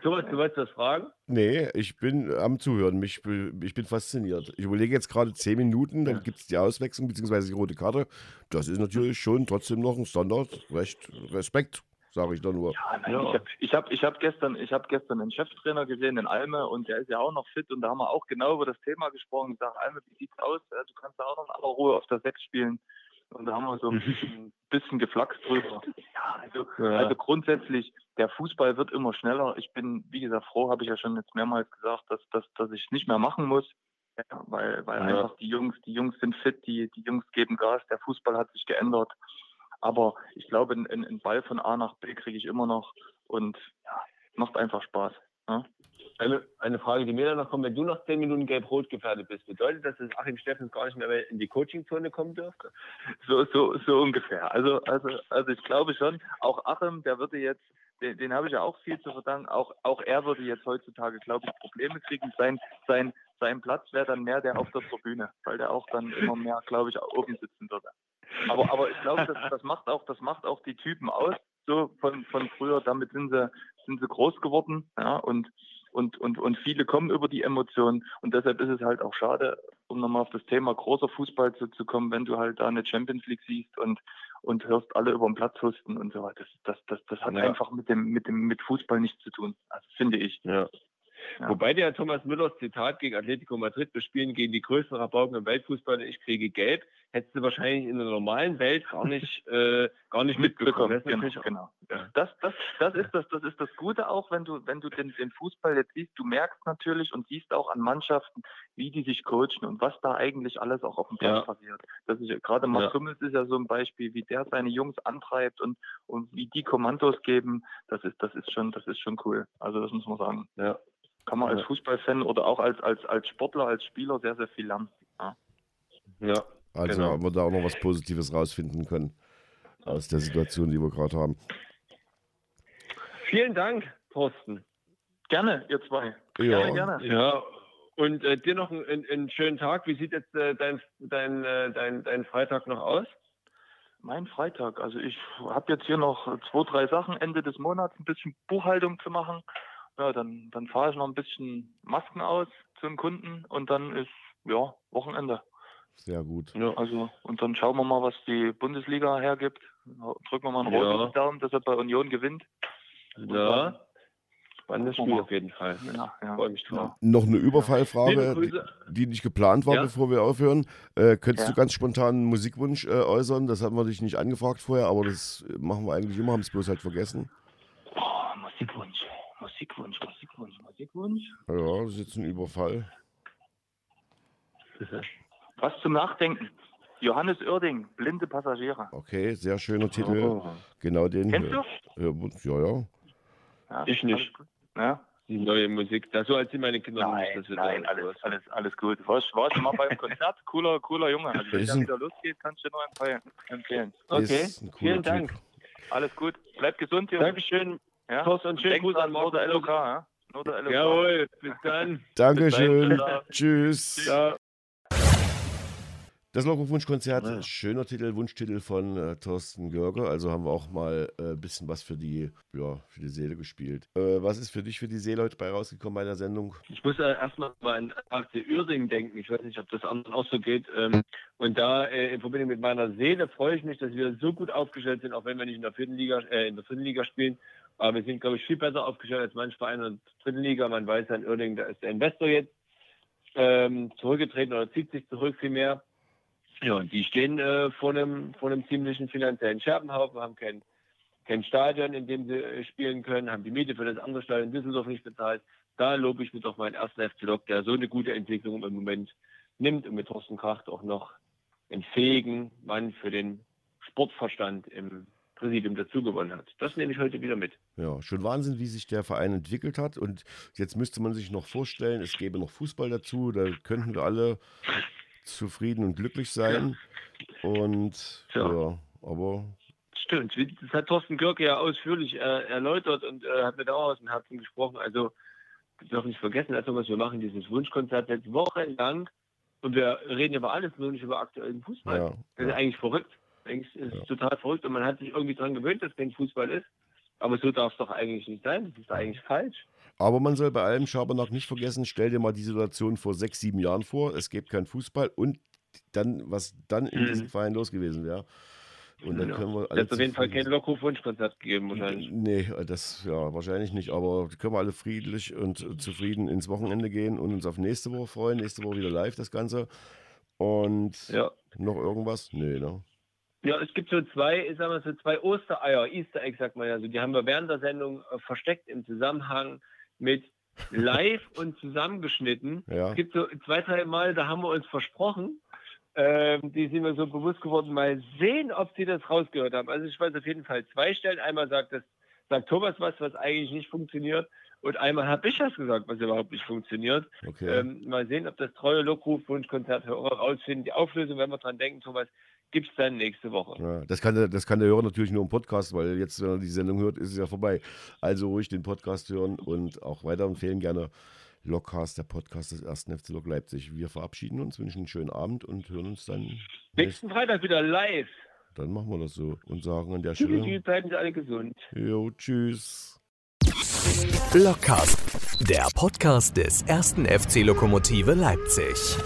[SPEAKER 3] Thomas, du wolltest das fragen?
[SPEAKER 2] Nee, ich bin am Zuhören. Mich, ich bin fasziniert. Ich überlege jetzt gerade zehn Minuten, dann gibt es die Auswechslung bzw. die rote Karte. Das ist natürlich schon trotzdem noch ein Standard. Recht Respekt, sage ich da nur.
[SPEAKER 6] Ja, nein,
[SPEAKER 3] Ja.
[SPEAKER 6] ich habe ich hab, ich hab gestern, ich hab gestern einen Cheftrainer gesehen in Alme und der ist ja auch noch fit und da haben wir auch genau über das Thema gesprochen. Ich sage, Alme, wie sieht's aus? Ja, Du kannst da auch noch in aller Ruhe auf der Sechs spielen. Und da haben wir so ein bisschen, bisschen geflaxt drüber. Ja, also,
[SPEAKER 3] Ja.
[SPEAKER 6] also grundsätzlich, der Fußball wird immer schneller. Ich bin, wie gesagt, froh, habe ich ja schon jetzt mehrmals gesagt, dass, dass, dass ich es nicht mehr machen muss. Ja, weil weil
[SPEAKER 3] Ja.
[SPEAKER 6] einfach die Jungs, die Jungs sind fit, die, die Jungs geben Gas, der Fußball hat sich geändert. Aber ich glaube, einen, einen Ball von A nach B kriege ich immer noch und ja, macht einfach Spaß. Ja?
[SPEAKER 3] Eine, eine Frage, die mir dann noch kommt, wenn du nach 10 Minuten gelb-rot gefährdet bist, bedeutet das, dass Achim Steffens gar nicht mehr in die Coachingzone kommen dürfte?
[SPEAKER 6] So, so, so ungefähr. Also, also, also ich glaube schon, auch Achim, der würde jetzt, den, den habe ich ja auch viel zu verdanken, auch, auch er würde jetzt heutzutage, glaube ich, Probleme kriegen. Sein, sein, sein Platz wäre dann mehr der auf der Tribüne, weil der auch dann immer mehr, glaube ich, oben sitzen würde. Aber, aber ich glaube, das, das macht auch, das macht auch die Typen aus, so von, von früher. Damit sind sie, sind sie groß geworden, ja, und, und, und, und viele kommen über die Emotionen. Und deshalb ist es halt auch schade, um nochmal auf das Thema großer Fußball zu, zu kommen, wenn du halt da eine Champions League siehst und, und hörst alle über den Platz husten und so weiter. Das, das, das, das hat
[SPEAKER 3] Ja.
[SPEAKER 6] einfach mit dem, mit dem, mit Fußball nichts zu tun. Also finde ich.
[SPEAKER 3] Ja.
[SPEAKER 6] Ja.
[SPEAKER 3] Wobei der Thomas Müllers Zitat gegen Atletico Madrid, wir spielen gegen die größten Rabauken im Weltfußball und ich kriege gelb, hättest du wahrscheinlich in der normalen Welt gar nicht, äh, gar nicht mitbekommen. Das ist
[SPEAKER 6] Genau, genau.
[SPEAKER 3] Ja.
[SPEAKER 6] Das, das, das ist das, das ist das Gute auch, wenn du, wenn du den, den Fußball jetzt siehst, du merkst natürlich und siehst auch an Mannschaften, wie die sich coachen und was da eigentlich alles auch auf dem Platz
[SPEAKER 3] Ja.
[SPEAKER 6] passiert. Das ist gerade Marc
[SPEAKER 3] Ja.
[SPEAKER 6] Hummels ist ja so ein Beispiel, wie der seine Jungs antreibt und, und wie die Kommandos geben, das ist, das ist schon, das ist schon cool. Also das muss man sagen.
[SPEAKER 3] Ja.
[SPEAKER 6] Kann man als. Fußballfan oder auch als, als, als Sportler, als Spieler sehr, sehr viel lernen. Ja.
[SPEAKER 3] ja.
[SPEAKER 2] Also
[SPEAKER 3] Genau.
[SPEAKER 2] haben wir da auch noch was Positives rausfinden können aus der Situation, die wir gerade haben.
[SPEAKER 3] Vielen Dank, Thorsten.
[SPEAKER 6] Gerne, ihr zwei.
[SPEAKER 2] Ja.
[SPEAKER 6] Gerne, gerne.
[SPEAKER 3] Ja. Und äh, dir noch einen, einen, einen schönen Tag. Wie sieht jetzt äh, dein, dein, äh, dein, dein Freitag noch aus?
[SPEAKER 6] Mein Freitag. Also ich habe jetzt hier noch zwei, drei Sachen Ende des Monats, ein bisschen Buchhaltung zu machen. Ja, dann, dann fahre ich noch ein bisschen Masken aus zum Kunden und dann ist ja Wochenende.
[SPEAKER 2] Sehr gut.
[SPEAKER 3] Ja.
[SPEAKER 6] Also und dann schauen wir mal, was die Bundesliga hergibt. Drücken wir mal einen
[SPEAKER 3] Ja.
[SPEAKER 6] roten Daumen, dass er bei Union gewinnt.
[SPEAKER 3] Ja. Spannendes Spiel auf jeden Fall.
[SPEAKER 6] Ja, ja.
[SPEAKER 3] Freue mich drauf.
[SPEAKER 2] Noch eine Überfallfrage, die, die nicht geplant war,
[SPEAKER 3] Ja?
[SPEAKER 2] bevor wir aufhören. Äh, könntest
[SPEAKER 6] Ja.
[SPEAKER 2] du ganz spontan einen Musikwunsch äh, äußern? Das hatten wir dich nicht angefragt vorher, aber das machen wir eigentlich immer, haben es bloß halt vergessen.
[SPEAKER 6] Oh, Musikwunsch, Musikwunsch, Musikwunsch, Musikwunsch.
[SPEAKER 2] Ja, das ist jetzt ein Überfall.
[SPEAKER 6] Was zum Nachdenken. Johannes Oerding, blinde Passagiere.
[SPEAKER 2] Okay, sehr schöner Titel.
[SPEAKER 3] Oh.
[SPEAKER 2] Genau den.
[SPEAKER 6] Kennst du?
[SPEAKER 2] Ja, ja.
[SPEAKER 6] Ja,
[SPEAKER 3] Ich nicht.
[SPEAKER 6] alles. Ja,
[SPEAKER 3] die neue Musik. Das so als sind meine Kinder
[SPEAKER 6] Nein,
[SPEAKER 3] nicht,
[SPEAKER 6] nein, alles,
[SPEAKER 3] sowas-
[SPEAKER 6] alles, alles gut. Warst, warst du mal beim Konzert? Cooler, cooler Junge. Also, wenn
[SPEAKER 2] ein-
[SPEAKER 6] wieder losgeht, kannst du dir nur empfehlen. empfehlen.
[SPEAKER 3] Okay,
[SPEAKER 2] Ist ein cooler
[SPEAKER 3] vielen
[SPEAKER 2] Typ.
[SPEAKER 3] Dank.
[SPEAKER 6] Alles gut. Bleib gesund, Junge.
[SPEAKER 3] Dankeschön.
[SPEAKER 6] Ja?
[SPEAKER 3] Thorsten, und schönen Gruß an
[SPEAKER 6] der LOK. Ja? LOK.
[SPEAKER 3] Jawohl, bis dann.
[SPEAKER 2] Dankeschön. Tschüss.
[SPEAKER 3] Ciao.
[SPEAKER 2] Das Lockruf-Wunschkonzert,
[SPEAKER 3] Ja.
[SPEAKER 2] schöner Titel, Wunschtitel von äh, Thorsten Görge. Also haben wir auch mal ein äh, bisschen was für die, ja, für die Seele gespielt. Äh, was ist für dich für die Seele heute bei rausgekommen bei der Sendung?
[SPEAKER 3] Ich muss äh, erstmal mal an AFC Uerdingen denken. Ich weiß nicht, ob das anderen auch so geht. Ähm, und da äh, in Verbindung mit meiner Seele freue ich mich, dass wir so gut aufgestellt sind, auch wenn wir nicht in der vierten Liga, äh, in der vierten Liga spielen. Aber wir sind, glaube ich, viel besser aufgestellt als manch Verein in der dritten Liga. Man weiß ja in Uerdingen, da ist der Investor jetzt ähm, zurückgetreten oder zieht sich zurück vielmehr. Ja, und die stehen äh, vor, einem, vor einem ziemlichen finanziellen Scherbenhaufen, haben kein, kein Stadion, in dem sie äh, spielen können, haben die Miete für das andere Stadion in Düsseldorf nicht bezahlt. Da lobe ich mir doch meinen ersten FC Lok, der so eine gute Entwicklung im Moment nimmt und mit Thorsten Kracht auch noch einen fähigen Mann für den Sportverstand im Präsidium dazugewonnen hat. Das nehme ich heute wieder mit.
[SPEAKER 2] Ja, schon Wahnsinn, wie sich der Verein entwickelt hat. Und jetzt müsste man sich noch vorstellen, es gäbe noch Fußball dazu. Da könnten wir alle zufrieden und glücklich sein. Und
[SPEAKER 3] Ja.
[SPEAKER 2] ja, aber
[SPEAKER 3] Stimmt, das hat Thorsten Görke ja ausführlich äh, erläutert und äh, hat mir da auch aus dem Herzen gesprochen. Also, wir dürfen nicht vergessen, also was wir machen, dieses Wunschkonzert jetzt wochenlang und wir reden über alles, nur nicht über aktuellen Fußball.
[SPEAKER 2] ja,
[SPEAKER 3] Das ist
[SPEAKER 2] ja.
[SPEAKER 3] eigentlich verrückt. Eigentlich ist es
[SPEAKER 2] Ja.
[SPEAKER 3] total verrückt und man hat sich irgendwie daran gewöhnt, dass kein Fußball ist. Aber so darf es doch eigentlich nicht sein. Das ist eigentlich falsch.
[SPEAKER 2] Aber man soll bei allem Schabernack nicht vergessen, stell dir mal die Situation vor sechs, sieben Jahren vor, es gäbe keinen Fußball und dann, was dann in
[SPEAKER 3] Mhm.
[SPEAKER 2] diesem Verein los gewesen wäre. Und dann
[SPEAKER 3] Ja.
[SPEAKER 2] können wir
[SPEAKER 3] Es
[SPEAKER 2] alle
[SPEAKER 3] hat auf jeden Fall kein Lockruf-Wunschkonzert gegeben wahrscheinlich.
[SPEAKER 2] Nee, das ja wahrscheinlich nicht, aber können wir alle friedlich und äh, zufrieden ins Wochenende gehen und uns auf nächste Woche freuen. Nächste Woche wieder live das Ganze. Und
[SPEAKER 3] Ja.
[SPEAKER 2] noch irgendwas? Nee, ne?
[SPEAKER 3] Ja, es gibt so zwei, ich sag mal, so zwei Ostereier, Easter Egg sagt man ja so, die haben wir während der Sendung äh, versteckt im Zusammenhang mit live und zusammengeschnitten.
[SPEAKER 2] Ja.
[SPEAKER 3] Es gibt so zwei, drei Mal, da haben wir uns versprochen, ähm, die sind mir so bewusst geworden, mal sehen, ob sie das rausgehört haben. Also ich weiß auf jeden Fall zwei Stellen. Einmal sagt das, sagt Thomas was, was eigentlich nicht funktioniert. Und einmal habe ich was gesagt, was überhaupt nicht funktioniert.
[SPEAKER 2] Okay.
[SPEAKER 3] Ähm, mal sehen, ob das treue Lockruf-Wunschkonzerthörer rausfinden. Die Auflösung, wenn wir dran denken, Thomas, gibt es dann nächste Woche.
[SPEAKER 2] Ja, das, kann der, das kann der Hörer natürlich nur im Podcast, weil jetzt, wenn er die Sendung hört, ist es ja vorbei. Also ruhig den Podcast hören und auch weiterempfehlen gerne Lockcast, der Podcast des 1. FC Lok Leipzig. Wir verabschieden uns, wünschen einen schönen Abend und hören uns dann. Nächsten,
[SPEAKER 3] Freitag wieder live.
[SPEAKER 2] dann machen wir das so und sagen an der Stelle.
[SPEAKER 3] tschüss, bleiben Sie alle gesund.
[SPEAKER 2] Jo, tschüss.
[SPEAKER 1] Blockcast, der Podcast des ersten FC Lokomotive Leipzig.